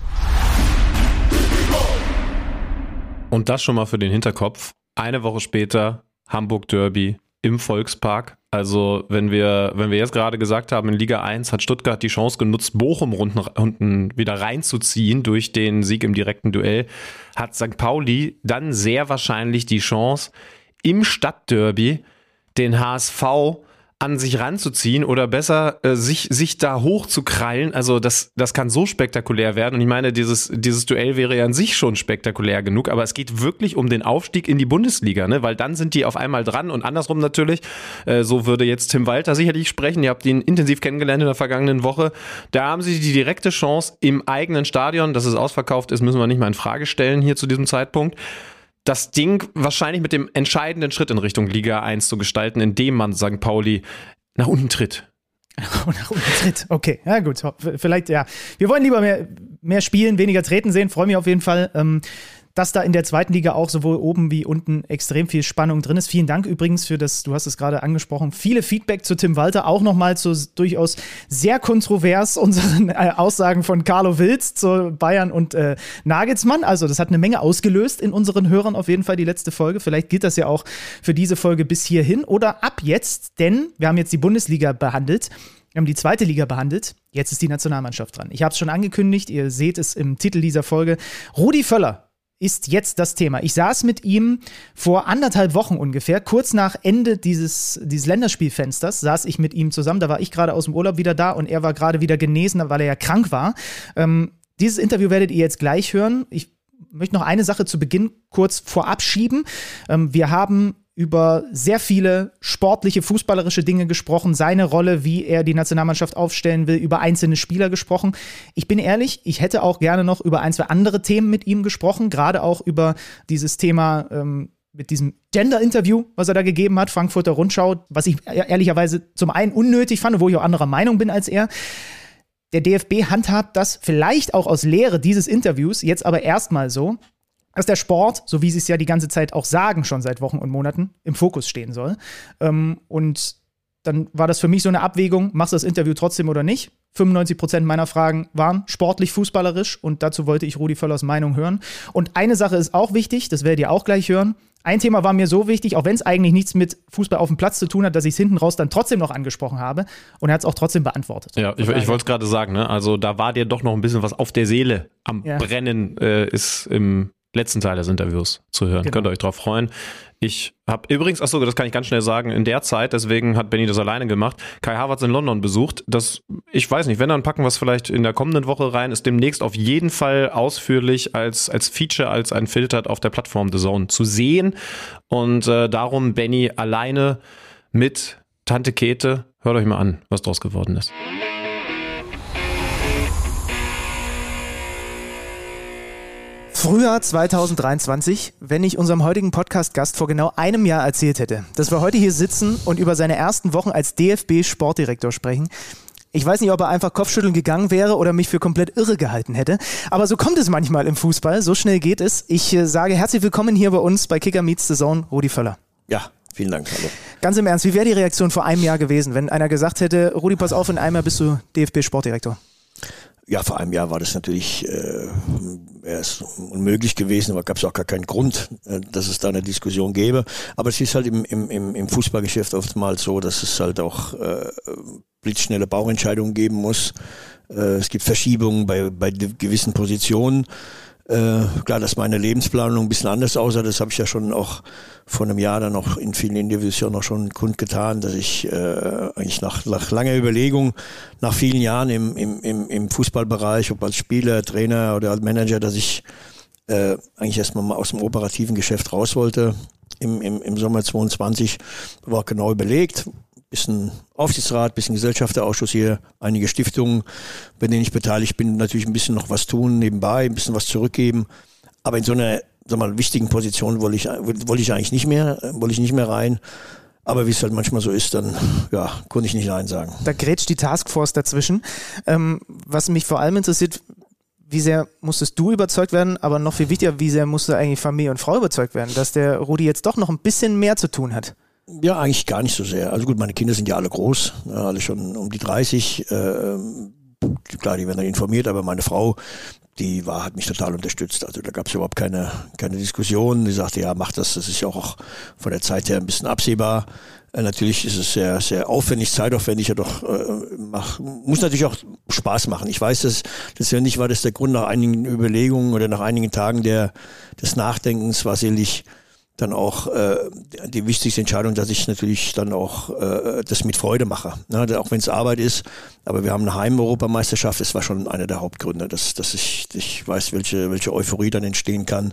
Und das schon mal für den Hinterkopf. Eine Woche später Hamburg Derby im Volkspark. Also, wenn wir, wenn wir jetzt gerade gesagt haben, in Liga 1 hat Stuttgart die Chance genutzt, Bochum unten, wieder reinzuziehen durch den Sieg im direkten Duell, hat St. Pauli dann sehr wahrscheinlich die Chance, im Stadtderby den HSV an sich ranzuziehen oder besser äh, sich, sich da hochzukrallen. Also das, das kann so spektakulär werden. Und ich meine, dieses, dieses Duell wäre ja an sich schon spektakulär genug, aber es geht wirklich um den Aufstieg in die Bundesliga, ne? weil dann sind die auf einmal dran und andersrum natürlich. Äh, so würde jetzt Tim Walter sicherlich sprechen. Ihr habt ihn intensiv kennengelernt in der vergangenen Woche. Da haben sie die direkte Chance im eigenen Stadion, dass es ausverkauft ist, müssen wir nicht mal in Frage stellen hier zu diesem Zeitpunkt das Ding wahrscheinlich mit dem entscheidenden Schritt in Richtung Liga 1 zu gestalten, indem man St. Pauli nach unten tritt. <laughs> Nach unten tritt. Okay, ja gut. Vielleicht, ja. Wir wollen lieber mehr, mehr spielen, weniger treten sehen. Freue mich auf jeden Fall. Ähm, dass da in der zweiten Liga auch sowohl oben wie unten extrem viel Spannung drin ist. Vielen Dank übrigens für das, du hast es gerade angesprochen, viele Feedback zu Tim Walter, auch nochmal zu durchaus sehr kontrovers <laughs> unseren äh, Aussagen von Carlo Wilz zu Bayern und äh, Nagelsmann. Also das hat eine Menge ausgelöst in unseren Hörern auf jeden Fall die letzte Folge. Vielleicht gilt das ja auch für diese Folge bis hierhin oder ab jetzt, denn wir haben jetzt die Bundesliga behandelt. Wir haben die zweite Liga behandelt. Jetzt ist die Nationalmannschaft dran. Ich habe es schon angekündigt. Ihr seht es im Titel dieser Folge. Rudi Völler ist jetzt das Thema. Ich saß mit ihm vor anderthalb Wochen ungefähr, kurz nach Ende dieses, dieses Länderspielfensters, saß ich mit ihm zusammen. Da war ich gerade aus dem Urlaub wieder da und er war gerade wieder genesen, weil er ja krank war. Ähm, dieses Interview werdet ihr jetzt gleich hören. Ich möchte noch eine Sache zu Beginn kurz vorab schieben. Ähm, wir haben über sehr viele sportliche, fußballerische Dinge gesprochen, seine Rolle, wie er die Nationalmannschaft aufstellen will, über einzelne Spieler gesprochen. Ich bin ehrlich, ich hätte auch gerne noch über ein, zwei andere Themen mit ihm gesprochen, gerade auch über dieses Thema ähm, mit diesem Gender-Interview, was er da gegeben hat, Frankfurter Rundschau, was ich ehrlicherweise zum einen unnötig fand, wo ich auch anderer Meinung bin als er. Der DFB handhabt das vielleicht auch aus Lehre dieses Interviews, jetzt aber erstmal so, dass der Sport, so wie sie es ja die ganze Zeit auch sagen, schon seit Wochen und Monaten, im Fokus stehen soll. Ähm, und dann war das für mich so eine Abwägung, machst du das Interview trotzdem oder nicht? 95 Prozent meiner Fragen waren sportlich fußballerisch und dazu wollte ich Rudi Völlers Meinung hören. Und eine Sache ist auch wichtig, das werdet ihr auch gleich hören. Ein Thema war mir so wichtig, auch wenn es eigentlich nichts mit Fußball auf dem Platz zu tun hat, dass ich es hinten raus dann trotzdem noch angesprochen habe und er hat es auch trotzdem beantwortet. Ja, ich, ich wollte es gerade sagen, ne? also da war dir doch noch ein bisschen was auf der Seele am ja. Brennen, äh, ist im letzten Teil des Interviews zu hören. Genau. Könnt ihr euch drauf freuen. Ich habe übrigens, achso, das kann ich ganz schnell sagen, in der Zeit, deswegen hat Benny das alleine gemacht, Kai Havertz in London besucht. Das, ich weiß nicht, wenn dann packen wir es vielleicht in der kommenden Woche rein, ist demnächst auf jeden Fall ausführlich als, als Feature, als ein Filter auf der Plattform The Zone zu sehen. Und äh, darum Benny alleine mit Tante Kete. Hört euch mal an, was draus geworden ist. Frühjahr 2023, wenn ich unserem heutigen Podcast-Gast vor genau einem Jahr erzählt hätte, dass wir heute hier sitzen und über seine ersten Wochen als DFB-Sportdirektor sprechen. Ich weiß nicht, ob er einfach Kopfschütteln gegangen wäre oder mich für komplett irre gehalten hätte. Aber so kommt es manchmal im Fußball. So schnell geht es. Ich äh, sage herzlich willkommen hier bei uns bei Kicker Meets the Zone, Rudi Völler. Ja, vielen Dank. Hallo. Ganz im Ernst, wie wäre die Reaktion vor einem Jahr gewesen, wenn einer gesagt hätte, Rudi, pass auf, in einem Jahr bist du DFB-Sportdirektor? Ja, vor einem Jahr war das natürlich äh, erst unmöglich gewesen, aber gab es auch gar keinen Grund, äh, dass es da eine Diskussion gäbe. Aber es ist halt im, im, im Fußballgeschäft oftmals so, dass es halt auch äh, blitzschnelle Bauentscheidungen geben muss. Äh, es gibt Verschiebungen bei, bei gewissen Positionen. Äh, klar, dass meine Lebensplanung ein bisschen anders aussah, das habe ich ja schon auch vor einem Jahr dann noch in vielen Interviews ja noch schon kundgetan, dass ich äh, eigentlich nach, nach langer Überlegung, nach vielen Jahren im, im, im, im Fußballbereich, ob als Spieler, Trainer oder als Manager, dass ich äh, eigentlich erstmal mal aus dem operativen Geschäft raus wollte im, im, im Sommer 22, war genau überlegt, bisschen Aufsichtsrat, bisschen Gesellschafterausschuss hier, einige Stiftungen, bei denen ich beteiligt bin, natürlich ein bisschen noch was tun nebenbei, ein bisschen was zurückgeben. Aber in so einer sag mal, wichtigen Position wollte ich, wollte ich eigentlich nicht mehr, wollte ich nicht mehr rein. Aber wie es halt manchmal so ist, dann ja, konnte ich nicht Nein sagen. Da grätscht die Taskforce dazwischen. Ähm, was mich vor allem interessiert, wie sehr musstest du überzeugt werden, aber noch viel wichtiger, wie sehr musste eigentlich Familie und Frau überzeugt werden, dass der Rudi jetzt doch noch ein bisschen mehr zu tun hat? Ja, eigentlich gar nicht so sehr. Also gut, meine Kinder sind ja alle groß, alle schon um die 30. Äh, klar, die werden dann informiert, aber meine Frau, die war, hat mich total unterstützt. Also da gab es überhaupt keine, keine Diskussion. Die sagte, ja, mach das, das ist ja auch von der Zeit her ein bisschen absehbar. Äh, natürlich ist es sehr, sehr aufwendig, zeitaufwendig, ja doch, äh, mach, muss natürlich auch Spaß machen. Ich weiß, dass nicht war das der Grund nach einigen Überlegungen oder nach einigen Tagen der, des Nachdenkens war sicherlich dann auch äh, die wichtigste Entscheidung, dass ich natürlich dann auch äh, das mit Freude mache. Ne? Auch wenn es Arbeit ist, aber wir haben eine Heim-Europameisterschaft, das war schon einer der Hauptgründe, dass, dass ich, ich weiß, welche, welche Euphorie dann entstehen kann,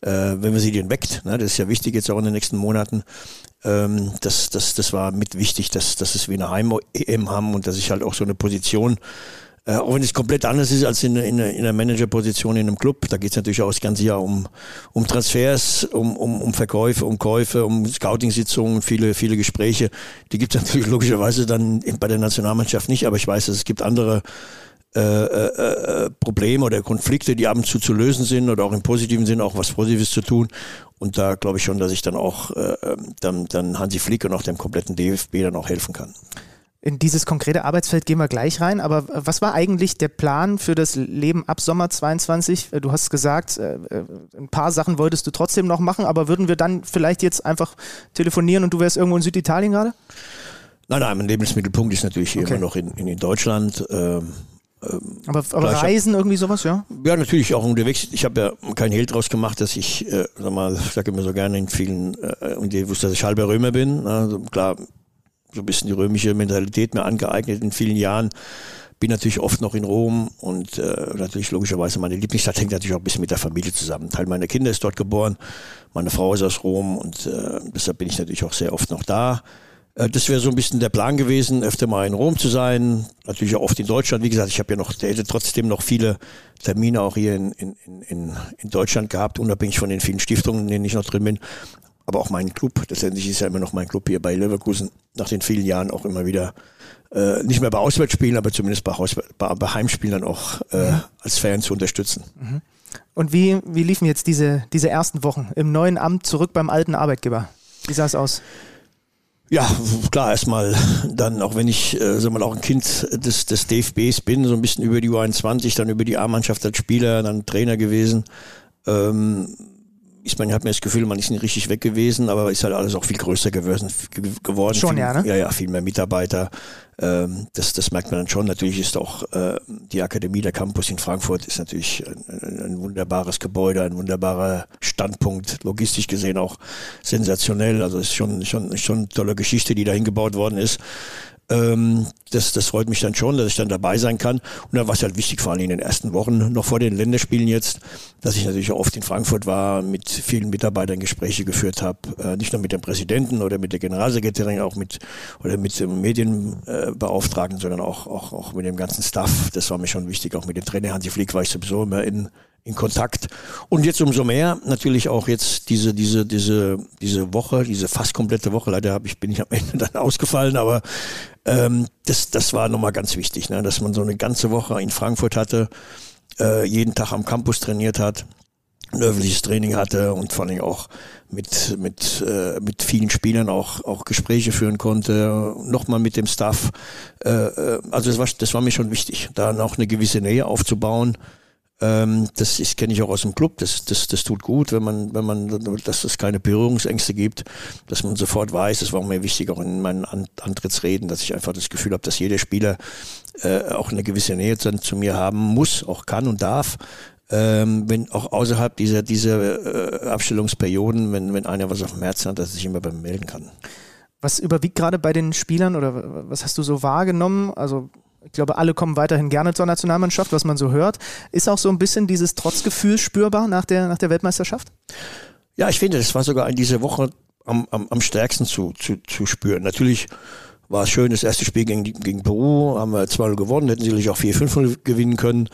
äh, wenn man sie den weckt. Ne? Das ist ja wichtig jetzt auch in den nächsten Monaten. Ähm, das, das, das war mit wichtig, dass, dass es wie eine Heim-EM haben und dass ich halt auch so eine Position äh, auch wenn es komplett anders ist als in, in, in einer Managerposition in einem Club. Da geht es natürlich auch das ganze Jahr um, um Transfers, um, um, um Verkäufe, um Käufe, um Scouting-Sitzungen, viele, viele Gespräche. Die gibt es <laughs> natürlich logischerweise dann bei der Nationalmannschaft nicht, aber ich weiß, dass es gibt andere äh, äh, Probleme oder Konflikte, die ab und zu zu lösen sind oder auch im positiven Sinn auch was Positives zu tun. Und da glaube ich schon, dass ich dann auch äh, dann, dann Hansi Flick und auch dem kompletten DFB dann auch helfen kann. In dieses konkrete Arbeitsfeld gehen wir gleich rein, aber was war eigentlich der Plan für das Leben ab Sommer 22? Du hast gesagt, äh, äh, ein paar Sachen wolltest du trotzdem noch machen, aber würden wir dann vielleicht jetzt einfach telefonieren und du wärst irgendwo in Süditalien gerade? Nein, nein, mein Lebensmittelpunkt ist natürlich okay. immer noch in, in, Deutschland. Ähm, ähm, aber, aber Reisen hab, irgendwie sowas, ja? Ja, natürlich auch unterwegs. Ich habe ja kein Hehl draus gemacht, dass ich, äh, sag mal, ich sage immer so gerne in vielen, äh, wusste, dass ich halber Römer bin. Also klar, so ein bisschen die römische Mentalität mir angeeignet in vielen Jahren. Bin natürlich oft noch in Rom und äh, natürlich logischerweise meine Lieblingsstadt hängt natürlich auch ein bisschen mit der Familie zusammen. Teil meiner Kinder ist dort geboren, meine Frau ist aus Rom und äh, deshalb bin ich natürlich auch sehr oft noch da. Äh, das wäre so ein bisschen der Plan gewesen, öfter mal in Rom zu sein. Natürlich auch oft in Deutschland. Wie gesagt, ich habe ja noch hätte trotzdem noch viele Termine auch hier in, in, in, in Deutschland gehabt, unabhängig von den vielen Stiftungen, in denen ich noch drin bin. Aber auch mein Club, letztendlich ist ja immer noch mein Club hier bei Leverkusen, nach den vielen Jahren auch immer wieder äh, nicht mehr bei Auswärtsspielen, aber zumindest bei, Haus, bei, bei Heimspielen dann auch äh, mhm. als Fan zu unterstützen. Mhm. Und wie, wie liefen jetzt diese, diese ersten Wochen im neuen Amt zurück beim alten Arbeitgeber? Wie sah es aus? Ja, klar, erstmal dann, auch wenn ich, äh, sag mal, auch ein Kind des, des DFBs bin, so ein bisschen über die U21, dann über die A-Mannschaft als Spieler, dann Trainer gewesen. Ähm, ist man, hat mir das Gefühl, man ist nicht richtig weg gewesen, aber ist halt alles auch viel größer gewesen, geworden. Schon, viel, ja, ne? Ja, ja, viel mehr Mitarbeiter. Ähm, das, das merkt man dann schon. Natürlich ist auch äh, die Akademie, der Campus in Frankfurt ist natürlich ein, ein wunderbares Gebäude, ein wunderbarer Standpunkt, logistisch gesehen auch sensationell. Also ist schon, schon, schon eine tolle Geschichte, die da hingebaut worden ist. Ähm, das, das freut mich dann schon, dass ich dann dabei sein kann. Und dann war es halt wichtig, vor allem in den ersten Wochen, noch vor den Länderspielen jetzt, dass ich natürlich auch oft in Frankfurt war, mit vielen Mitarbeitern Gespräche geführt habe, äh, nicht nur mit dem Präsidenten oder mit der Generalsekretärin, auch mit oder mit dem Medienbeauftragten, sondern auch, auch, auch mit dem ganzen Staff. Das war mir schon wichtig. Auch mit dem Trainer Hansi Flick war ich sowieso immer in, in Kontakt. Und jetzt umso mehr natürlich auch jetzt diese, diese, diese, diese Woche, diese fast komplette Woche. Leider hab ich, bin ich am Ende <laughs> dann ausgefallen, aber ähm, das, das war nochmal ganz wichtig, ne? dass man so eine ganze Woche in Frankfurt hatte, äh, jeden Tag am Campus trainiert hat, ein öffentliches Training hatte und vor allem auch mit, mit, äh, mit vielen Spielern auch, auch Gespräche führen konnte, nochmal mit dem Staff. Äh, äh, also das war, das war mir schon wichtig, da noch eine gewisse Nähe aufzubauen ähm, das kenne ich auch aus dem Club. Das, das, das tut gut, wenn man, wenn man, dass es keine Berührungsängste gibt, dass man sofort weiß. Das war mir wichtig auch in meinen Antrittsreden, dass ich einfach das Gefühl habe, dass jeder Spieler äh, auch eine gewisse Nähe zu, zu mir haben muss, auch kann und darf. Ähm, wenn auch außerhalb dieser, dieser äh, Abstellungsperioden, wenn, wenn einer was auf dem Herzen hat, dass er sich immer bei mir melden kann. Was überwiegt gerade bei den Spielern oder was hast du so wahrgenommen? Also ich glaube, alle kommen weiterhin gerne zur Nationalmannschaft, was man so hört. Ist auch so ein bisschen dieses Trotzgefühl spürbar nach der, nach der Weltmeisterschaft? Ja, ich finde, das war sogar in dieser Woche am, am, am stärksten zu, zu, zu spüren. Natürlich war es schön, das erste Spiel gegen, gegen Peru, haben wir 2-0 gewonnen, hätten sicherlich auch 4-5 gewinnen können.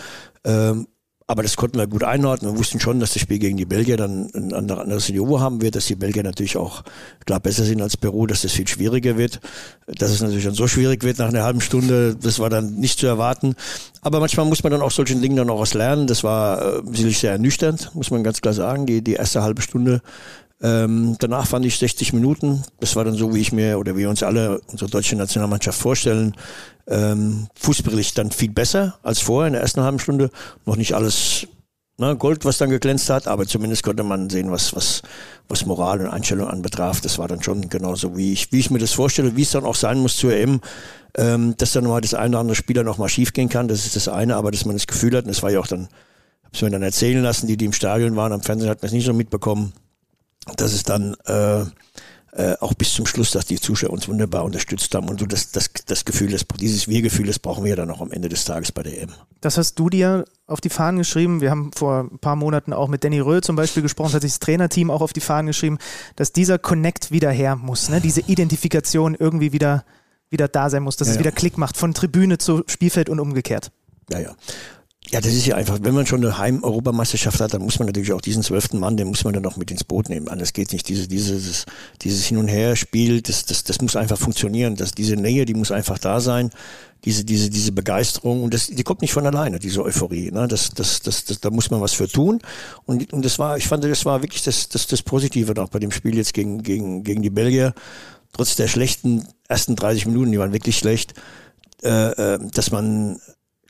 Ähm, aber das konnten wir gut einordnen. Wir wussten schon, dass das Spiel gegen die Belgier dann ein anderes Niveau haben wird, dass die Belgier natürlich auch klar besser sind als Peru, dass das viel schwieriger wird. Dass es natürlich dann so schwierig wird nach einer halben Stunde, das war dann nicht zu erwarten. Aber manchmal muss man dann auch solchen Dingen dann auch was lernen. Das war äh, sicherlich sehr ernüchternd, muss man ganz klar sagen. Die, die erste halbe Stunde ähm, danach fand ich 60 Minuten. Das war dann so, wie ich mir oder wie uns alle unsere deutsche Nationalmannschaft vorstellen. Ähm, fußballig dann viel besser als vorher in der ersten halben Stunde. Noch nicht alles ne, Gold, was dann geglänzt hat, aber zumindest konnte man sehen, was, was, was Moral und Einstellung anbetraf. Das war dann schon genauso, wie ich, wie ich mir das vorstelle, wie es dann auch sein muss zur EM. Ähm, dass dann mal das eine oder andere Spieler noch mal schief gehen kann, das ist das eine, aber dass man das Gefühl hat, und das war ja auch dann, hab's mir dann erzählen lassen, die, die im Stadion waren, am Fernsehen hat man es nicht so mitbekommen, dass es dann äh, äh, auch bis zum Schluss, dass die Zuschauer uns wunderbar unterstützt haben und du das, das, das Gefühl, das, dieses Wir-Gefühl, das brauchen wir dann auch am Ende des Tages bei der EM. Das hast du dir auf die Fahnen geschrieben. Wir haben vor ein paar Monaten auch mit Danny Röhl zum Beispiel gesprochen, hat sich das Trainerteam auch auf die Fahnen geschrieben, dass dieser Connect wieder her muss, ne? diese Identifikation irgendwie wieder, wieder da sein muss, dass ja, es wieder Klick macht von Tribüne zu Spielfeld und umgekehrt. Ja, ja Ja, das ist ja einfach, wenn man schon eine Heim-Europameisterschaft hat, dann muss man natürlich auch diesen zwölften Mann, den muss man dann noch mit ins Boot nehmen. Anders geht's nicht. Diese, dieses, dieses Hin- und Her-Spiel, das, das, das muss einfach funktionieren. Das, diese Nähe, die muss einfach da sein. Diese, diese, diese Begeisterung. Und das, die kommt nicht von alleine, diese Euphorie. Ne? Das, das, das, das, da muss man was für tun. Und, und das war, ich fand, das war wirklich das, das, das Positive noch bei dem Spiel jetzt gegen, gegen, gegen die Belgier. Trotz der schlechten ersten 30 Minuten, die waren wirklich schlecht, äh, äh, dass man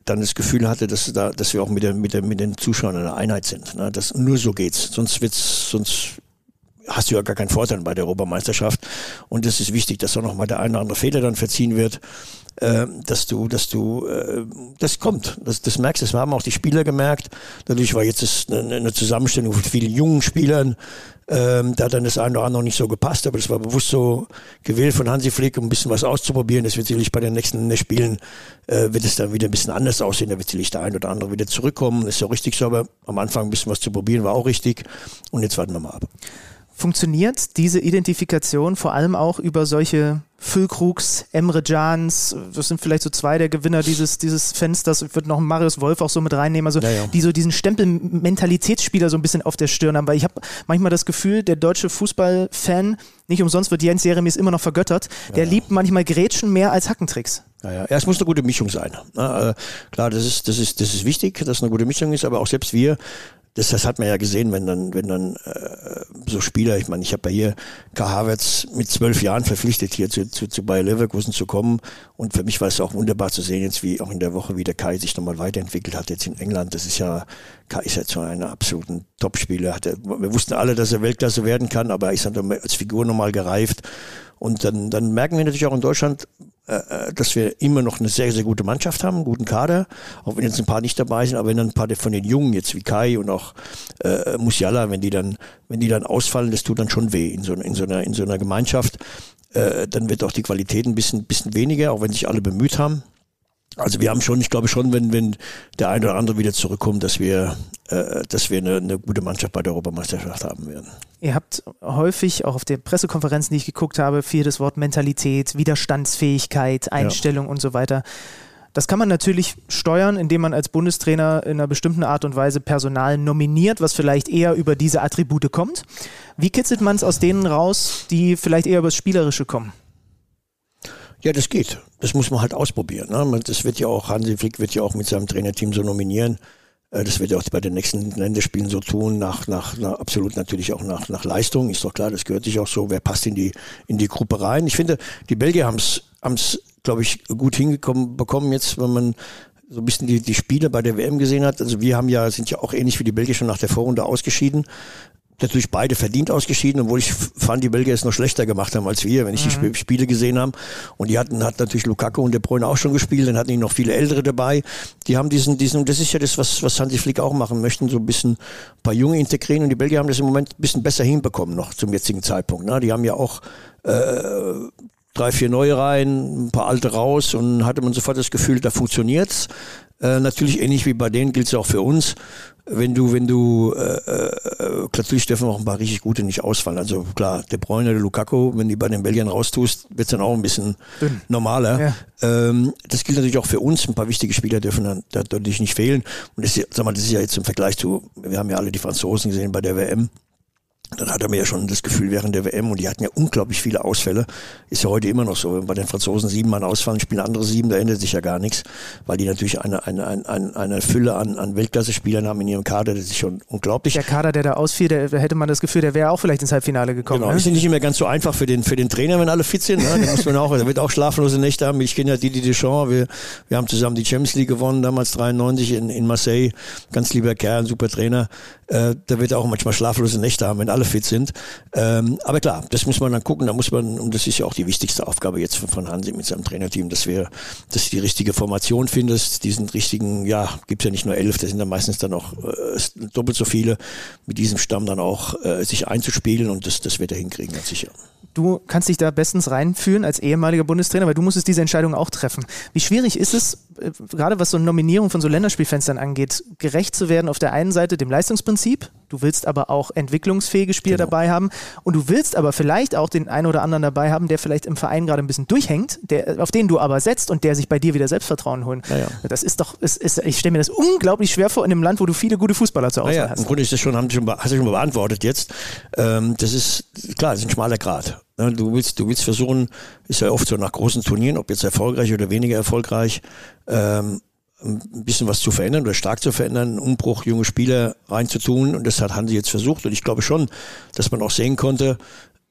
dann das Gefühl hatte, dass da, dass wir auch mit der, mit der, mit den Zuschauern eine Einheit sind. Ne? Das, nur so geht's. Sonst wird's, sonst hast du ja gar keinen Vorteil bei der Europameisterschaft. Und es ist wichtig, dass auch noch mal der eine oder andere Fehler dann verziehen wird, äh, dass du, dass du, äh, das kommt. Das, das merkst du. Das haben auch die Spieler gemerkt. Dadurch war jetzt eine, eine Zusammenstellung von vielen jungen Spielern. Ähm, da hat dann das eine oder andere noch nicht so gepasst, aber das war bewusst so gewählt von Hansi Flick, um ein bisschen was auszuprobieren. Das wird sicherlich bei den nächsten Spielen, äh, wird es dann wieder ein bisschen anders aussehen. Da wird sicherlich der eine oder andere wieder zurückkommen. Das ist ja richtig so, aber am Anfang ein bisschen was zu probieren war auch richtig. Und jetzt warten wir mal ab. Funktioniert diese Identifikation vor allem auch über solche Füllkrugs, Emre Jans, das sind vielleicht so zwei der Gewinner dieses, dieses Fensters. Ich würde noch Marius Wolf auch so mit reinnehmen, also Ja, ja. die so diesen Stempel Mentalitätsspieler so ein bisschen auf der Stirn haben, weil ich habe manchmal das Gefühl, der deutsche Fußballfan, nicht umsonst wird Jens Jeremies immer noch vergöttert, der liebt manchmal Grätschen mehr als Hackentricks. Ja, ja. ja, es muss eine gute Mischung sein. Na, äh, klar, das ist, das ist, das ist wichtig, dass es eine gute Mischung ist, aber auch selbst wir, das, das hat man ja gesehen, wenn dann, wenn dann äh, so Spieler, ich meine, ich habe ja hier K. Havertz mit zwölf Jahren verpflichtet, hier zu, zu, zu Bayer Leverkusen zu kommen. Und für mich war es auch wunderbar zu sehen, jetzt wie auch in der Woche, wie der Kai sich nochmal weiterentwickelt hat, jetzt in England. Das ist ja, Kai ist ja zu einer absoluten Topspieler. Er, wir wussten alle, dass er Weltklasse werden kann, aber er ist dann als Figur nochmal gereift. Und dann, dann merken wir natürlich auch in Deutschland, dass wir immer noch eine sehr, sehr gute Mannschaft haben, einen guten Kader, auch wenn jetzt ein paar nicht dabei sind, aber wenn dann ein paar von den Jungen, jetzt wie Kai und auch äh, Musiala, wenn die dann, wenn die dann ausfallen, das tut dann schon weh in so, in so einer, in so einer Gemeinschaft. Äh, dann wird auch die Qualität ein bisschen, bisschen weniger, auch wenn sich alle bemüht haben. Also wir haben schon, ich glaube schon, wenn, wenn der eine oder andere wieder zurückkommt, dass wir, äh, dass wir eine, eine gute Mannschaft bei der Europameisterschaft haben werden. Ihr habt häufig, auch auf den Pressekonferenzen, die ich geguckt habe, viel das Wort Mentalität, Widerstandsfähigkeit, Einstellung und so weiter. Das kann man natürlich steuern, indem man als Bundestrainer in einer bestimmten Art und Weise Personal nominiert, was vielleicht eher über diese Attribute kommt. Wie kitzelt man es aus denen raus, die vielleicht eher über das Spielerische kommen? Ja, das geht. Das muss man halt ausprobieren. Ne? Das wird ja auch, Hansi Flick wird ja auch mit seinem Trainerteam so nominieren. Äh, Das wird er auch bei den nächsten Länderspielen so tun, nach, nach, nach absolut natürlich auch nach, nach Leistung. Ist doch klar, das gehört sich auch so. Wer passt in die, in die Gruppe rein? Ich finde, die Belgier haben es, glaube ich, gut hingekommen bekommen jetzt, wenn man so ein bisschen die, die Spiele bei der WM gesehen hat. Also wir haben ja, sind ja auch ähnlich wie die Belgier schon nach der Vorrunde ausgeschieden. Natürlich beide verdient ausgeschieden, obwohl ich fand, die Belgier es noch schlechter gemacht haben als wir, wenn ich die Sp Spiele gesehen habe. Und die hatten, hat natürlich Lukaku und De Bruyne auch schon gespielt, dann hatten die noch viele Ältere dabei. Die haben diesen, diesen, das ist ja das, was, was Hansi Flick auch machen möchten, so ein bisschen ein paar Junge integrieren. Und die Belgier haben das im Moment ein bisschen besser hinbekommen noch zum jetzigen Zeitpunkt. Ne? Die haben ja auch äh, drei, vier neue rein, ein paar alte raus und hatte man sofort das Gefühl, da funktioniert's. Äh, natürlich ähnlich wie bei denen gilt es auch für uns. Wenn du, wenn du, äh, äh, natürlich dürfen auch ein paar richtig gute nicht ausfallen. Also klar, De Bruyne, der Lukaku, wenn die bei den Belgiern raustust, wird's dann auch ein bisschen normaler. Ja. Ähm, das gilt natürlich auch für uns. Ein paar wichtige Spieler dürfen dann da natürlich nicht fehlen. Und das, sag mal, das ist ja jetzt im Vergleich zu, wir haben ja alle die Franzosen gesehen bei der WM. Dann hat er mir ja schon das Gefühl während der WM und die hatten ja unglaublich viele Ausfälle. Ist ja heute immer noch so. Wenn bei den Franzosen sieben Mann ausfallen, spielen andere sieben, da ändert sich ja gar nichts, weil die natürlich eine, eine, eine, eine, Fülle an, an Weltklasse-Spielern haben in ihrem Kader, das ist schon unglaublich. Der Kader, der da ausfiel, der, da hätte man das Gefühl, der wäre auch vielleicht ins Halbfinale gekommen. Genau, ne? ist ja nicht immer ganz so einfach für den, für den Trainer, wenn alle fit sind. Ne? Da muss man auch, der wird auch schlaflose Nächte haben. Ich kenne ja Didi Deschamps. Wir, wir haben zusammen die Champions League gewonnen, damals 93 in, in Marseille. Ganz lieber Kerl, super Trainer. Äh, da wird er auch manchmal schlaflose Nächte haben, wenn alle fit sind. Ähm, aber klar, das muss man dann gucken. Da muss man, und das ist ja auch die wichtigste Aufgabe jetzt von, von Hansi mit seinem Trainerteam, dass wir, dass du die richtige Formation findest, diesen richtigen, ja, gibt's ja nicht nur elf, da sind dann meistens dann auch äh, doppelt so viele, mit diesem Stamm dann auch äh, sich einzuspielen und das, das wird er hinkriegen, ganz sicher. Du kannst dich da bestens reinfühlen als ehemaliger Bundestrainer, weil du musstest diese Entscheidung auch treffen. Wie schwierig ist es, gerade was so Nominierung von so Länderspielfenstern angeht, gerecht zu werden auf der einen Seite dem Leistungsprinzip, du willst aber auch entwicklungsfähige Spieler Genau. dabei haben und du willst aber vielleicht auch den einen oder anderen dabei haben, der vielleicht im Verein gerade ein bisschen durchhängt, der, auf den du aber setzt und der sich bei dir wieder Selbstvertrauen holen. Ja, ja. Das ist doch, ist, ist, ich stelle mir das unglaublich schwer vor in einem Land, wo du viele gute Fußballer zur Auswahl Naja, hast. im Grunde ist das schon, haben schon, hast du schon beantwortet jetzt. Ähm, das ist, klar, das ist ein schmaler Grad. Ne, Du willst, du willst versuchen, ist ja oft so nach großen Turnieren, ob jetzt erfolgreich oder weniger erfolgreich, ähm, ein bisschen was zu verändern oder stark zu verändern, einen Umbruch, junge Spieler reinzutun. Und das hat Hansi jetzt versucht. Und ich glaube schon, dass man auch sehen konnte,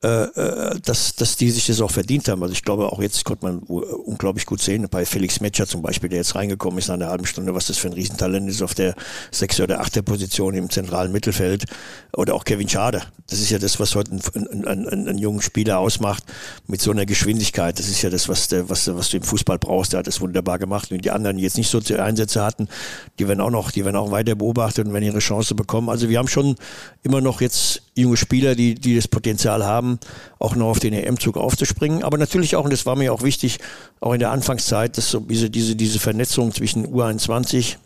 äh, äh, dass, dass die sich das auch verdient haben. Also ich glaube, auch jetzt konnte man u- unglaublich gut sehen, bei Felix Metscher zum Beispiel, der jetzt reingekommen ist nach einer halben Stunde, was das für ein Riesentalent ist auf der sechste oder achte Position im zentralen Mittelfeld. Oder auch Kevin Schade. Das ist ja das, was heute einen, einen, einen, einen jungen Spieler ausmacht, mit so einer Geschwindigkeit. Das ist ja das, was, der, was, was du im Fußball brauchst. Der hat das wunderbar gemacht. Und die anderen, die jetzt nicht so Einsätze hatten, die werden auch noch, die werden auch weiter beobachtet und werden ihre Chance bekommen. Also wir haben schon immer noch jetzt junge Spieler, die, die das Potenzial haben, auch noch auf den EM-Zug aufzuspringen. Aber natürlich auch, und das war mir auch wichtig, auch in der Anfangszeit, dass so diese, diese, diese Vernetzung zwischen U21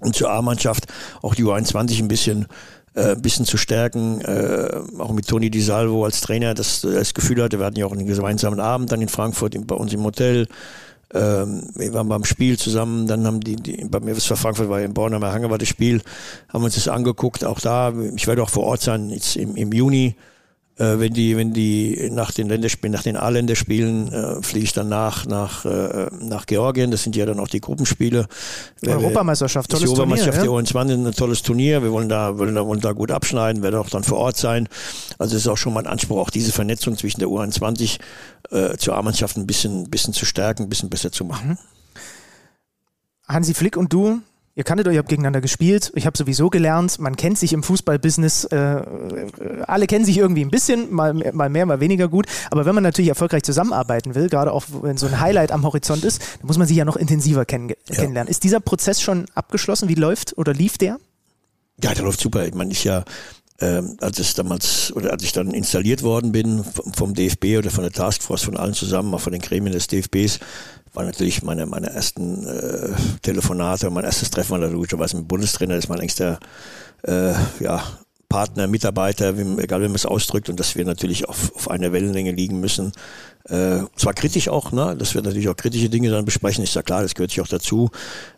und zur A-Mannschaft, auch die U21 ein bisschen äh, bisschen zu stärken, äh, auch mit Toni Di Salvo als Trainer, dass er das Gefühl hatte, wir hatten ja auch einen gemeinsamen Abend dann in Frankfurt bei uns im Hotel. Ähm, wir waren beim Spiel zusammen, dann haben die, die bei mir, was für Frankfurt war in Bornheimer Hange war das Spiel, haben uns das angeguckt, auch da, ich werde auch vor Ort sein, jetzt im, im Juni, wenn die, wenn die nach den Länderspielen, nach den A-Länderspielen äh, fliege ich dann nach, nach, äh, nach Georgien. Das sind ja dann auch die Gruppenspiele. Wer- Europameisterschaft, die tolles Turnier. Europameisterschaft Ja? der U21 ein tolles Turnier. Wir wollen da, wollen da, wollen da gut abschneiden, werden auch dann vor Ort sein. Also es ist auch schon mal ein Anspruch, auch diese Vernetzung zwischen der U21 äh, zur A-Mannschaft ein bisschen, bisschen zu stärken, ein bisschen besser zu machen. Hansi Flick und du, ihr kanntet euch, ihr habt gegeneinander gespielt. Ich habe sowieso gelernt, man kennt sich im Fußballbusiness, äh, alle kennen sich irgendwie ein bisschen, mal, mal mehr, mal weniger gut. Aber wenn man natürlich erfolgreich zusammenarbeiten will, gerade auch wenn so ein Highlight am Horizont ist, dann muss man sich ja noch intensiver kenn kennenlernen. Ist dieser Prozess schon abgeschlossen? Wie läuft oder lief der? Ja, der läuft super. Ich meine, ich ja, ähm, als es damals oder als ich dann installiert worden bin vom, vom DFB oder von der Taskforce, von allen zusammen, auch von den Gremien des DFBs, war natürlich meine, meine ersten äh, Telefonate, mein erstes Treffen war logischerweise mit dem Bundestrainer, das ist mein engster äh, ja, Partner, Mitarbeiter, wie, egal wie man es ausdrückt, und dass wir natürlich auf, auf einer Wellenlänge liegen müssen. Äh, zwar kritisch auch, ne, dass wir natürlich auch kritische Dinge dann besprechen, ist ja klar, das gehört sich auch dazu.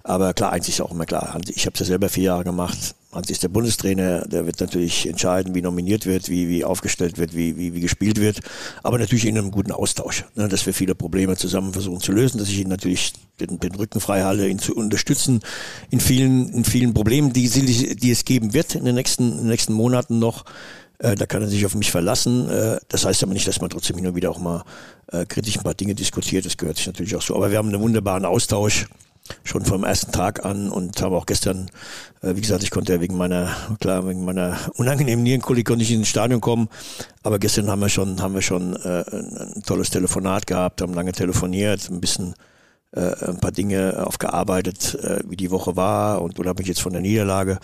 Aber klar, eins ist auch immer klar. Ich habe es ja selber vier Jahre gemacht. Ist der Bundestrainer, der wird natürlich entscheiden, wie nominiert wird, wie, wie aufgestellt wird, wie, wie, wie gespielt wird. Aber natürlich in einem guten Austausch, ne, dass wir viele Probleme zusammen versuchen zu lösen, dass ich ihn natürlich den, den Rücken frei halte, ihn zu unterstützen in vielen, in vielen Problemen, die, die es geben wird in den nächsten, in den nächsten Monaten noch. Äh, da kann er sich auf mich verlassen. Äh, das heißt aber nicht, dass man trotzdem hin und wieder auch mal äh, kritisch ein paar Dinge diskutiert. Das gehört sich natürlich auch so. Aber wir haben einen wunderbaren Austausch schon vom ersten Tag an und habe auch gestern, äh, wie gesagt, ich konnte ja wegen meiner, klar, wegen meiner unangenehmen Nierenkolik ich ins Stadion kommen. Aber gestern haben wir schon, haben wir schon äh, ein, ein tolles Telefonat gehabt, haben lange telefoniert, ein bisschen äh, ein paar Dinge aufgearbeitet, äh, wie die Woche war und unabhängig jetzt von der Niederlage,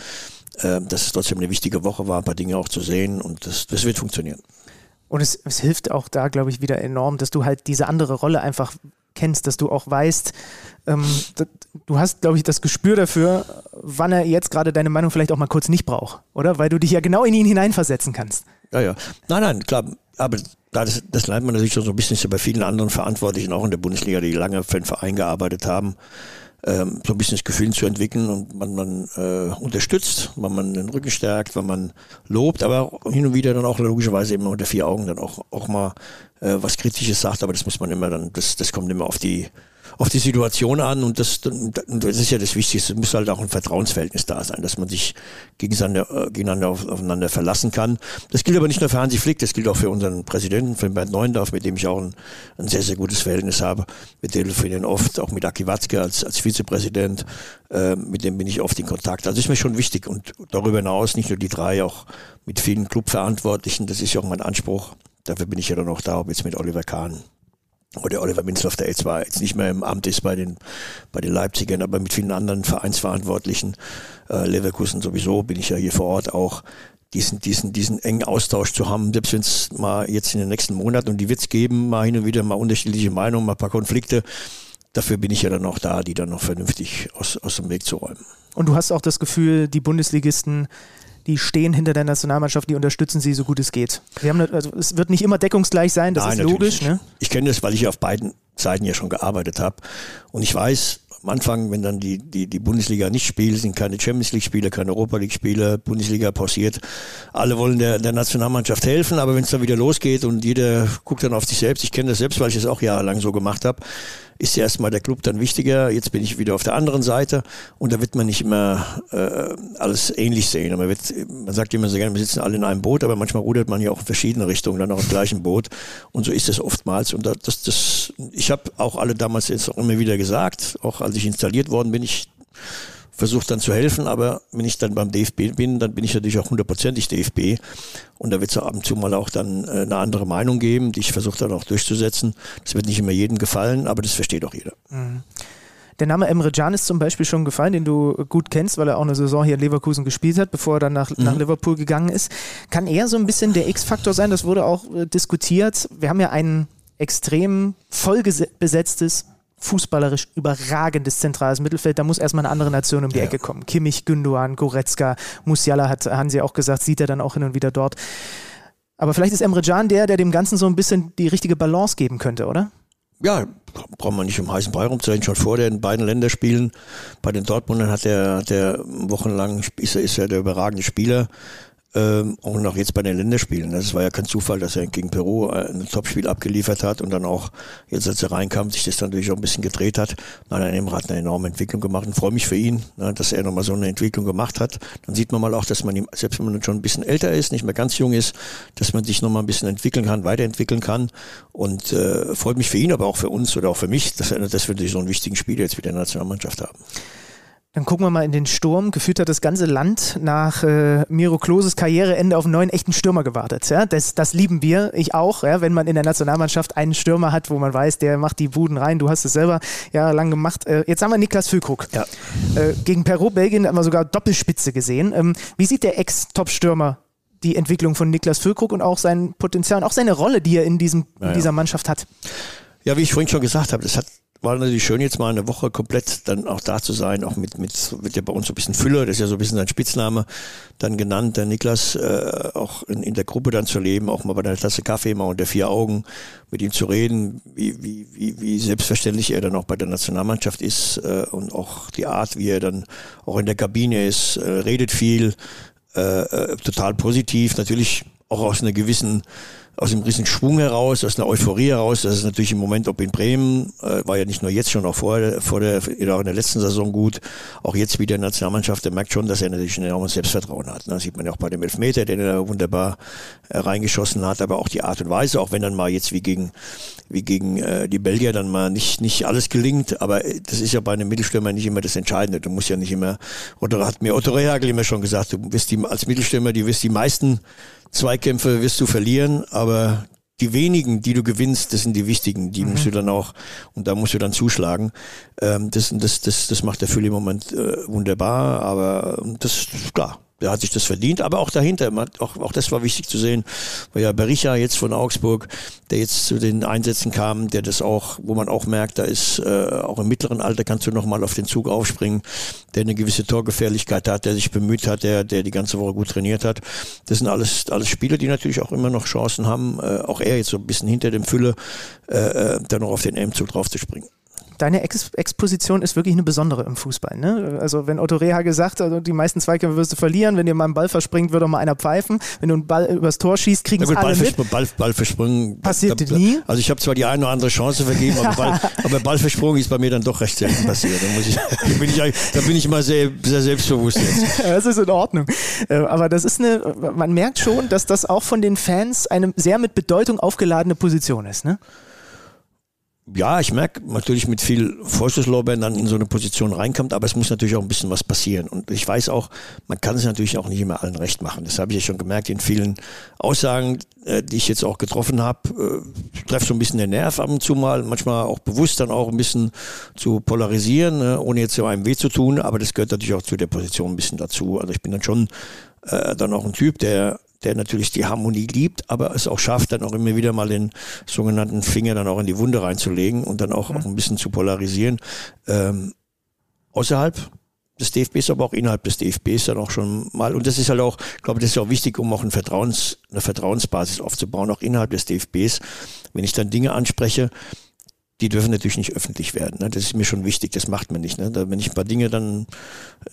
äh, dass es trotzdem eine wichtige Woche war, ein paar Dinge auch zu sehen und das, das wird funktionieren. Und es, es hilft auch da, glaube ich, wieder enorm, dass du halt diese andere Rolle einfach kennst, dass du auch weißt, ähm, du hast, glaube ich, das Gespür dafür, wann er jetzt gerade deine Meinung vielleicht auch mal kurz nicht braucht, oder? Weil du dich ja genau in ihn hineinversetzen kannst. Ja, ja. Nein, nein, klar. Aber das, das lernt man natürlich schon so ein bisschen ist bei vielen anderen Verantwortlichen, auch in der Bundesliga, die lange für den Verein gearbeitet haben, ähm, so ein bisschen das Gefühl zu entwickeln und man, man äh, unterstützt, wenn man den Rücken stärkt, wenn man lobt, aber hin und wieder dann auch logischerweise immer unter vier Augen dann auch, auch mal äh, was Kritisches sagt, aber das muss man immer dann, das, das kommt immer auf die auf die Situation an und das, das ist ja das Wichtigste. Es muss halt auch ein Vertrauensverhältnis da sein, dass man sich gegeneinander, äh, gegeneinander auf, aufeinander verlassen kann. Das gilt aber nicht nur für Hansi Flick, das gilt auch für unseren Präsidenten, für Bernd Neuendorf, mit dem ich auch ein, ein sehr, sehr gutes Verhältnis habe. Wir telefonieren oft, auch mit Aki Watzke als, als Vizepräsident, äh, mit dem bin ich oft in Kontakt. Also ist mir schon wichtig und darüber hinaus nicht nur die drei, auch mit vielen Clubverantwortlichen, das ist ja auch mein Anspruch. Dafür bin ich ja dann auch da, ob jetzt mit Oliver Kahn oder Oliver Minzloff, der jetzt zwar jetzt nicht mehr im Amt ist bei den, bei den Leipzigern, aber mit vielen anderen Vereinsverantwortlichen, äh, Leverkusen sowieso, bin ich ja hier vor Ort auch, diesen, diesen, diesen engen Austausch zu haben, selbst wenn es mal jetzt in den nächsten Monaten, und die wird es geben, mal hin und wieder mal unterschiedliche Meinungen, mal ein paar Konflikte, dafür bin ich ja dann auch da, die dann noch vernünftig aus, aus dem Weg zu räumen. Und du hast auch das Gefühl, die Bundesligisten, die stehen hinter der Nationalmannschaft, die unterstützen sie so gut es geht. Wir haben, also es wird nicht immer deckungsgleich sein, das Nein, ist logisch. Ne? Ich kenne das, weil ich auf beiden Seiten ja schon gearbeitet habe. Und ich weiß, am Anfang, wenn dann die, die, die Bundesliga nicht spielt, sind keine Champions League-Spiele, keine Europa League-Spiele, Bundesliga pausiert. Alle wollen der, der Nationalmannschaft helfen, aber wenn es dann wieder losgeht und jeder guckt dann auf sich selbst, ich kenne das selbst, weil ich es auch jahrelang so gemacht habe, ist ja erstmal der Club dann wichtiger. Jetzt bin ich wieder auf der anderen Seite und da wird man nicht immer äh, alles ähnlich sehen. Man, wird, man sagt immer so gerne, wir sitzen alle in einem Boot, aber manchmal rudert man ja auch in verschiedene Richtungen, dann auch im gleichen Boot. Und so ist es oftmals. Und das, das, ich habe auch alle damals jetzt auch immer wieder gesagt, auch als ich installiert worden bin, ich versucht dann zu helfen, aber wenn ich dann beim DFB bin, dann bin ich natürlich auch hundertprozentig DFB und da wird es ab und zu mal auch dann äh, eine andere Meinung geben, die ich versuche dann auch durchzusetzen. Das wird nicht immer jedem gefallen, aber das versteht auch jeder. Der Name Emre Can ist zum Beispiel schon gefallen, den du gut kennst, weil er auch eine Saison hier in Leverkusen gespielt hat, bevor er dann nach, nach Liverpool gegangen ist. Kann er so ein bisschen der X-Faktor sein? Das wurde auch äh, diskutiert. Wir haben ja ein extrem voll gese- besetztes, fußballerisch überragendes zentrales Mittelfeld. Da muss erstmal eine andere Nation um die Ja. Ecke kommen. Kimmich, Gündogan, Goretzka, Musiala hat Hansi auch gesagt, sieht er dann auch hin und wieder dort. Aber vielleicht ist Emre Can der, der dem Ganzen so ein bisschen die richtige Balance geben könnte, oder? Ja, braucht man nicht um heißen Brei rumzureden. Schon vor den beiden Länderspielen bei den Dortmundern hat er, hat er wochenlang, ist er, ist er der überragende Spieler. Ähm, und auch jetzt bei den Länderspielen. Das war ja kein Zufall, dass er gegen Peru äh, ein Topspiel abgeliefert hat und dann auch, jetzt als er reinkam, sich das dann natürlich auch ein bisschen gedreht hat. Nein, er hat eine enorme Entwicklung gemacht und freue mich für ihn, ne, dass er nochmal so eine Entwicklung gemacht hat. Dann sieht man mal auch, dass man ihm, selbst wenn man schon ein bisschen älter ist, nicht mehr ganz jung ist, dass man sich nochmal ein bisschen entwickeln kann, weiterentwickeln kann. Und äh, freut mich für ihn, aber auch für uns oder auch für mich, dass, dass wir so einen wichtigen Spieler jetzt in der Nationalmannschaft haben. Dann gucken wir mal in den Sturm. Gefühlt hat das ganze Land nach äh, Miro Kloses Karriereende auf einen neuen echten Stürmer gewartet. Ja? Das, das lieben wir, ich auch, ja? wenn man in der Nationalmannschaft einen Stürmer hat, wo man weiß, der macht die Buden rein. Du hast es selber jahrelang gemacht. Äh, jetzt haben wir Niklas Füllkrug. Ja. Äh, gegen Peru, Belgien haben wir sogar Doppelspitze gesehen. Ähm, wie sieht der Ex-Top-Stürmer die Entwicklung von Niklas Füllkrug und auch sein Potenzial und auch seine Rolle, die er in, diesem, in dieser Mannschaft hat? Ja, wie ich vorhin schon gesagt habe, das hat, war natürlich schön, jetzt mal eine Woche komplett dann auch da zu sein, auch mit, mit wird ja bei uns so ein bisschen Füller, das ist ja so ein bisschen sein Spitzname dann genannt, der Niklas, äh, auch in, in der Gruppe dann zu leben, auch mal bei einer Tasse Kaffee mal unter vier Augen mit ihm zu reden, wie, wie, wie, wie selbstverständlich er dann auch bei der Nationalmannschaft ist äh, und auch die Art, wie er dann auch in der Kabine ist, äh, redet viel, äh, äh, total positiv, natürlich auch aus einer gewissen aus einem riesen Schwung heraus, aus einer Euphorie heraus. Das ist natürlich im Moment, ob in Bremen, äh, war ja nicht nur jetzt schon, auch vor, der- vor der, auch in der letzten Saison gut. Auch jetzt wieder in der Nationalmannschaft, der merkt schon, dass er natürlich ein enormes Selbstvertrauen hat. Ne? Das sieht man ja auch bei dem Elfmeter, den er wunderbar äh, reingeschossen hat, aber auch die Art und Weise, auch wenn dann mal jetzt wie gegen, wie gegen äh, die Belgier dann mal nicht, nicht alles gelingt, aber äh, das ist ja bei einem Mittelstürmer nicht immer das Entscheidende. Du musst ja nicht immer, oder hat mir Otto Rehagel immer schon gesagt, du wirst die, als Mittelstürmer, die wirst die meisten Zweikämpfe wirst du verlieren, aber die wenigen, die du gewinnst, das sind die wichtigen, die musst du dann auch, und da musst du dann zuschlagen. Ähm, das, das, das, das macht der Füll im Moment äh, wunderbar, aber ähm, das ist klar. Der hat sich das verdient, aber auch dahinter, man, hat- auch, auch das war wichtig zu sehen, weil ja Berisha jetzt von Augsburg, der jetzt zu den Einsätzen kam, der das auch, wo man auch merkt, da ist äh, auch im mittleren Alter kannst du nochmal auf den Zug aufspringen, der eine gewisse Torgefährlichkeit hat, der sich bemüht hat, der, der die ganze Woche gut trainiert hat. Das sind alles, alles Spieler, die natürlich auch immer noch Chancen haben, äh, auch er jetzt so ein bisschen hinter dem Fülle, äh, äh, dann noch auf den M-Zug draufzuspringen. Deine Ex Exposition ist wirklich eine besondere im Fußball. Ne? Also wenn Otto Reha gesagt hat, also die meisten Zweikämpfe wirst du verlieren, wenn dir mal ein Ball verspringt, wird doch mal einer pfeifen. Wenn du einen Ball übers Tor schießt, kriegen Na es alle mit. Ball, Ball, Ball versprungen. Passiert da, nie? Also ich habe zwar die eine oder andere Chance vergeben, aber, Ball, <laughs> aber Ballversprung ist bei mir dann doch recht selten passiert. Da, ich, da, bin, ich, da bin ich immer sehr, sehr selbstbewusst jetzt. <laughs> Das ist in Ordnung. Äh, Aber das ist eine, man merkt schon, dass das auch von den Fans eine sehr mit Bedeutung aufgeladene Position ist. Ne? Ja, ich merke natürlich mit viel Vorschusslorbeeren dann in so eine Position reinkommt, aber es muss natürlich auch ein bisschen was passieren. Und ich weiß auch, man kann es natürlich auch nicht immer allen recht machen. Das habe ich ja schon gemerkt in vielen Aussagen, äh, die ich jetzt auch getroffen habe. Äh, treffe so ein bisschen den Nerv ab und zu mal, manchmal auch bewusst dann auch ein bisschen zu polarisieren, äh, ohne jetzt so einem weh zu tun. Aber das gehört natürlich auch zu der Position ein bisschen dazu. Also ich bin dann schon äh, dann auch ein Typ, der der natürlich die Harmonie liebt, aber es auch schafft, dann auch immer wieder mal den sogenannten Finger dann auch in die Wunde reinzulegen und dann auch, auch ein bisschen zu polarisieren. Ähm, außerhalb des DFBs, aber auch innerhalb des DFBs dann auch schon mal. Und das ist halt auch, ich glaube, das ist auch wichtig, um auch ein Vertrauens, eine Vertrauensbasis aufzubauen, auch innerhalb des DFBs. Wenn ich dann Dinge anspreche, die dürfen natürlich nicht öffentlich werden. Ne? Das ist mir schon wichtig, das macht man nicht. Ne? Da, wenn ich ein paar Dinge dann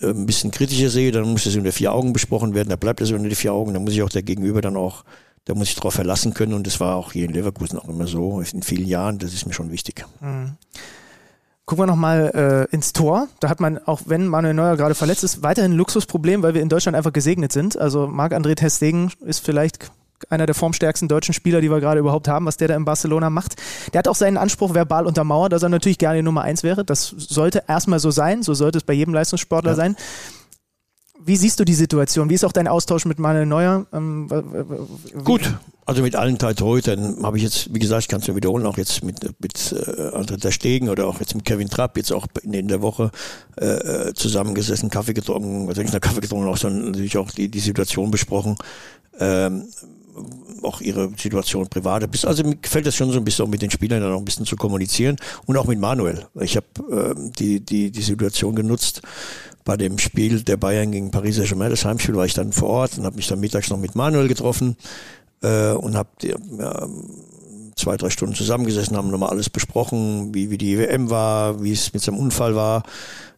äh, ein bisschen kritischer sehe, dann muss das unter vier Augen besprochen werden, da bleibt das unter die vier Augen, dann muss ich auch der Gegenüber dann auch, da muss ich darauf verlassen können und das war auch hier in Leverkusen auch immer so, in vielen Jahren, das ist mir schon wichtig. Mhm. Gucken wir nochmal äh, ins Tor. Da hat man, auch wenn Manuel Neuer gerade verletzt ist, weiterhin ein Luxusproblem, weil wir in Deutschland einfach gesegnet sind. Also Marc-André Testegen ist vielleicht einer der formstärksten deutschen Spieler, die wir gerade überhaupt haben, was der da in Barcelona macht. Der hat auch seinen Anspruch verbal untermauert, dass er natürlich gerne Nummer eins wäre. Das sollte erstmal so sein, so sollte es bei jedem Leistungssportler ja. sein. Wie siehst du die Situation? Wie ist auch dein Austausch mit Manuel Neuer? Ähm, Gut, also mit allen Torhütern habe ich jetzt, wie gesagt, ich kann es nur wiederholen, auch jetzt mit, mit äh, André der Stegen oder auch jetzt mit Kevin Trapp, jetzt auch in, in der Woche äh, äh zusammengesessen, Kaffee getrunken, also nicht nur Kaffee getrunken, auch sondern natürlich auch die, die Situation besprochen. Ähm, auch ihre Situation private. Also mir gefällt das schon so ein bisschen auch mit den Spielern dann auch ein bisschen zu kommunizieren und auch mit Manuel. Ich habe äh, die, die, die Situation genutzt. Bei dem Spiel der Bayern gegen Paris Saint-Germain, das Heimspiel, war ich dann vor Ort und habe mich dann mittags noch mit Manuel getroffen äh, und habe ja, zwei, drei Stunden zusammengesessen, haben nochmal alles besprochen, wie, wie die WM war, wie es mit seinem Unfall war.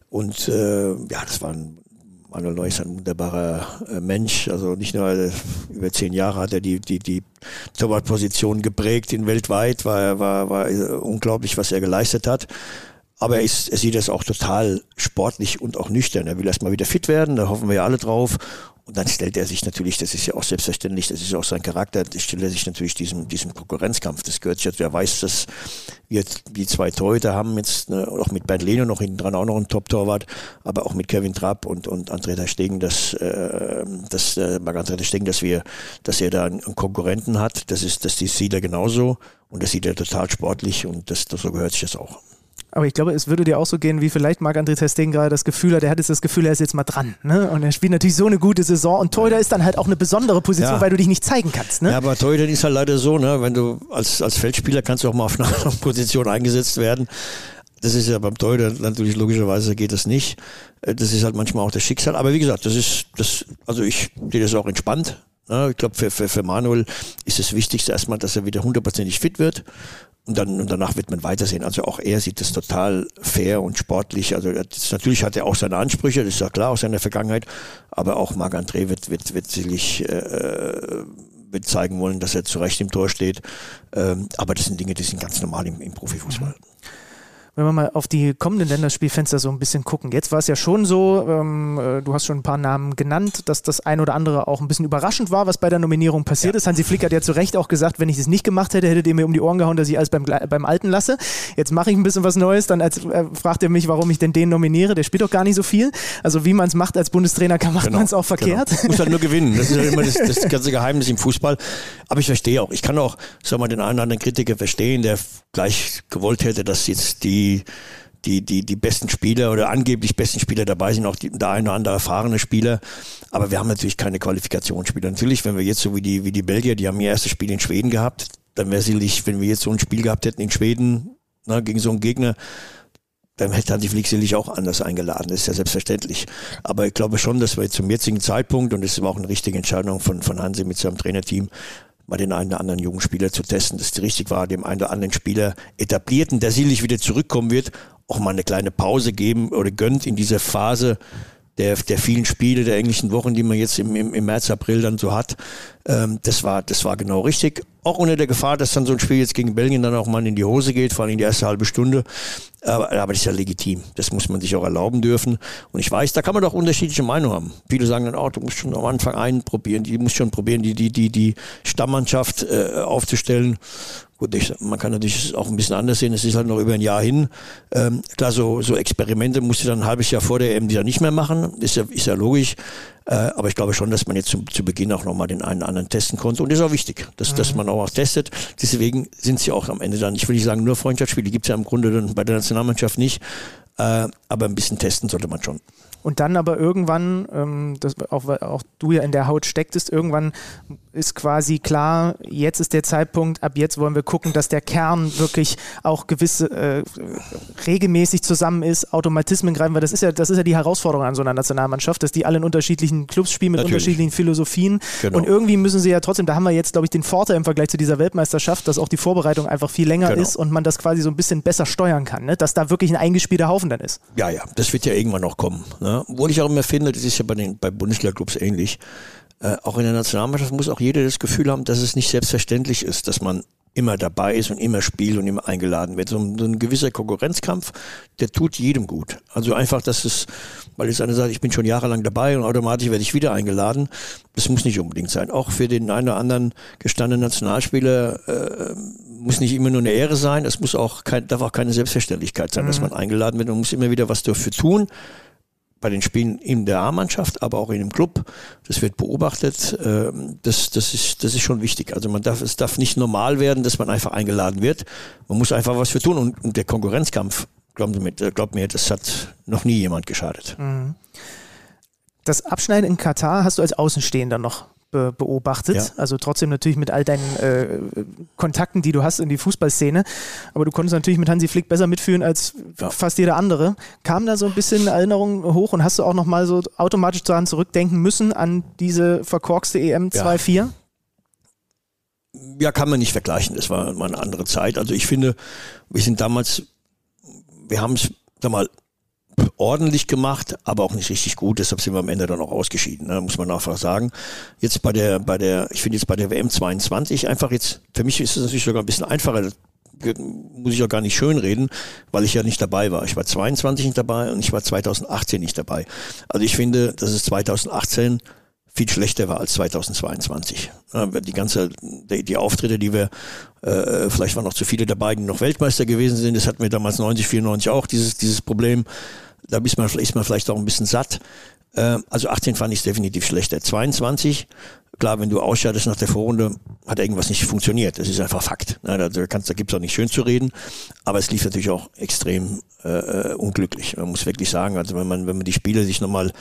Und äh, ja, das war ein Manuel Neu ist ein wunderbarer äh, Mensch. Also nicht nur äh, über zehn Jahre hat er die, die, die Torwartposition geprägt in weltweit, war, war, war äh, unglaublich, was er geleistet hat. Aber er, ist, er sieht das auch total sportlich und auch nüchtern. Er will erstmal wieder fit werden, da hoffen wir ja alle drauf. Und dann stellt er sich natürlich, das ist ja auch selbstverständlich, das ist ja auch sein Charakter, stellt er sich natürlich diesem, diesem Konkurrenzkampf. Das gehört sich, wer weiß, dass wir die zwei Torhüter haben jetzt, ne, auch mit Bernd Leno noch hinten dran auch noch ein Top-Torwart, aber auch mit Kevin Trapp und, und André der Stegen, dass, äh, dass äh, Marc-André der Stegen, dass wir, dass er da einen Konkurrenten hat. Das ist, das sieht er genauso und das sieht er total sportlich und das, das so gehört sich das auch. Aber ich glaube, es würde dir auch so gehen, wie vielleicht Marc-André Testing gerade das Gefühl hat, er hat jetzt das Gefühl, er ist jetzt mal dran. Ne? Und er spielt natürlich so eine gute Saison. Und Torhüter ist dann halt auch eine besondere Position, ja. weil du dich nicht zeigen kannst. Ne? Ja, aber Torhüter ist halt leider so, ne? wenn du als, als Feldspieler kannst du auch mal auf einer <laughs> Position eingesetzt werden. Das ist ja beim Torhüter natürlich logischerweise geht das nicht. Äh, das ist halt manchmal auch das Schicksal. Aber wie gesagt, das ist, das, also ich sehe das auch entspannt. Ne? Ich glaube, für, für, für Manuel ist das Wichtigste erstmal, dass er wieder hundertprozentig fit wird. Und dann und danach wird man weitersehen. Also auch er sieht das total fair und sportlich. Also das, natürlich hat er auch seine Ansprüche, das ist ja klar aus seiner Vergangenheit. Aber auch Marc André wird, wird, wird sicherlich äh, wird zeigen wollen, dass er zu Recht im Tor steht. Ähm, aber das sind Dinge, die sind ganz normal im, im Profifußball. Mhm wenn wir mal auf die kommenden Länderspielfenster so ein bisschen gucken. Jetzt war es ja schon so, ähm, äh, du hast schon ein paar Namen genannt, dass das ein oder andere auch ein bisschen überraschend war, was bei der Nominierung passiert ja. ist. Hansi Flick hat ja zu Recht auch gesagt, wenn ich das nicht gemacht hätte, hättet ihr mir um die Ohren gehauen, dass ich alles beim, beim Alten lasse. Jetzt mache ich ein bisschen was Neues, dann als, äh, fragt er mich, warum ich denn den nominiere. Der spielt doch gar nicht so viel. Also wie man es macht als Bundestrainer, kann macht genau, man es auch verkehrt. Genau. Muss halt nur gewinnen. Das ist halt immer das, <laughs> das ganze Geheimnis im Fußball. Aber ich verstehe auch, ich kann auch, sag mal, den einen oder anderen Kritiker verstehen, der gleich gewollt hätte, dass jetzt die die, die, die besten Spieler oder angeblich besten Spieler dabei sind, auch die, der eine oder andere erfahrene Spieler. Aber wir haben natürlich keine Qualifikationsspieler. Natürlich, wenn wir jetzt so wie die, wie die Belgier, die haben ihr erstes Spiel in Schweden gehabt, dann wäre sicherlich, wenn wir jetzt so ein Spiel gehabt hätten in Schweden, na, ne, gegen so einen Gegner, dann hätte Hansi Flick sicherlich auch anders eingeladen. Das ist ja selbstverständlich. Aber ich glaube schon, dass wir zum jetzigen Zeitpunkt, und das war auch eine richtige Entscheidung von, von Hansi mit seinem Trainerteam, mal den einen oder anderen jungen Spieler zu testen, dass es richtig war, dem einen oder anderen Spieler etablierten, der sicherlich wieder zurückkommen wird, auch mal eine kleine Pause geben oder gönnt in dieser Phase der, der vielen Spiele der englischen Wochen, die man jetzt im, im, im März, April dann so hat. Ähm, das, war, das war genau richtig. Auch unter der Gefahr, dass dann so ein Spiel jetzt gegen Belgien dann auch mal in die Hose geht, vor allem in die erste halbe Stunde. Aber, aber das ist ja legitim. Das muss man sich auch erlauben dürfen. Und ich weiß, da kann man doch unterschiedliche Meinungen haben. Viele sagen dann, oh, du musst schon am Anfang einen probieren, die muss schon probieren, die, die, die, die Stammmannschaft äh, aufzustellen. Gut, ich, man kann natürlich auch ein bisschen anders sehen, es ist halt noch über ein Jahr hin. Ähm, klar, so, so Experimente musst du dann ein halbes Jahr vor der EM wieder nicht mehr machen, ist ja, ist ja logisch. Äh, aber ich glaube schon, dass man jetzt zu, zu Beginn auch nochmal den einen oder anderen testen konnte. Und das ist auch wichtig, dass, mhm. dass man auch testet. Deswegen sind sie auch am Ende dann, ich will nicht sagen nur Freundschaftsspiele, gibt es ja im Grunde dann bei der Nationalmannschaft nicht. Äh, aber ein bisschen testen sollte man schon. Und dann aber irgendwann, ähm, das, auch, auch du ja in der Haut stecktest, irgendwann ist quasi klar, jetzt ist der Zeitpunkt, ab jetzt wollen wir gucken, dass der Kern wirklich auch gewisse äh, regelmäßig zusammen ist, Automatismen greifen, weil das ist ja, das ist ja die Herausforderung an so einer Nationalmannschaft, dass die alle in unterschiedlichen Clubs spielen mit Natürlich. unterschiedlichen Philosophien. Genau. Und irgendwie müssen sie ja trotzdem, da haben wir jetzt, glaube ich, den Vorteil im Vergleich zu dieser Weltmeisterschaft, dass auch die Vorbereitung einfach viel länger Genau. ist und man das quasi so ein bisschen besser steuern kann, ne? dass da wirklich ein eingespielter Haufen dann ist. Ja, ja, das wird ja irgendwann noch kommen. Ne? Obwohl ich auch immer finde, das ist ja bei den bei Bundesliga-Clubs ähnlich. Äh, auch in der Nationalmannschaft muss auch jeder das Gefühl haben, dass es nicht selbstverständlich ist, dass man immer dabei ist und immer spielt und immer eingeladen wird. So ein, so ein gewisser Konkurrenzkampf, der tut jedem gut. Also einfach, dass es, weil jetzt einer sagt, ich bin schon jahrelang dabei und automatisch werde ich wieder eingeladen, das muss nicht unbedingt sein. Auch für den einen oder anderen gestandenen Nationalspieler äh, muss nicht immer nur eine Ehre sein, es muss auch kein, darf auch keine Selbstverständlichkeit sein, dass man eingeladen wird. Man muss immer wieder was dafür tun. Bei den Spielen in der A-Mannschaft, aber auch in dem Club. Das wird beobachtet. Ähm, Das, das, ist, das ist schon wichtig. Also man darf, es darf nicht normal werden, dass man einfach eingeladen wird. Man muss einfach was für tun. Und, und der Konkurrenzkampf, glauben mir, äh, glaubt mir, das hat noch nie jemand geschadet. Das Abschneiden in Katar hast du als Außenstehender noch be beobachtet. Ja. Also trotzdem natürlich mit all deinen äh, Kontakten, die du hast in die Fußballszene. Aber du konntest natürlich mit Hansi Flick besser mitführen als Ja. fast jeder andere. Kam da so ein bisschen Erinnerung hoch und hast du auch nochmal so automatisch daran zurückdenken müssen an diese verkorkste EM Ja. 2-4? ja, kann man nicht vergleichen. Das war mal eine andere Zeit. Also ich finde, wir sind damals, wir haben es sag mal ordentlich gemacht, aber auch nicht richtig gut. Deshalb sind wir am Ende dann auch ausgeschieden. Ne? Muss man einfach sagen. Jetzt bei der, bei der, ich finde jetzt bei der WM 22 einfach jetzt, für mich ist es natürlich sogar ein bisschen einfacher. Muss ich auch gar nicht schönreden, weil ich ja nicht dabei war. Ich war 22 nicht dabei und ich war 2018 nicht dabei. Also ich finde, dass es 2018 viel schlechter war als 2022. Ja, Die ganze, die, die Auftritte, die wir, äh, vielleicht waren noch zu viele dabei, die noch Weltmeister gewesen sind. Das hatten wir damals 90, 94 auch, dieses, dieses Problem. Da ist man, ist man vielleicht auch ein bisschen satt. Äh, also 18 fand ich definitiv schlechter. 22, klar, wenn du ausscheidest nach der Vorrunde, hat irgendwas nicht funktioniert. Das ist einfach Fakt. Da, kannst, da gibt's auch nicht schön zu reden. Aber es lief natürlich auch extrem äh, unglücklich. Man muss wirklich sagen, also wenn man, wenn man die Spiele sich nochmal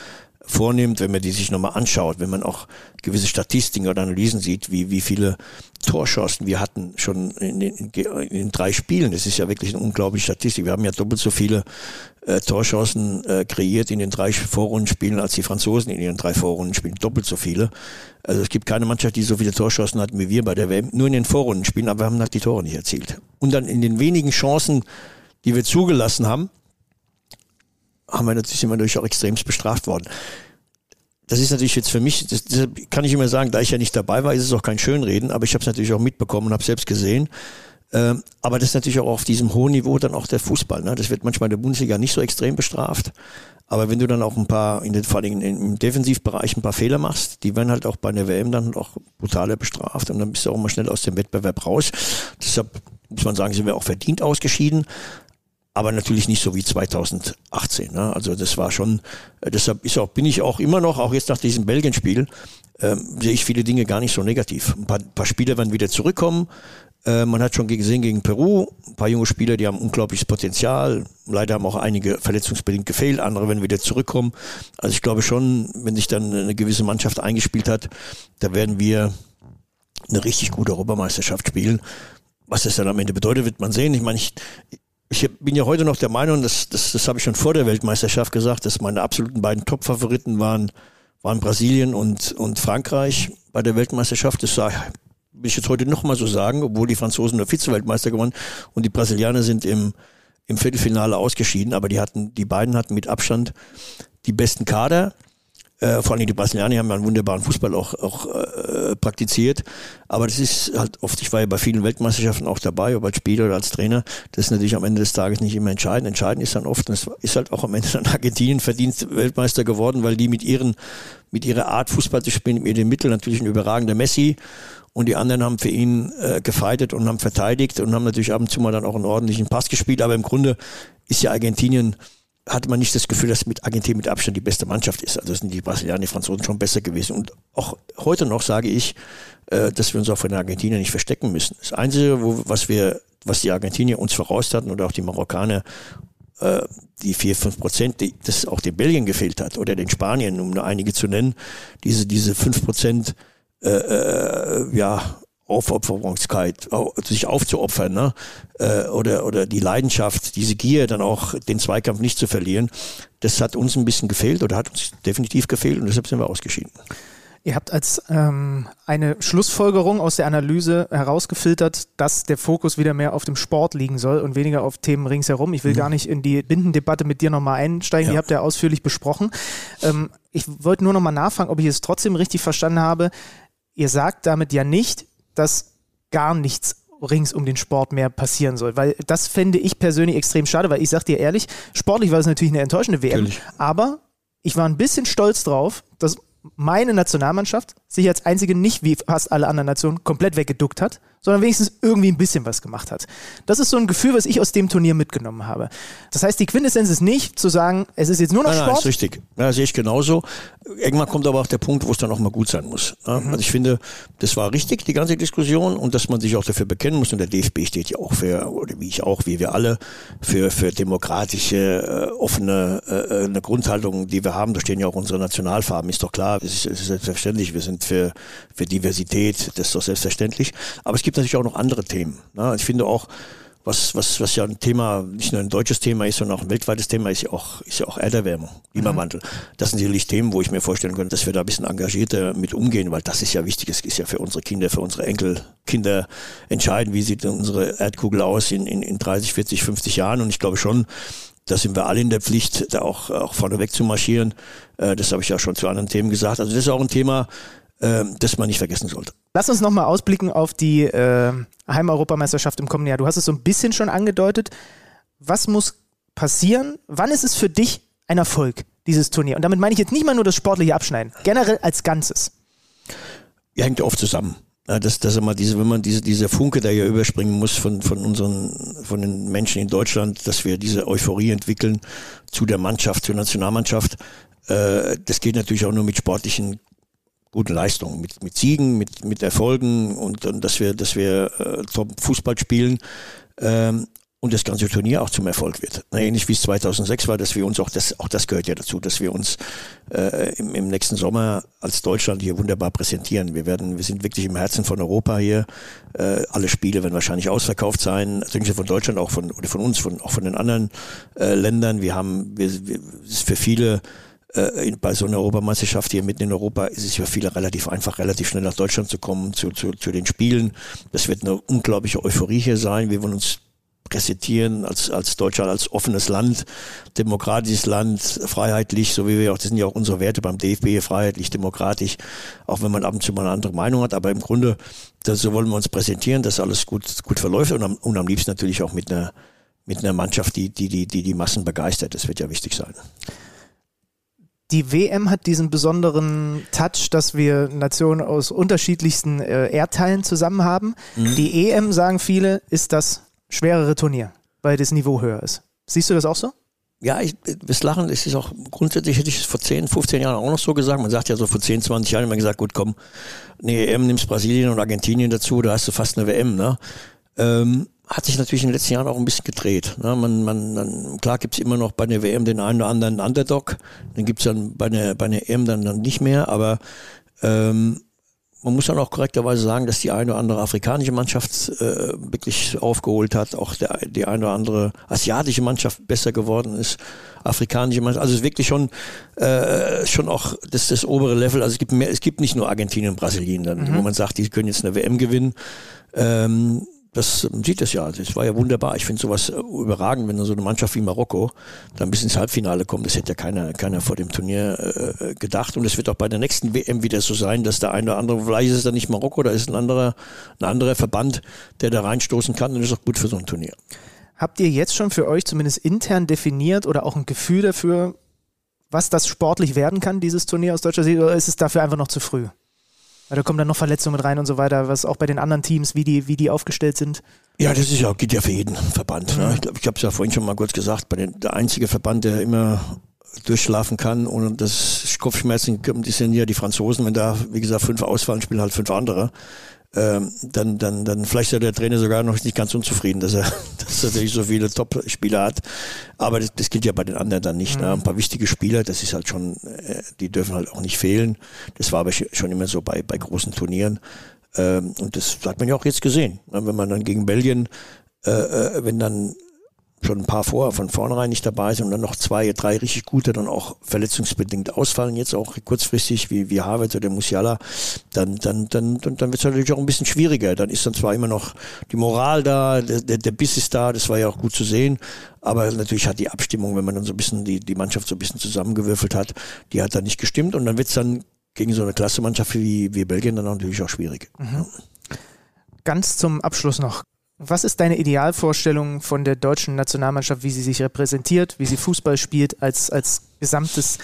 vornimmt, wenn man die sich nochmal anschaut, wenn man auch gewisse Statistiken oder Analysen sieht, wie, wie viele Torschancen wir hatten schon in den, in den drei Spielen. Das ist ja wirklich eine unglaubliche Statistik. Wir haben ja doppelt so viele äh, Torchancen äh, kreiert in den drei Vorrundenspielen als die Franzosen in ihren drei Vorrundenspielen. Doppelt so viele. Also es gibt keine Mannschaft, die so viele Torchancen hat wie wir bei der WM. Nur in den Vorrundenspielen, aber wir haben halt die Tore nicht erzielt. Und dann in den wenigen Chancen, die wir zugelassen haben, haben wir natürlich immer natürlich auch extremst bestraft worden. Das ist natürlich jetzt für mich, das, das kann ich immer sagen, da ich ja nicht dabei war, ist es auch kein Schönreden, aber ich habe es natürlich auch mitbekommen und habe selbst gesehen. Ähm, aber das ist natürlich auch auf diesem hohen Niveau dann auch der Fußball. Ne? Das wird manchmal in der Bundesliga nicht so extrem bestraft. Aber wenn du dann auch ein paar, in den, vor allem im Defensivbereich ein paar Fehler machst, die werden halt auch bei der WM dann auch brutaler bestraft und dann bist du auch mal schnell aus dem Wettbewerb raus. Deshalb muss man sagen, sind wir auch verdient ausgeschieden aber natürlich nicht so wie 2018. Ne? Also das war schon, äh, deshalb ist auch, bin ich auch immer noch, auch jetzt nach diesem Belgien-Spiel, ähm, sehe ich viele Dinge gar nicht so negativ. Ein paar, paar Spieler werden wieder zurückkommen. Äh, man hat schon gesehen gegen Peru, ein paar junge Spieler, die haben unglaubliches Potenzial. Leider haben auch einige verletzungsbedingt gefehlt, andere werden wieder zurückkommen. Also ich glaube schon, wenn sich dann eine gewisse Mannschaft eingespielt hat, da werden wir eine richtig gute Europameisterschaft spielen. Was das dann am Ende bedeutet, wird man sehen. Ich meine, ich, ich bin ja heute noch der Meinung, dass, das, das habe ich schon vor der Weltmeisterschaft gesagt, dass meine absoluten beiden Top-Favoriten waren, waren Brasilien und, und Frankreich bei der Weltmeisterschaft. Das sag, will ich jetzt heute noch mal so sagen, obwohl die Franzosen nur Vize-Weltmeister gewonnen und die Brasilianer sind im, im Viertelfinale ausgeschieden, aber die hatten, die beiden hatten mit Abstand die besten Kader. Äh, vor allem die Brasilianer haben ja einen wunderbaren Fußball auch, auch äh, praktiziert. Aber das ist halt oft, ich war ja bei vielen Weltmeisterschaften auch dabei, ob als Spieler oder als Trainer, das ist natürlich am Ende des Tages nicht immer entscheidend. Entscheidend ist dann oft, und es ist halt auch am Ende dann <laughs> Argentinien verdient Weltmeister geworden, weil die mit ihren, mit ihrer Art Fußball zu spielen, mit den Mitteln natürlich ein überragender Messi und die anderen haben für ihn äh, gefeitet und haben verteidigt und haben natürlich ab und zu mal dann auch einen ordentlichen Pass gespielt. Aber im Grunde ist ja Argentinien hatte man nicht das Gefühl, dass mit Argentinien mit Abstand die beste Mannschaft ist. Also sind die Brasilianer, die Franzosen schon besser gewesen. Und auch heute noch sage ich, äh, dass wir uns auch von den Argentiniern nicht verstecken müssen. Das Einzige, wo, was wir, was die Argentinier uns voraus hatten oder auch die Marokkaner äh, die vier fünf Prozent, die das auch den Belgien gefehlt hat oder den Spanien, um nur einige zu nennen, diese, diese fünf Prozent, äh, äh, ja, Aufopferungskeit, sich aufzuopfern, ne? Äh, oder, oder die Leidenschaft, diese Gier, dann auch den Zweikampf nicht zu verlieren, das hat uns ein bisschen gefehlt oder hat uns definitiv gefehlt und deshalb sind wir ausgeschieden. Ihr habt als ähm, eine Schlussfolgerung aus der Analyse herausgefiltert, dass der Fokus wieder mehr auf dem Sport liegen soll und weniger auf Themen ringsherum. Ich will mhm. gar nicht in die Bindendebatte mit dir nochmal einsteigen, ja. die habt ihr ausführlich besprochen. Ähm, ich wollte nur nochmal nachfragen, ob ich es trotzdem richtig verstanden habe. Ihr sagt damit ja nicht, dass gar nichts rings um den Sport mehr passieren soll. Weil das fände ich persönlich extrem schade, weil ich sag dir ehrlich, sportlich war es natürlich eine enttäuschende WM. Natürlich. Aber ich war ein bisschen stolz drauf, dass meine Nationalmannschaft sich als einzige nicht wie fast alle anderen Nationen komplett weggeduckt hat, sondern wenigstens irgendwie ein bisschen was gemacht hat. Das ist so ein Gefühl, was ich aus dem Turnier mitgenommen habe. Das heißt, die Quintessenz ist nicht zu sagen, es ist jetzt nur noch nein, Sport. Nein, ist richtig. Ja, sehe ich genauso. Irgendwann kommt aber auch der Punkt, wo es dann auch mal gut sein muss. Mhm. Also ich finde, das war richtig, die ganze Diskussion und dass man sich auch dafür bekennen muss. Und der DFB steht ja auch für, oder wie ich auch, wie wir alle, für, für demokratische, äh, offene äh, eine Grundhaltung, die wir haben. Da stehen ja auch unsere Nationalfarben, ist doch klar. Es ist, ist selbstverständlich. Wir sind für, für Diversität, das ist doch selbstverständlich. Aber es gibt natürlich auch noch andere Themen. Ne? Ich finde auch, was, was, was ja ein Thema, nicht nur ein deutsches Thema ist, sondern auch ein weltweites Thema ist ja auch, ist ja auch Erderwärmung, Klimawandel. Mhm. Das sind sicherlich Themen, wo ich mir vorstellen könnte, dass wir da ein bisschen engagierter mit umgehen, weil das ist ja wichtig. Es ist ja für unsere Kinder, für unsere Enkelkinder entscheiden, wie sieht unsere Erdkugel aus in, in, in 30, 40, 50 Jahren. Und ich glaube schon, da sind wir alle in der Pflicht, da auch, auch vorneweg zu marschieren. Äh, das habe ich ja schon zu anderen Themen gesagt. Also das ist auch ein Thema, äh, das man nicht vergessen sollte. Lass uns nochmal ausblicken auf die äh, Heimeuropameisterschaft im kommenden Jahr. Du hast es so ein bisschen schon angedeutet. Was muss passieren? Wann ist es für dich ein Erfolg, dieses Turnier? Und damit meine ich jetzt nicht mal nur das sportliche Abschneiden, generell als Ganzes. Ja, hängt ja oft zusammen. Ja, dass, dass immer diese, wenn man diese, diese Funke da hier überspringen muss von, von unseren, von den Menschen in Deutschland, dass wir diese Euphorie entwickeln zu der Mannschaft, zur Nationalmannschaft. Äh, das geht natürlich auch nur mit sportlichen guten Leistungen, mit, mit Siegen, mit, mit Erfolgen und, und dass wir, dass wir äh, top Fußball spielen ähm, und das ganze Turnier auch zum Erfolg wird. Ähnlich wie es 2006 war, dass wir uns auch das, auch das gehört ja dazu, dass wir uns äh, im, im nächsten Sommer als Deutschland hier wunderbar präsentieren. Wir werden, wir sind wirklich im Herzen von Europa hier. Äh, alle Spiele werden wahrscheinlich ausverkauft sein, nur von Deutschland, auch von oder von uns, von auch von den anderen äh, Ländern. Wir haben, wir, wir ist für viele äh, bei so einer Europameisterschaft hier mitten in Europa ist es für viele relativ einfach, relativ schnell nach Deutschland zu kommen, zu, zu, zu den Spielen. Das wird eine unglaubliche Euphorie hier sein. Wir wollen uns präsentieren als, als Deutschland, als offenes Land, demokratisches Land, freiheitlich, so wie wir auch, das sind ja auch unsere Werte beim DFB, freiheitlich, demokratisch, auch wenn man ab und zu mal eine andere Meinung hat, aber im Grunde, das, so wollen wir uns präsentieren, dass alles gut, gut verläuft und am, und am liebsten natürlich auch mit einer, mit einer Mannschaft, die, die, die, die die Massen begeistert. Das wird ja wichtig sein die WM hat diesen besonderen Touch, dass wir Nationen aus unterschiedlichsten äh, Erdteilen zusammen haben. Mhm. Die EM, sagen viele, ist das schwerere Turnier, weil das Niveau höher ist. Siehst du das auch so? Ja, ich, das Lachen, es ist auch grundsätzlich, hätte ich es vor 10, 15 Jahren auch noch so gesagt. Man sagt ja so vor 10, 20 Jahren immer gesagt, gut, komm, eine EM nimmst Brasilien und Argentinien dazu, da hast du fast eine WM, ne? Ähm, hat sich natürlich in den letzten Jahren auch ein bisschen gedreht. Ne? Man, man, man, klar gibt's immer noch bei der WM den einen oder anderen Underdog, den gibt's dann bei der, bei der EM dann, dann nicht mehr, aber ähm, man muss dann auch korrekterweise sagen, dass die eine oder andere afrikanische Mannschaft äh, wirklich aufgeholt hat, auch der, die eine oder andere asiatische Mannschaft besser geworden ist, afrikanische Mannschaft, also es ist wirklich schon äh, schon auch das das obere Level. Also es gibt mehr, es gibt nicht nur Argentinien und Brasilien, dann, mhm. wo man sagt, die können jetzt eine WM gewinnen. Ähm, das sieht es ja. Das war ja wunderbar. Ich finde sowas äh, überragend, wenn dann so eine Mannschaft wie Marokko dann bis ins Halbfinale kommt. Das hätte ja keiner, keiner vor dem Turnier äh, gedacht. Und es wird auch bei der nächsten WM wieder so sein, dass der eine oder andere, vielleicht ist es dann nicht Marokko, da ist ein anderer, ein anderer Verband, der da reinstoßen kann. Und das ist auch gut für so ein Turnier. Habt ihr jetzt schon für euch zumindest intern definiert oder auch ein Gefühl dafür, was das sportlich werden kann, dieses Turnier aus deutscher Sicht, oder ist es dafür einfach noch zu früh? Weil da kommen dann noch Verletzungen mit rein und so weiter, was auch bei den anderen Teams, wie die, wie die aufgestellt sind. Ja, das ist ja, geht ja für jeden Verband. Ne? Ich glaube, ich habe es ja vorhin schon mal kurz gesagt, bei den, der einzige Verband, der immer durchschlafen kann ohne das Kopfschmerzen, die sind ja die Franzosen, wenn da, wie gesagt, fünf ausfallen, spielen halt fünf andere. Ähm, dann, dann, dann vielleicht ist der Trainer sogar noch nicht ganz unzufrieden, dass er, <laughs> dass er natürlich so viele Top-Spieler hat. Aber das, das gilt ja bei den anderen dann nicht. Ne? Mhm. Ein paar wichtige Spieler, das ist halt schon, äh, die dürfen halt auch nicht fehlen. Das war aber schon immer so bei, bei großen Turnieren. Ähm, und das hat man ja auch jetzt gesehen. Ne? Wenn man dann gegen Belgien, äh, äh, wenn dann schon ein paar vor, von vornherein nicht dabei sind und dann noch zwei, drei richtig gute dann auch verletzungsbedingt ausfallen, jetzt auch kurzfristig wie, wie Harvard oder Musiala, dann, dann, dann, dann, dann wird es natürlich auch ein bisschen schwieriger. Dann ist dann zwar immer noch die Moral da, der, der, Biss ist da, das war ja auch gut zu sehen, aber natürlich hat die Abstimmung, wenn man dann so ein bisschen die, die Mannschaft so ein bisschen zusammengewürfelt hat, die hat dann nicht gestimmt und dann wird es dann gegen so eine Klassemannschaft wie, wie Belgien dann natürlich auch schwierig. Mhm. Ganz zum Abschluss noch. Was ist deine Idealvorstellung von der deutschen Nationalmannschaft, wie sie sich repräsentiert, wie sie Fußball spielt als, als gesamtes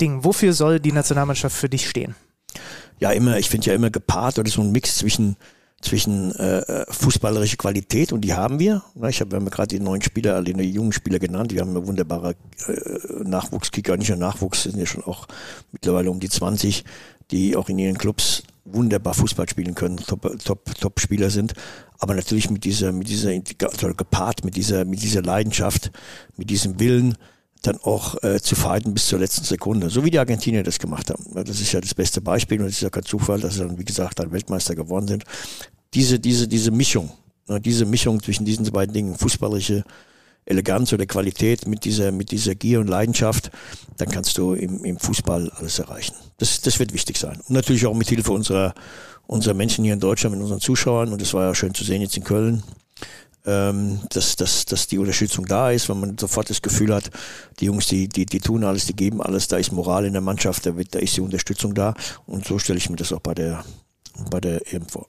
Ding? Wofür soll die Nationalmannschaft für dich stehen? Ja, immer, ich finde ja immer gepaart oder so ein Mix zwischen zwischen äh, fußballerische Qualität und die haben wir. Ich habe wir gerade die neuen Spieler, die jungen Spieler genannt. Die haben wunderbare äh, Nachwuchskicker, nicht nur Nachwuchs, sind ja schon auch mittlerweile um die 20, die auch in ihren Clubs wunderbar Fußball spielen können, Top, Top, Top Spieler sind. Aber natürlich mit dieser, mit dieser, gepaart mit dieser, mit dieser Leidenschaft, mit diesem Willen, dann auch äh, zu fighten bis zur letzten Sekunde. So wie die Argentinier das gemacht haben. Das ist ja das beste Beispiel und es ist ja kein Zufall, dass sie dann, wie gesagt, dann Weltmeister geworden sind. Diese, diese, diese Mischung, ne, diese Mischung zwischen diesen beiden Dingen, fußballische Eleganz oder Qualität mit dieser, mit dieser Gier und Leidenschaft, dann kannst du im, im Fußball alles erreichen. Das, das wird wichtig sein. Und natürlich auch mit Hilfe unserer, unserer Menschen hier in Deutschland, mit unseren Zuschauern. Und das war ja schön zu sehen jetzt in Köln, ähm, dass, dass, dass die Unterstützung da ist, wenn man sofort das Gefühl hat, die Jungs, die, die, die tun alles, die geben alles, da ist Moral in der Mannschaft, da, wird, da ist die Unterstützung da. Und so stelle ich mir das auch bei der, bei der EM vor.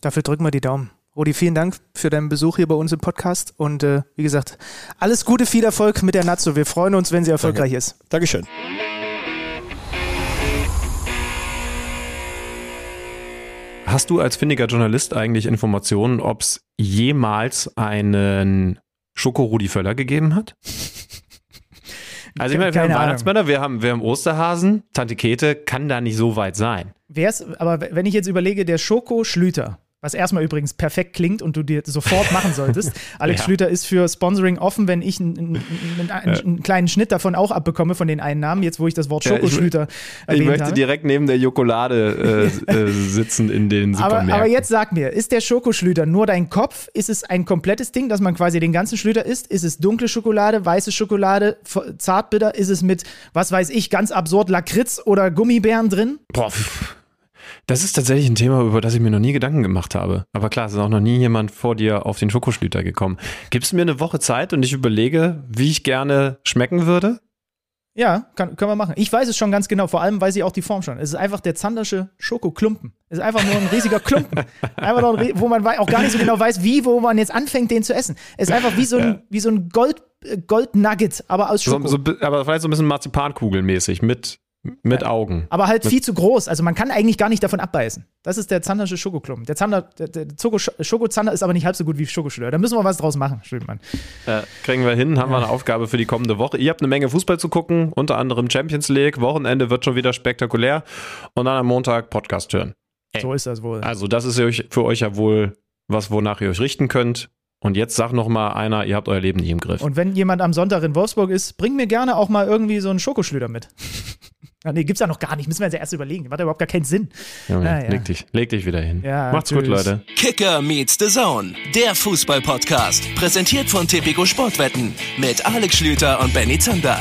Dafür drücken wir die Daumen. Rudi, vielen Dank für deinen Besuch hier bei uns im Podcast und äh, wie gesagt, alles Gute, viel Erfolg mit der Nazzo. Wir freuen uns, wenn sie erfolgreich Danke. ist. Dankeschön. Hast du als findiger Journalist eigentlich Informationen, ob es jemals einen Schoko-Rudi Völler gegeben hat? <laughs> Also ich meine, wir haben. Weihnachtsmänner, wir haben, wir haben Osterhasen, Tante Kete kann da nicht so weit sein. Wär's, aber wenn ich jetzt überlege, der Schoko Schlüter, was erstmal übrigens perfekt klingt und du dir sofort machen solltest. <laughs> Alex Ja. Schlüter ist für Sponsoring offen, wenn ich einen, einen, einen, einen kleinen Schnitt davon auch abbekomme von den Einnahmen, jetzt wo ich das Wort Ja, ich- Schokoschlüter Ich möchte habe. direkt neben der Jokolade äh, <laughs> äh, sitzen in den Aber, Supermärkten. aber jetzt sag mir, ist der Schokoschlüter nur dein Kopf? Ist es ein komplettes Ding, dass man quasi den ganzen Schlüter isst? Ist es dunkle Schokolade, weiße Schokolade, zartbitter? Ist es mit, was weiß ich, ganz absurd Lakritz oder Gummibären drin? Boah, pff. Das ist tatsächlich ein Thema, über das ich mir noch nie Gedanken gemacht habe. Aber klar, es ist auch noch nie jemand vor dir auf den Schokoschlüter gekommen. Gibst du mir eine Woche Zeit und ich überlege, wie ich gerne schmecken würde? Ja, kann, können wir machen. Ich weiß es schon ganz genau, vor allem weiß ich auch die Form schon. Es ist einfach der Zandersche Schokoklumpen. Es ist einfach nur ein riesiger Klumpen. <laughs> Einfach nur ein, wo man auch gar nicht so genau weiß, wie, wo man jetzt anfängt, den zu essen. Es ist einfach wie so ein, wie so ein Gold, äh, Goldnugget, aber aus So, Schoko. so, bi- aber vielleicht so ein bisschen Marzipankugelmäßig mit, mit Augen. aber halt viel zu groß. Also man kann eigentlich gar nicht davon abbeißen. Das ist der Zandersche Schokoklumpen. Der, Zander, der, der Schokozander ist aber nicht halb so gut wie Schokoschlöer. Da müssen wir was draus machen, Stülpmann. Äh, kriegen wir hin, haben wir eine Aufgabe für die kommende Woche. Ihr habt eine Menge Fußball zu gucken, unter anderem Champions League. Wochenende wird schon wieder spektakulär. Und dann am Montag Podcast hören. So ist das wohl. Also das ist für euch ja wohl was, wonach ihr euch richten könnt. Und jetzt sag noch mal einer, ihr habt euer Leben nicht im Griff. Und wenn jemand am Sonntag in Wolfsburg ist, bring mir gerne auch mal irgendwie so einen Schokoschlüter mit. Ah, nee, gibt's ja noch gar nicht. Müssen wir uns ja erst überlegen. Macht ja überhaupt gar keinen Sinn. Junge, Ah, ja. leg, dich, leg dich wieder hin. Ja, Macht's gut, tschüss. Leute. Kicker meets the Zone, der Fußball-Podcast. Präsentiert von Tipico Sportwetten mit Alex Schlüter und Benny Zander.